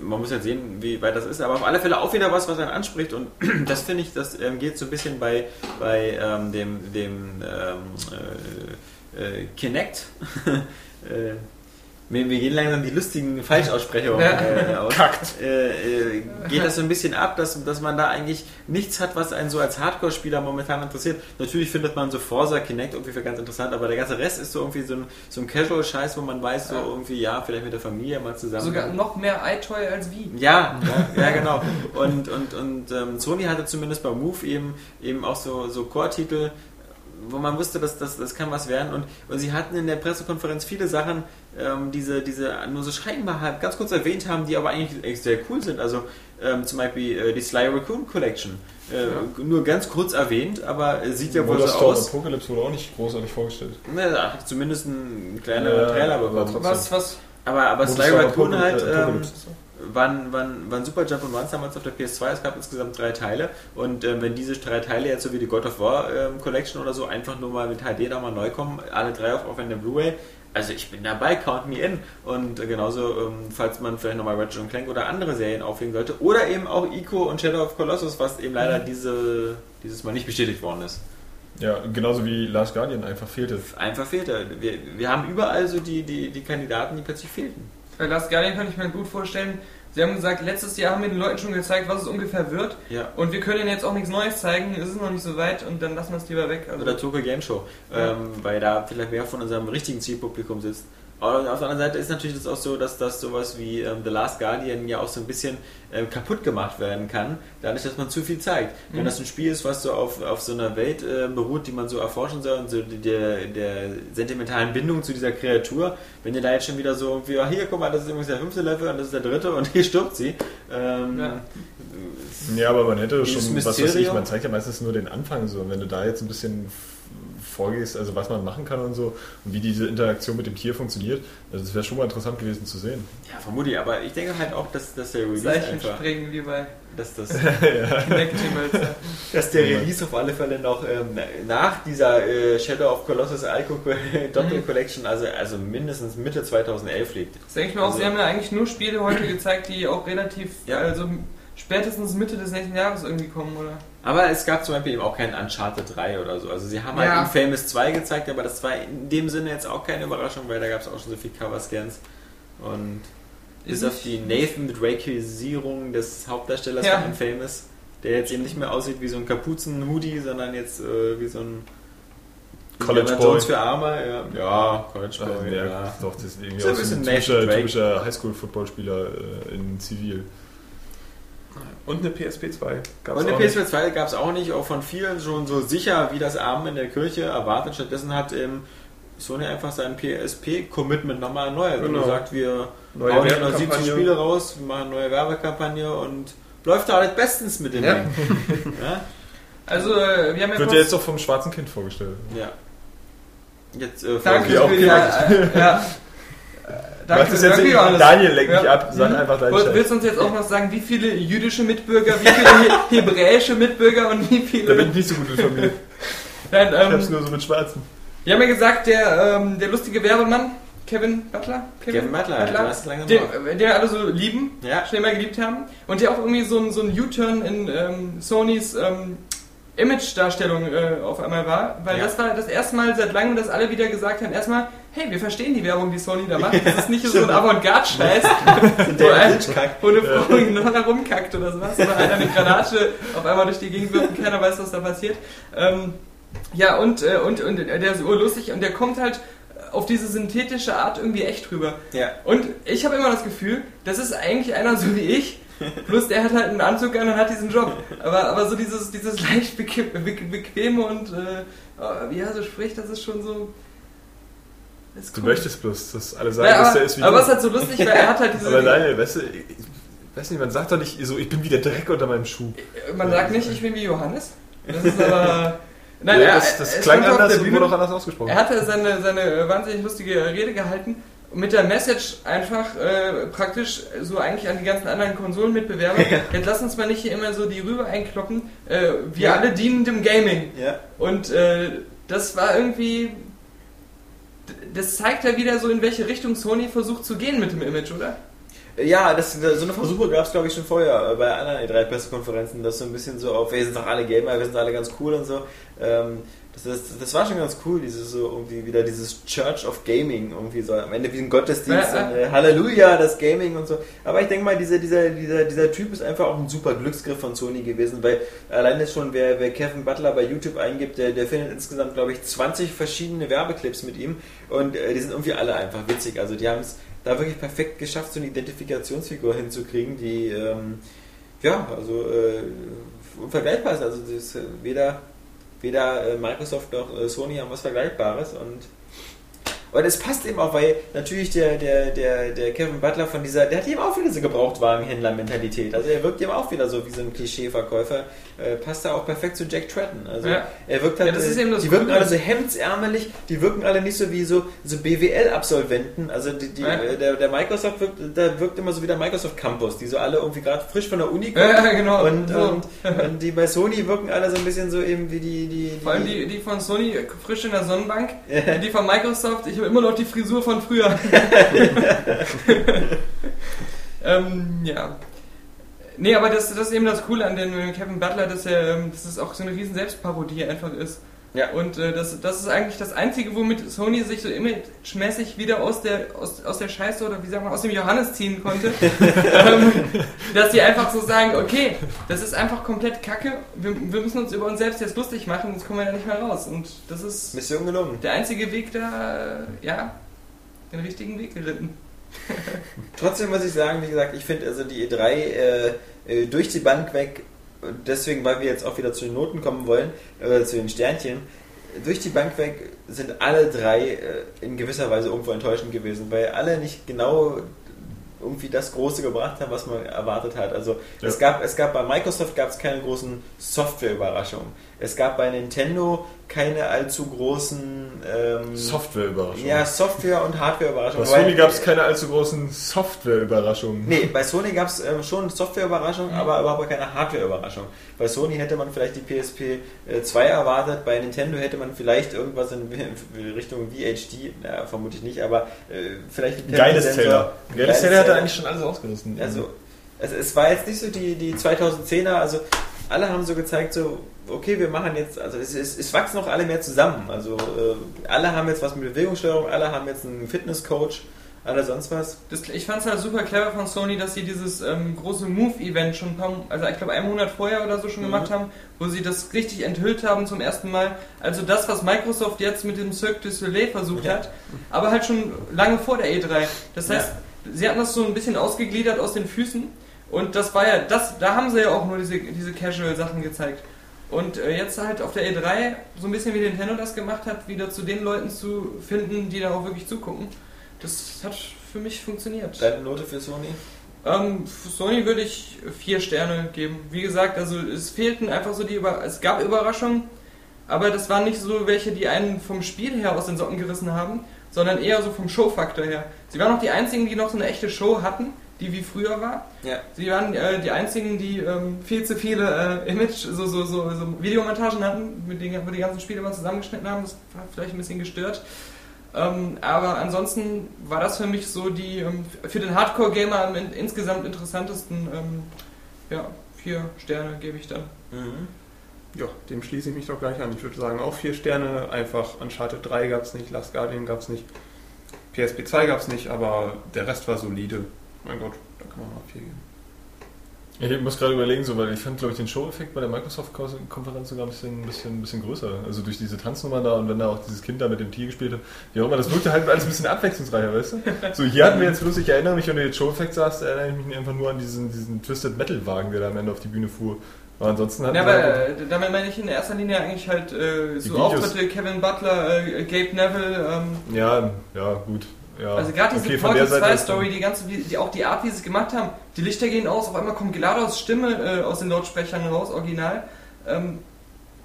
S2: Man muss ja sehen, wie weit das ist, aber auf alle Fälle auch wieder was, was einen anspricht und das finde ich, das ähm, geht so ein bisschen bei, bei ähm, dem, dem ähm, äh, äh, Kinect. äh, wir, wir gehen langsam die lustigen Falschaussprechungen
S1: Ja.
S2: äh, aus. Kackt. Äh, äh, geht das so ein bisschen ab, dass, dass man da eigentlich nichts hat, was einen so als Hardcore-Spieler momentan interessiert. Natürlich findet man so Forza, Kinect irgendwie für ganz interessant, aber der ganze Rest ist so irgendwie so ein, so ein Casual-Scheiß, wo man weiß, so irgendwie, ja, vielleicht mit der Familie mal zusammen.
S1: Sogar noch mehr iToy als Wie.
S2: Ja, ja, ja, genau. Und, und, und ähm, Sony hatte zumindest bei Move eben, eben auch so, so Core-Titel, wo man wusste, dass das, das kann was werden. Und, und sie hatten in der Pressekonferenz viele Sachen, ähm, diese, diese nur so scheinbar halt ganz kurz erwähnt haben, die aber eigentlich echt sehr cool sind. Also ähm, zum Beispiel äh, die Sly Raccoon Collection. Äh, Nur ganz kurz erwähnt, aber äh, sieht ja wohl so aus.
S3: Apocalypse wurde auch nicht großartig vorgestellt.
S2: Ne, da hat zumindest ein kleiner
S3: Ja,
S2: Trailer
S3: aber
S2: bekommen.
S1: Was, was?
S2: Aber, aber Sly Raccoon halt. Ähm, waren, waren, waren Super Jump und Runs damals auf der PS2. Es gab insgesamt drei Teile. Und ähm, wenn diese drei Teile jetzt so wie die God of War ähm, Collection oder so einfach nur mal mit HD da mal neu kommen, alle drei auf, auf einer Blu-ray, also ich bin dabei, count me in. Und äh, genauso, ähm, falls man vielleicht nochmal Ratchet und Clank oder andere Serien auflegen sollte. Oder eben auch Ico und Shadow of Colossus, was eben leider diese, dieses Mal nicht bestätigt worden ist.
S3: Ja, genauso wie Last Guardian einfach fehlte.
S2: Einfach fehlte. Wir, wir haben überall so die, die, die Kandidaten, die plötzlich fehlten.
S1: Bei Last Guardian kann ich mir gut vorstellen. Sie haben gesagt, letztes Jahr haben wir den Leuten schon gezeigt, was es ungefähr wird.
S2: Ja.
S1: Und wir können ihnen jetzt auch nichts Neues zeigen. Es ist noch nicht so weit und dann lassen wir es lieber weg. Also,
S2: Oder Tokyo Game Show,
S1: Ja.
S2: ähm, weil da vielleicht mehr von unserem richtigen Zielpublikum sitzt. Aber auf der anderen Seite ist natürlich das auch so, dass das sowas wie ähm, The Last Guardian ja auch so ein bisschen ähm, kaputt gemacht werden kann, dadurch, dass man zu viel zeigt. Wenn
S1: Mhm.
S2: das ein Spiel ist, was so auf, auf so einer Welt äh, beruht, die man so erforschen soll und so die- der, der sentimentalen Bindung zu dieser Kreatur, wenn ihr da jetzt schon wieder so irgendwie, ah, hier, guck mal, das ist übrigens der fünfte Level und das ist der dritte und hier stirbt sie. Ähm,
S1: Ja.
S3: Ja, aber man hätte schon, was weiß ich, man zeigt ja meistens nur den Anfang so. Und wenn du da jetzt ein bisschen vorgehst, also was man machen kann und so und wie diese Interaktion mit dem Tier funktioniert. Also das wäre schon mal interessant gewesen zu sehen.
S2: Ja, vermutlich, aber ich denke halt auch, dass, dass der Release
S1: Leichen
S2: einfach,
S1: springen wie bei
S2: dass das dass der Release auf alle Fälle noch ähm, nach dieser äh, Shadow of Colossus Alco Doppel
S1: Mhm.
S2: Collection, also, also mindestens Mitte 2011 liegt.
S1: Das denke ich mir auch,
S2: Also-
S1: sie haben ja eigentlich nur Spiele heute gezeigt, die auch relativ,
S2: Ja.
S1: also spätestens Mitte des nächsten Jahres irgendwie kommen, oder?
S2: Aber es gab zum Beispiel eben auch keinen Uncharted 3 oder so. Also sie haben halt
S1: Ja.
S2: Infamous 2 gezeigt, aber das war in dem Sinne jetzt auch keine Überraschung, weil da gab es auch schon so viel Cover-Scans. Und bis
S1: Ist
S2: auf die Nathan Drake-Isierung des Hauptdarstellers
S1: Ja.
S2: von Infamous, der jetzt eben nicht mehr aussieht wie so ein Kapuzen-Hoodie, sondern jetzt äh, wie so ein
S3: College Boy.
S2: Jones für Arme. Ja, ja College
S3: Ach,
S2: Boy.
S3: ja,
S2: Ja.
S3: Doch, das ist irgendwie
S2: So ein
S3: auch so ein
S2: bisschen
S3: typischer, typischer Highschool-Footballspieler äh, in Zivil.
S4: Und eine PSP 2 gab
S2: Und
S4: es
S2: eine
S4: auch nicht.
S2: PS4 2 gab es auch nicht, auch von vielen schon so sicher wie das Abend in der Kirche erwartet. Stattdessen hat ähm, Sony einfach sein PSP-Commitment nochmal erneuert und
S4: Genau.
S2: gesagt, wir
S4: Neue
S2: hauen hier noch
S4: Werbekampagne.
S2: 70 Spiele raus, wir machen eine neue Werbekampagne und läuft da alles bestens mit dem
S4: Ja.
S2: Ding. Ja?
S1: Also, äh, wir haben ja
S3: Wird ja jetzt auch vom schwarzen Kind vorgestellt.
S2: ja. Jetzt äh,
S1: Danke
S3: auch
S1: äh, ja. Danke,
S3: das jetzt
S1: danke
S3: nicht. Daniel, lenk mich
S1: Ja.
S3: ab. Sag
S1: Mhm.
S3: einfach deinen Scheiß.
S1: Willst du uns jetzt auch noch sagen, wie viele jüdische Mitbürger, wie viele he hebräische Mitbürger und wie
S3: Da bin
S1: viele...
S3: ich nicht so gut informiert.
S1: Nein,
S3: Ich hab's
S1: ähm,
S3: nur so mit Schwarzen.
S1: wir haben ja gesagt, der, ähm, der lustige Werbemann, Kevin Butler?
S2: Kevin Butler, du hast es langsam
S1: den, den alle so lieben,
S2: Ja.
S1: schon immer geliebt haben. Und der auch irgendwie so ein, so ein U-Turn in ähm, Sonys ähm, Image-Darstellung äh, auf einmal war. Weil
S2: Ja.
S1: das war das erste Mal seit langem, dass alle wieder gesagt haben, erstmal, hey, wir verstehen die Werbung, die Sony da macht. Das ist nicht so ein Avantgarde-Scheiß, wo, ein, wo eine Frau noch herumkackt oder sowas. Oder einer eine Granate auf einmal durch die Gegend wirft und keiner weiß, was da passiert. Ähm, ja, und, äh, und, und der ist urlustig und der kommt halt auf diese synthetische Art irgendwie echt rüber.
S2: Ja.
S1: Und ich habe immer das Gefühl, das ist eigentlich einer so wie ich, plus der hat halt einen Anzug an und hat diesen Job. Aber, aber so dieses, dieses leicht beque be bequeme und äh, wie er so spricht, das ist schon so. Ist
S3: Du
S1: cool.
S3: möchtest bloß, dass alle sagen,
S1: Ja,
S3: dass der ist wie
S1: aber
S3: du.
S1: es ist halt so lustig, weil er hat halt diese.
S3: Aber Daniel, weißt du, ich, weiß nicht, man sagt doch nicht so, ich bin wie der Dreck unter meinem Schuh.
S1: Man sagt nicht, ich bin wie Johannes. Das ist aber. Nein,
S3: ja,
S1: er-
S3: das, das klang anders und wurde auch anders ausgesprochen.
S1: Er hatte seine, seine wahnsinnig lustige Rede gehalten und mit der Message einfach äh, praktisch so eigentlich an die ganzen anderen Konsolenmitbewerber. Jetzt lass uns mal nicht hier immer so die Rübe einkloppen. Äh, wir
S2: Ja.
S1: alle dienen dem Gaming.
S2: Ja.
S1: Und äh, das war irgendwie. Das zeigt ja wieder so, in welche Richtung Sony versucht zu gehen mit dem Image, oder?
S2: Ja, das, so eine Versuche gab es, glaube ich, schon vorher äh, bei anderen E3-Pressekonferenzen, dass so ein bisschen so auf, wir sind doch alle Gamer, wir sind alle ganz cool und so. Ähm, das, das, das war schon ganz cool, dieses so irgendwie wieder dieses Church of Gaming, irgendwie so am Ende wie ein Gottesdienst
S1: ja.
S2: und äh, Halleluja, das Gaming und so. Aber ich denke mal, dieser, dieser, dieser, dieser Typ ist einfach auch ein super Glücksgriff von Sony gewesen, weil alleine schon, wer, wer Kevin Butler bei YouTube eingibt, der, der findet insgesamt, glaube ich, 20 verschiedene Werbeclips mit ihm und äh, die sind irgendwie alle einfach witzig. Also die haben es da wirklich perfekt geschafft, so eine Identifikationsfigur hinzukriegen, die ähm, ja, also äh, unvergleichbar ist. Also das äh, weder, weder äh, Microsoft noch äh, Sony haben was Vergleichbares und aber das passt eben auch, weil natürlich der, der, der, der Kevin Butler von dieser, der hat eben auch wieder diese Gebrauchtwagenhändler-Mentalität. Also er wirkt eben auch wieder so wie so ein Klischeeverkäufer. Äh, passt da auch perfekt zu Jack Tratton. Also
S1: Ja.
S2: er wirkt halt,
S1: Ja,
S2: äh, die wirken alle so hemdsärmelig, die wirken alle nicht so wie so, so BWL-Absolventen. Also die, die,
S1: Ja.
S2: äh, der, der Microsoft wirkt, da wirkt immer so wie der Microsoft Campus, die so alle irgendwie gerade frisch von der Uni kommen.
S1: Ja, genau.
S2: Und, und, und die bei Sony wirken alle so ein bisschen so eben wie die. die, die
S1: Vor allem die, die von Sony frisch in der Sonnenbank, die von Microsoft, ich habe immer noch die Frisur von früher. ähm, ja. Nee, aber das, das ist eben das Coole an den äh, Kevin Butler, dass er, ähm, dass es auch so eine riesen Selbstparodie einfach ist.
S2: Ja.
S1: Und äh, das, das ist eigentlich das Einzige, womit Sony sich so imagemäßig wieder aus der, aus, aus der Scheiße oder wie sagt man, aus dem Johannes ziehen konnte. ähm, dass die einfach so sagen, okay, das ist einfach komplett kacke, wir, wir müssen uns über uns selbst jetzt lustig machen, sonst kommen wir da nicht mehr raus. Und das ist
S2: Mission gelungen.
S1: der einzige Weg da, äh, ja, den richtigen Weg geritten.
S2: Trotzdem muss ich sagen, wie gesagt, ich finde also die E3 äh, äh, durch die Bank weg, deswegen, weil wir jetzt auch wieder zu den Noten kommen wollen, oder zu den Sternchen, durch die Bank weg sind alle drei äh, in gewisser Weise irgendwo enttäuschend gewesen, weil alle nicht genau irgendwie das Große gebracht haben, was man erwartet hat. Also
S3: Ja.
S2: es gab es gab bei Microsoft gab es keine großen Software-Überraschungen. Es gab bei Nintendo keine allzu großen ähm,
S3: Softwareüberraschungen.
S2: ja, Software- und Hardware-Überraschungen.
S3: Bei Sony gab es keine allzu großen Softwareüberraschungen.
S2: Nee, bei Sony gab es ähm, schon Software-Überraschungen, aber überhaupt keine Hardware-Überraschung. Bei Sony hätte man vielleicht die PSP äh, 2 erwartet, bei Nintendo hätte man vielleicht irgendwas in, in Richtung VHD, na, vermutlich nicht, aber äh, vielleicht
S3: geiles. Teller. Geiles Teller hat er eigentlich schon alles ausgerissen.
S2: Also, es, es war jetzt nicht so die, die 2010er, also alle haben so gezeigt, so, okay, wir machen jetzt, also es, es, es wachsen auch alle mehr zusammen. Also äh, alle haben jetzt was mit Bewegungssteuerung, alle haben jetzt einen Fitnesscoach, alle sonst was.
S1: Das, ich fand es halt super clever von Sony, dass sie dieses ähm, große Move-Event schon ein paar, also ich glaube einen Monat vorher oder so schon
S2: Mhm.
S1: gemacht haben, wo sie das richtig enthüllt haben zum ersten Mal. Also das, was Microsoft jetzt mit dem Cirque du Soleil versucht
S2: Ja.
S1: hat, aber halt schon lange vor der E3. Das heißt, sie hatten das so ein bisschen ausgegliedert aus den Füßen und das war ja, das, da haben sie ja auch nur diese, diese Casual-Sachen gezeigt. Und äh, jetzt halt auf der E3, so ein bisschen wie Nintendo das gemacht hat, wieder zu den Leuten zu finden, die da auch wirklich zugucken. Das hat für mich funktioniert.
S2: Deine Note für Sony?
S1: Ähm, für Sony würde ich vier Sterne geben. Wie gesagt, also es fehlten einfach so die Über es gab Überraschungen, aber das waren nicht so welche, die einen vom Spiel her aus den Socken gerissen haben, sondern eher so vom Showfaktor her. Sie waren auch die einzigen, die noch so eine echte Show hatten, die wie früher war.
S2: Ja.
S1: Sie waren äh, die einzigen, die ähm, viel zu viele äh, Image, so, so, so, so Videomontagen hatten, mit denen wir die ganzen Spiele mal zusammengeschnitten haben. Das hat vielleicht ein bisschen gestört. Ähm, aber ansonsten war das für mich so die ähm, für den Hardcore-Gamer am in, insgesamt interessantesten. Ähm, ja, vier Sterne gebe ich dann.
S2: Mhm.
S4: Ja, dem schließe ich mich doch gleich an. Ich würde sagen, auch vier Sterne. Einfach Uncharted 3 gab es nicht, Last Guardian gab es nicht, PSP 2 gab es nicht, aber der Rest war solide. Mein Gott, da kann man mal vier geben.
S3: Ich muss gerade überlegen, so, weil ich fand, glaube ich, den Show-Effekt bei der Microsoft-Konferenz sogar ein bisschen, ein, bisschen, ein bisschen größer. Also durch diese Tanznummern da und wenn da auch dieses Kind da mit dem Tier gespielt hat, wie auch immer, das wirkte halt alles ein bisschen abwechslungsreicher, weißt du? So, hier hatten wir jetzt bloß, ich erinnere mich, wenn du jetzt Show-Effekt sagst, erinnere ich mich einfach nur an diesen, diesen Twisted Metal-Wagen, der da am Ende auf die Bühne fuhr. Aber ansonsten hatten
S1: Ja, aber
S3: halt-
S1: damit meine ich in erster Linie eigentlich halt äh, so
S3: Videos.
S1: Auftritte Kevin Butler, äh, Gabe Neville. Ähm,
S3: ja, ja, gut. Ja.
S1: Also gerade diese
S3: Okay,
S1: Portal
S3: Seite
S1: 2
S3: ist-
S1: Story, die ganze, die, auch die Art, wie sie es gemacht haben, die Lichter gehen aus, auf einmal kommt GLaDOS Stimme äh, aus den Lautsprechern raus, original. Ähm,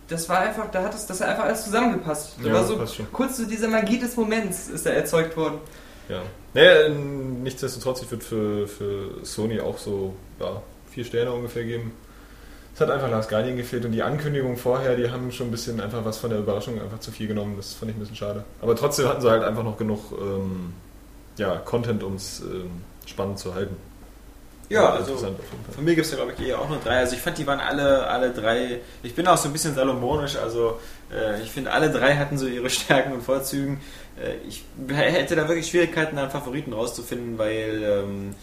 S1: das war einfach, da hat es, das hat einfach alles zusammengepasst. Da
S3: Ja,
S1: war so kurz so diese Magie des Moments ist da erzeugt worden.
S3: Ja. Naja, nichtsdestotrotz, ich würde für, für Sony auch so ja, vier Sterne ungefähr geben. Es hat einfach Last Guardian gefehlt und die Ankündigung vorher, die haben schon ein bisschen einfach was von der Überraschung einfach zu viel genommen. Das fand ich ein bisschen schade. Aber trotzdem hatten sie halt einfach noch genug ähm, ja, Content, um es ähm, spannend zu halten.
S2: Ja, also. Von mir gibt es ja, glaube ich, eher auch nur drei. Also ich fand, die waren alle, alle drei. Ich bin auch so ein bisschen salomonisch, also äh, ich finde, alle drei hatten so ihre Stärken und Vorzügen. Äh, ich hätte da wirklich Schwierigkeiten, einen Favoriten rauszufinden, weil ähm,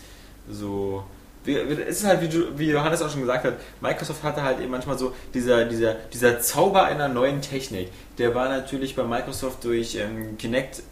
S2: so. Es ist halt, wie, du, wie Johannes auch schon gesagt hat, Microsoft hatte halt eben manchmal so dieser, dieser, dieser Zauber einer neuen Technik. Der war natürlich bei Microsoft durch ähm, Kinect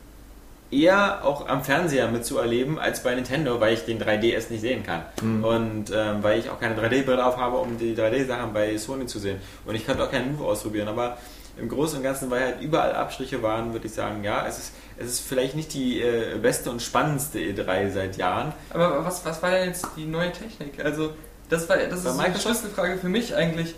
S2: eher auch am Fernseher mitzuerleben als bei Nintendo, weil ich den 3DS nicht sehen kann. Und ähm, weil ich auch keine 3D-Brille auf habe, um die 3D-Sachen bei Sony zu sehen. Und ich konnte auch keinen Move ausprobieren. Aber im Großen und Ganzen, weil halt überall Abstriche waren, würde ich sagen, ja, es ist, es ist vielleicht nicht die äh, beste und spannendste E3 seit Jahren.
S1: Aber was, was war denn jetzt die neue Technik? Also, das, war, das ist
S2: Bei
S1: so eine? Schlüsselfrage für mich eigentlich.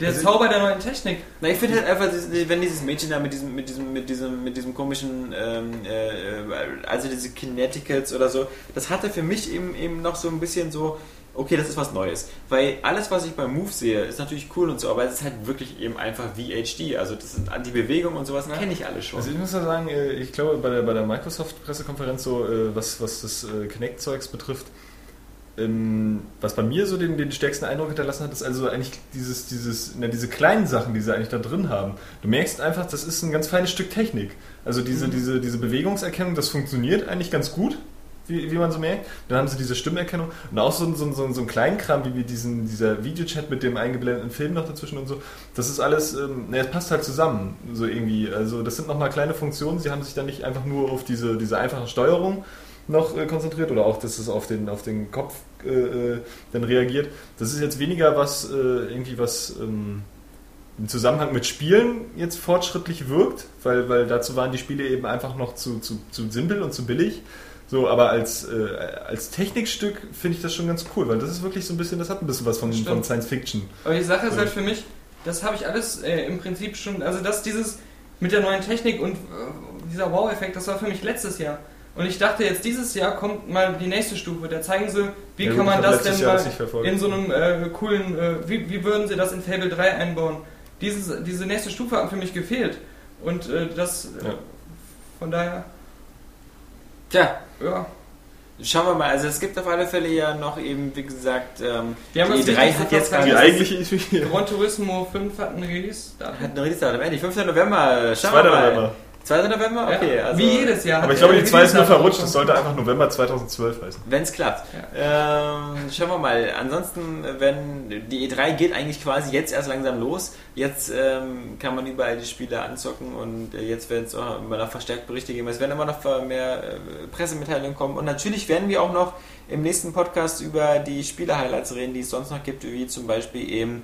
S1: Der
S2: Also-
S1: Zauber der neuen Technik.
S2: Na, ich finde halt einfach, wenn dieses Mädchen da mit diesem, mit diesem, mit diesem, mit diesem komischen, ähm, äh, also diese Kineticals oder so, das hatte für mich eben, eben noch so ein bisschen so, okay, das ist was Neues. Weil alles, was ich beim Move sehe, ist natürlich cool und so, aber es ist halt wirklich eben einfach VHD. Also das sind die Bewegung und sowas
S1: Ja.
S2: kenne ich alle schon.
S3: Also ich muss ja sagen, äh, ich glaube bei der, bei der Microsoft-Pressekonferenz so, äh, was, was das äh, Kinect-Zeugs betrifft, ähm, was bei mir so den, den stärksten Eindruck hinterlassen hat, ist also eigentlich dieses, dieses, na, diese kleinen Sachen, die sie eigentlich da drin haben. Du merkst einfach, das ist ein ganz feines Stück Technik. Also diese, diese, diese Bewegungserkennung, das funktioniert eigentlich ganz gut. Wie, wie man so merkt. Dann haben sie diese Stimmerkennung und auch so, so, so, so ein Kleinkram, wie wir diesen, dieser Videochat mit dem eingeblendeten Film noch dazwischen und so. Das ist alles, ähm, ne, es passt halt zusammen, so irgendwie. Also das sind nochmal kleine Funktionen, sie haben sich dann nicht einfach nur auf diese, diese einfache Steuerung noch äh, konzentriert oder auch, dass es auf den, auf den Kopf äh, äh, dann reagiert. Das ist jetzt weniger was, äh, irgendwie was ähm, im Zusammenhang mit Spielen jetzt fortschrittlich wirkt, weil, weil dazu waren die Spiele eben einfach noch zu, zu, zu simpel und zu billig. So, aber als, äh, als Technikstück finde ich das schon ganz cool, weil das ist wirklich so ein bisschen, das hat ein bisschen was von, von Science Fiction.
S1: Aber die Sache ist halt für mich, das habe ich alles äh, im Prinzip schon, also dass dieses, mit der neuen Technik und äh, dieser Wow-Effekt, das war für mich letztes Jahr. Und ich dachte jetzt, dieses Jahr kommt mal die nächste Stufe. Da zeigen sie, wie
S3: Ja,
S1: kann man das denn mal
S3: das
S1: in so einem äh, coolen, äh, wie, wie würden sie das in Fable 3 einbauen? Dieses, diese nächste Stufe hat für mich gefehlt. Und äh, das, äh,
S3: Ja.
S1: von daher,
S2: Tja,
S1: ja.
S2: schauen wir mal. Also es gibt auf alle Fälle ja noch eben, wie gesagt, ähm,
S1: Die haben
S2: die
S1: das
S2: E3
S1: Wichtigste
S2: hat jetzt
S1: verpasst.
S3: Die
S2: gerade...
S3: eigentliche.
S1: Gran Turismo 5 hat einen Release. Da.
S2: Hat eine Release-Datum, endlich, 5. November. Schauen
S3: 2.
S2: wir mal.
S3: November.
S2: 2. November? Okay,
S1: Ja,
S2: also...
S1: wie jedes Jahr.
S3: Aber ich glaube, die 2 ist nur verrutscht. Es sollte einfach November 2012 heißen.
S2: Wenn es klappt. Ähm, schauen wir mal. Ansonsten, wenn die E3 geht eigentlich quasi jetzt erst langsam los. Jetzt ähm, kann man überall die Spiele anzocken und äh, jetzt werden es auch immer noch verstärkt Berichte geben. Es werden immer noch mehr äh, Pressemitteilungen kommen und natürlich werden wir auch noch im nächsten Podcast über die Spiele-Highlights reden, die es sonst noch gibt, wie zum Beispiel eben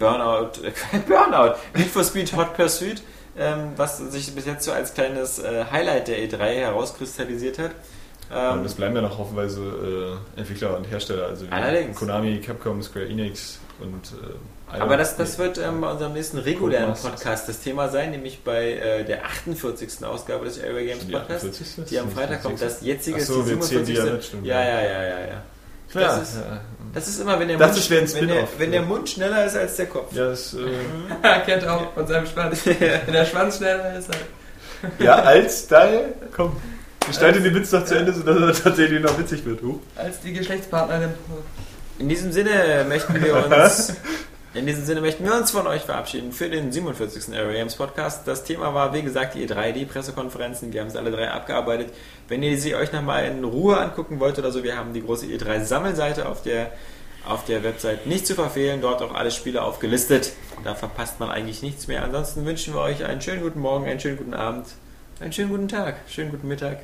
S2: Burnout, Burnout, Need for Speed Hot Pursuit, ähm, was sich bis jetzt so als kleines äh, Highlight der E3 herauskristallisiert hat. Ähm,
S3: Und es bleiben ja noch hoffenweise äh, Entwickler und Hersteller, also
S2: Allerdings.
S3: Konami, Capcom, Square Enix und äh,
S2: Aber das, das wird ähm, bei unserem nächsten regulären. Podcast das Thema sein, nämlich bei äh, der 48. Ausgabe des Area Games
S3: Die
S2: Podcasts,
S3: 48.
S2: die am Freitag kommt. Das jetzige
S3: Ach
S2: ist
S3: so,
S2: die
S3: zählen die ja
S2: 47.
S3: mit, stimmt.
S2: ja, ja, ja, ja, ja.
S3: ja,
S2: Das ist-
S3: ja,
S2: Das ist immer, wenn der,
S3: Das
S2: Mund, wenn, der, wenn der Mund schneller ist als der Kopf.
S3: ja, das, äh,
S1: Kennt auch von seinem Schwanz. Wenn der Schwanz schneller ist, halt.
S3: ja, als Style, komm. Gestalte den Witz doch zu Ende, sodass er tatsächlich noch witzig wird. Huch.
S1: als die Geschlechtspartnerin.
S2: In diesem Sinne möchten wir uns in diesem Sinne möchten wir uns von euch verabschieden für den 47. Area Games Podcast. Das Thema war, wie gesagt, die E3, die Pressekonferenzen. Wir haben es alle drei abgearbeitet. Wenn ihr sie euch nochmal in Ruhe angucken wollt oder so, wir haben die große E3 Sammelseite auf der auf der Website nicht zu verfehlen. Dort auch alle Spiele aufgelistet. Da verpasst man eigentlich nichts mehr. Ansonsten wünschen wir euch einen schönen guten Morgen, einen schönen guten Abend, einen schönen guten Tag, schönen guten Mittag,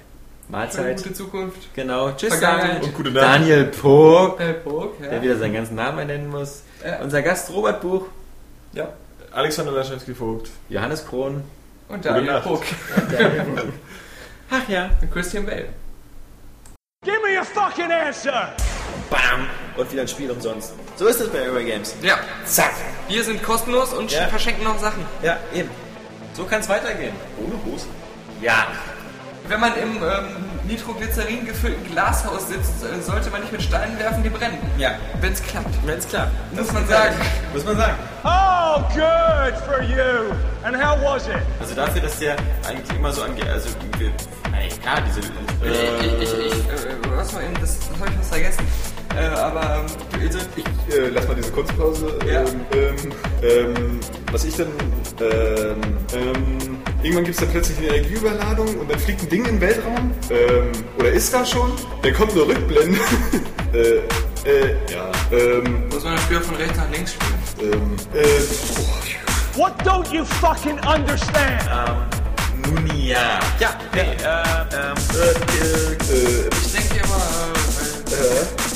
S2: Mahlzeit.
S1: gute Zukunft.
S2: Genau. Tschüss. Daniel.
S3: Und gute Nacht.
S2: Daniel Pog,
S1: Äh, Burg, ja.
S2: der wieder seinen ganzen Namen nennen muss.
S1: Ja.
S2: Unser Gast Robert Buch,
S3: Ja. Alexander Laschewski-Vogt.
S2: Johannes Krohn
S1: Und
S3: Gute
S1: Daniel
S3: Nacht.
S1: Burg.
S2: und Daniel Pog. Ach ja.
S1: Und Christian Bale.
S5: Give me a fucking answer!
S2: Bam. Und wieder ein Spiel umsonst. So ist es bei Eurogames.
S1: Ja.
S2: Zack.
S1: Wir sind kostenlos und
S2: Ja.
S1: verschenken noch Sachen.
S2: Ja, eben. So kann es weitergehen.
S3: Ohne Hose.
S2: Ja.
S1: Wenn man im ähm, Nitroglycerin gefüllten Glashaus sitzt, äh, sollte man nicht mit Steinen werfen, die brennen.
S2: Ja.
S1: Wenn es klappt.
S2: Wenn es klappt.
S1: Muss man sagen.
S2: Muss man sagen.
S5: Oh, good for you! And how was it?
S2: Also dafür, dass der eigentlich immer so angeht, also klar, diese
S1: Ich, ich, ich, ich äh, was mal eben, das, das habe ich was vergessen. Äh, aber ähm, also, ich,
S3: Äh, lass mal diese Kunstpause.
S1: Ja.
S3: Ähm, ähm, ähm, was ich dann. Ähm, ähm, irgendwann gibt es dann plötzlich eine Energieüberladung und dann fliegt ein Ding in den Weltraum. Ähm, oder ist da schon? Dann kommt eine Rückblende. äh, äh, ja. Ähm,
S1: muss man das Spiel von rechts nach links spielen.
S3: ähm, äh, oh,
S5: What don't you fucking understand?
S2: Nun ja. Ja, nee, äh, ähm,
S3: äh, äh,
S1: Ich denke immer, äh,
S2: äh, äh, äh,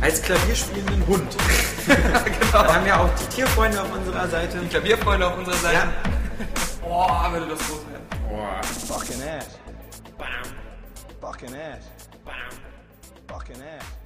S2: Als klavierspielenden Hund.
S1: genau.
S2: Wir haben ja auch die Tierfreunde auf unserer Seite.
S1: Klavierfreunde auf unserer Seite.
S2: Ja.
S1: Boah, würde das groß werden.
S5: Fucking ass. Fucking ass. Fucking ass.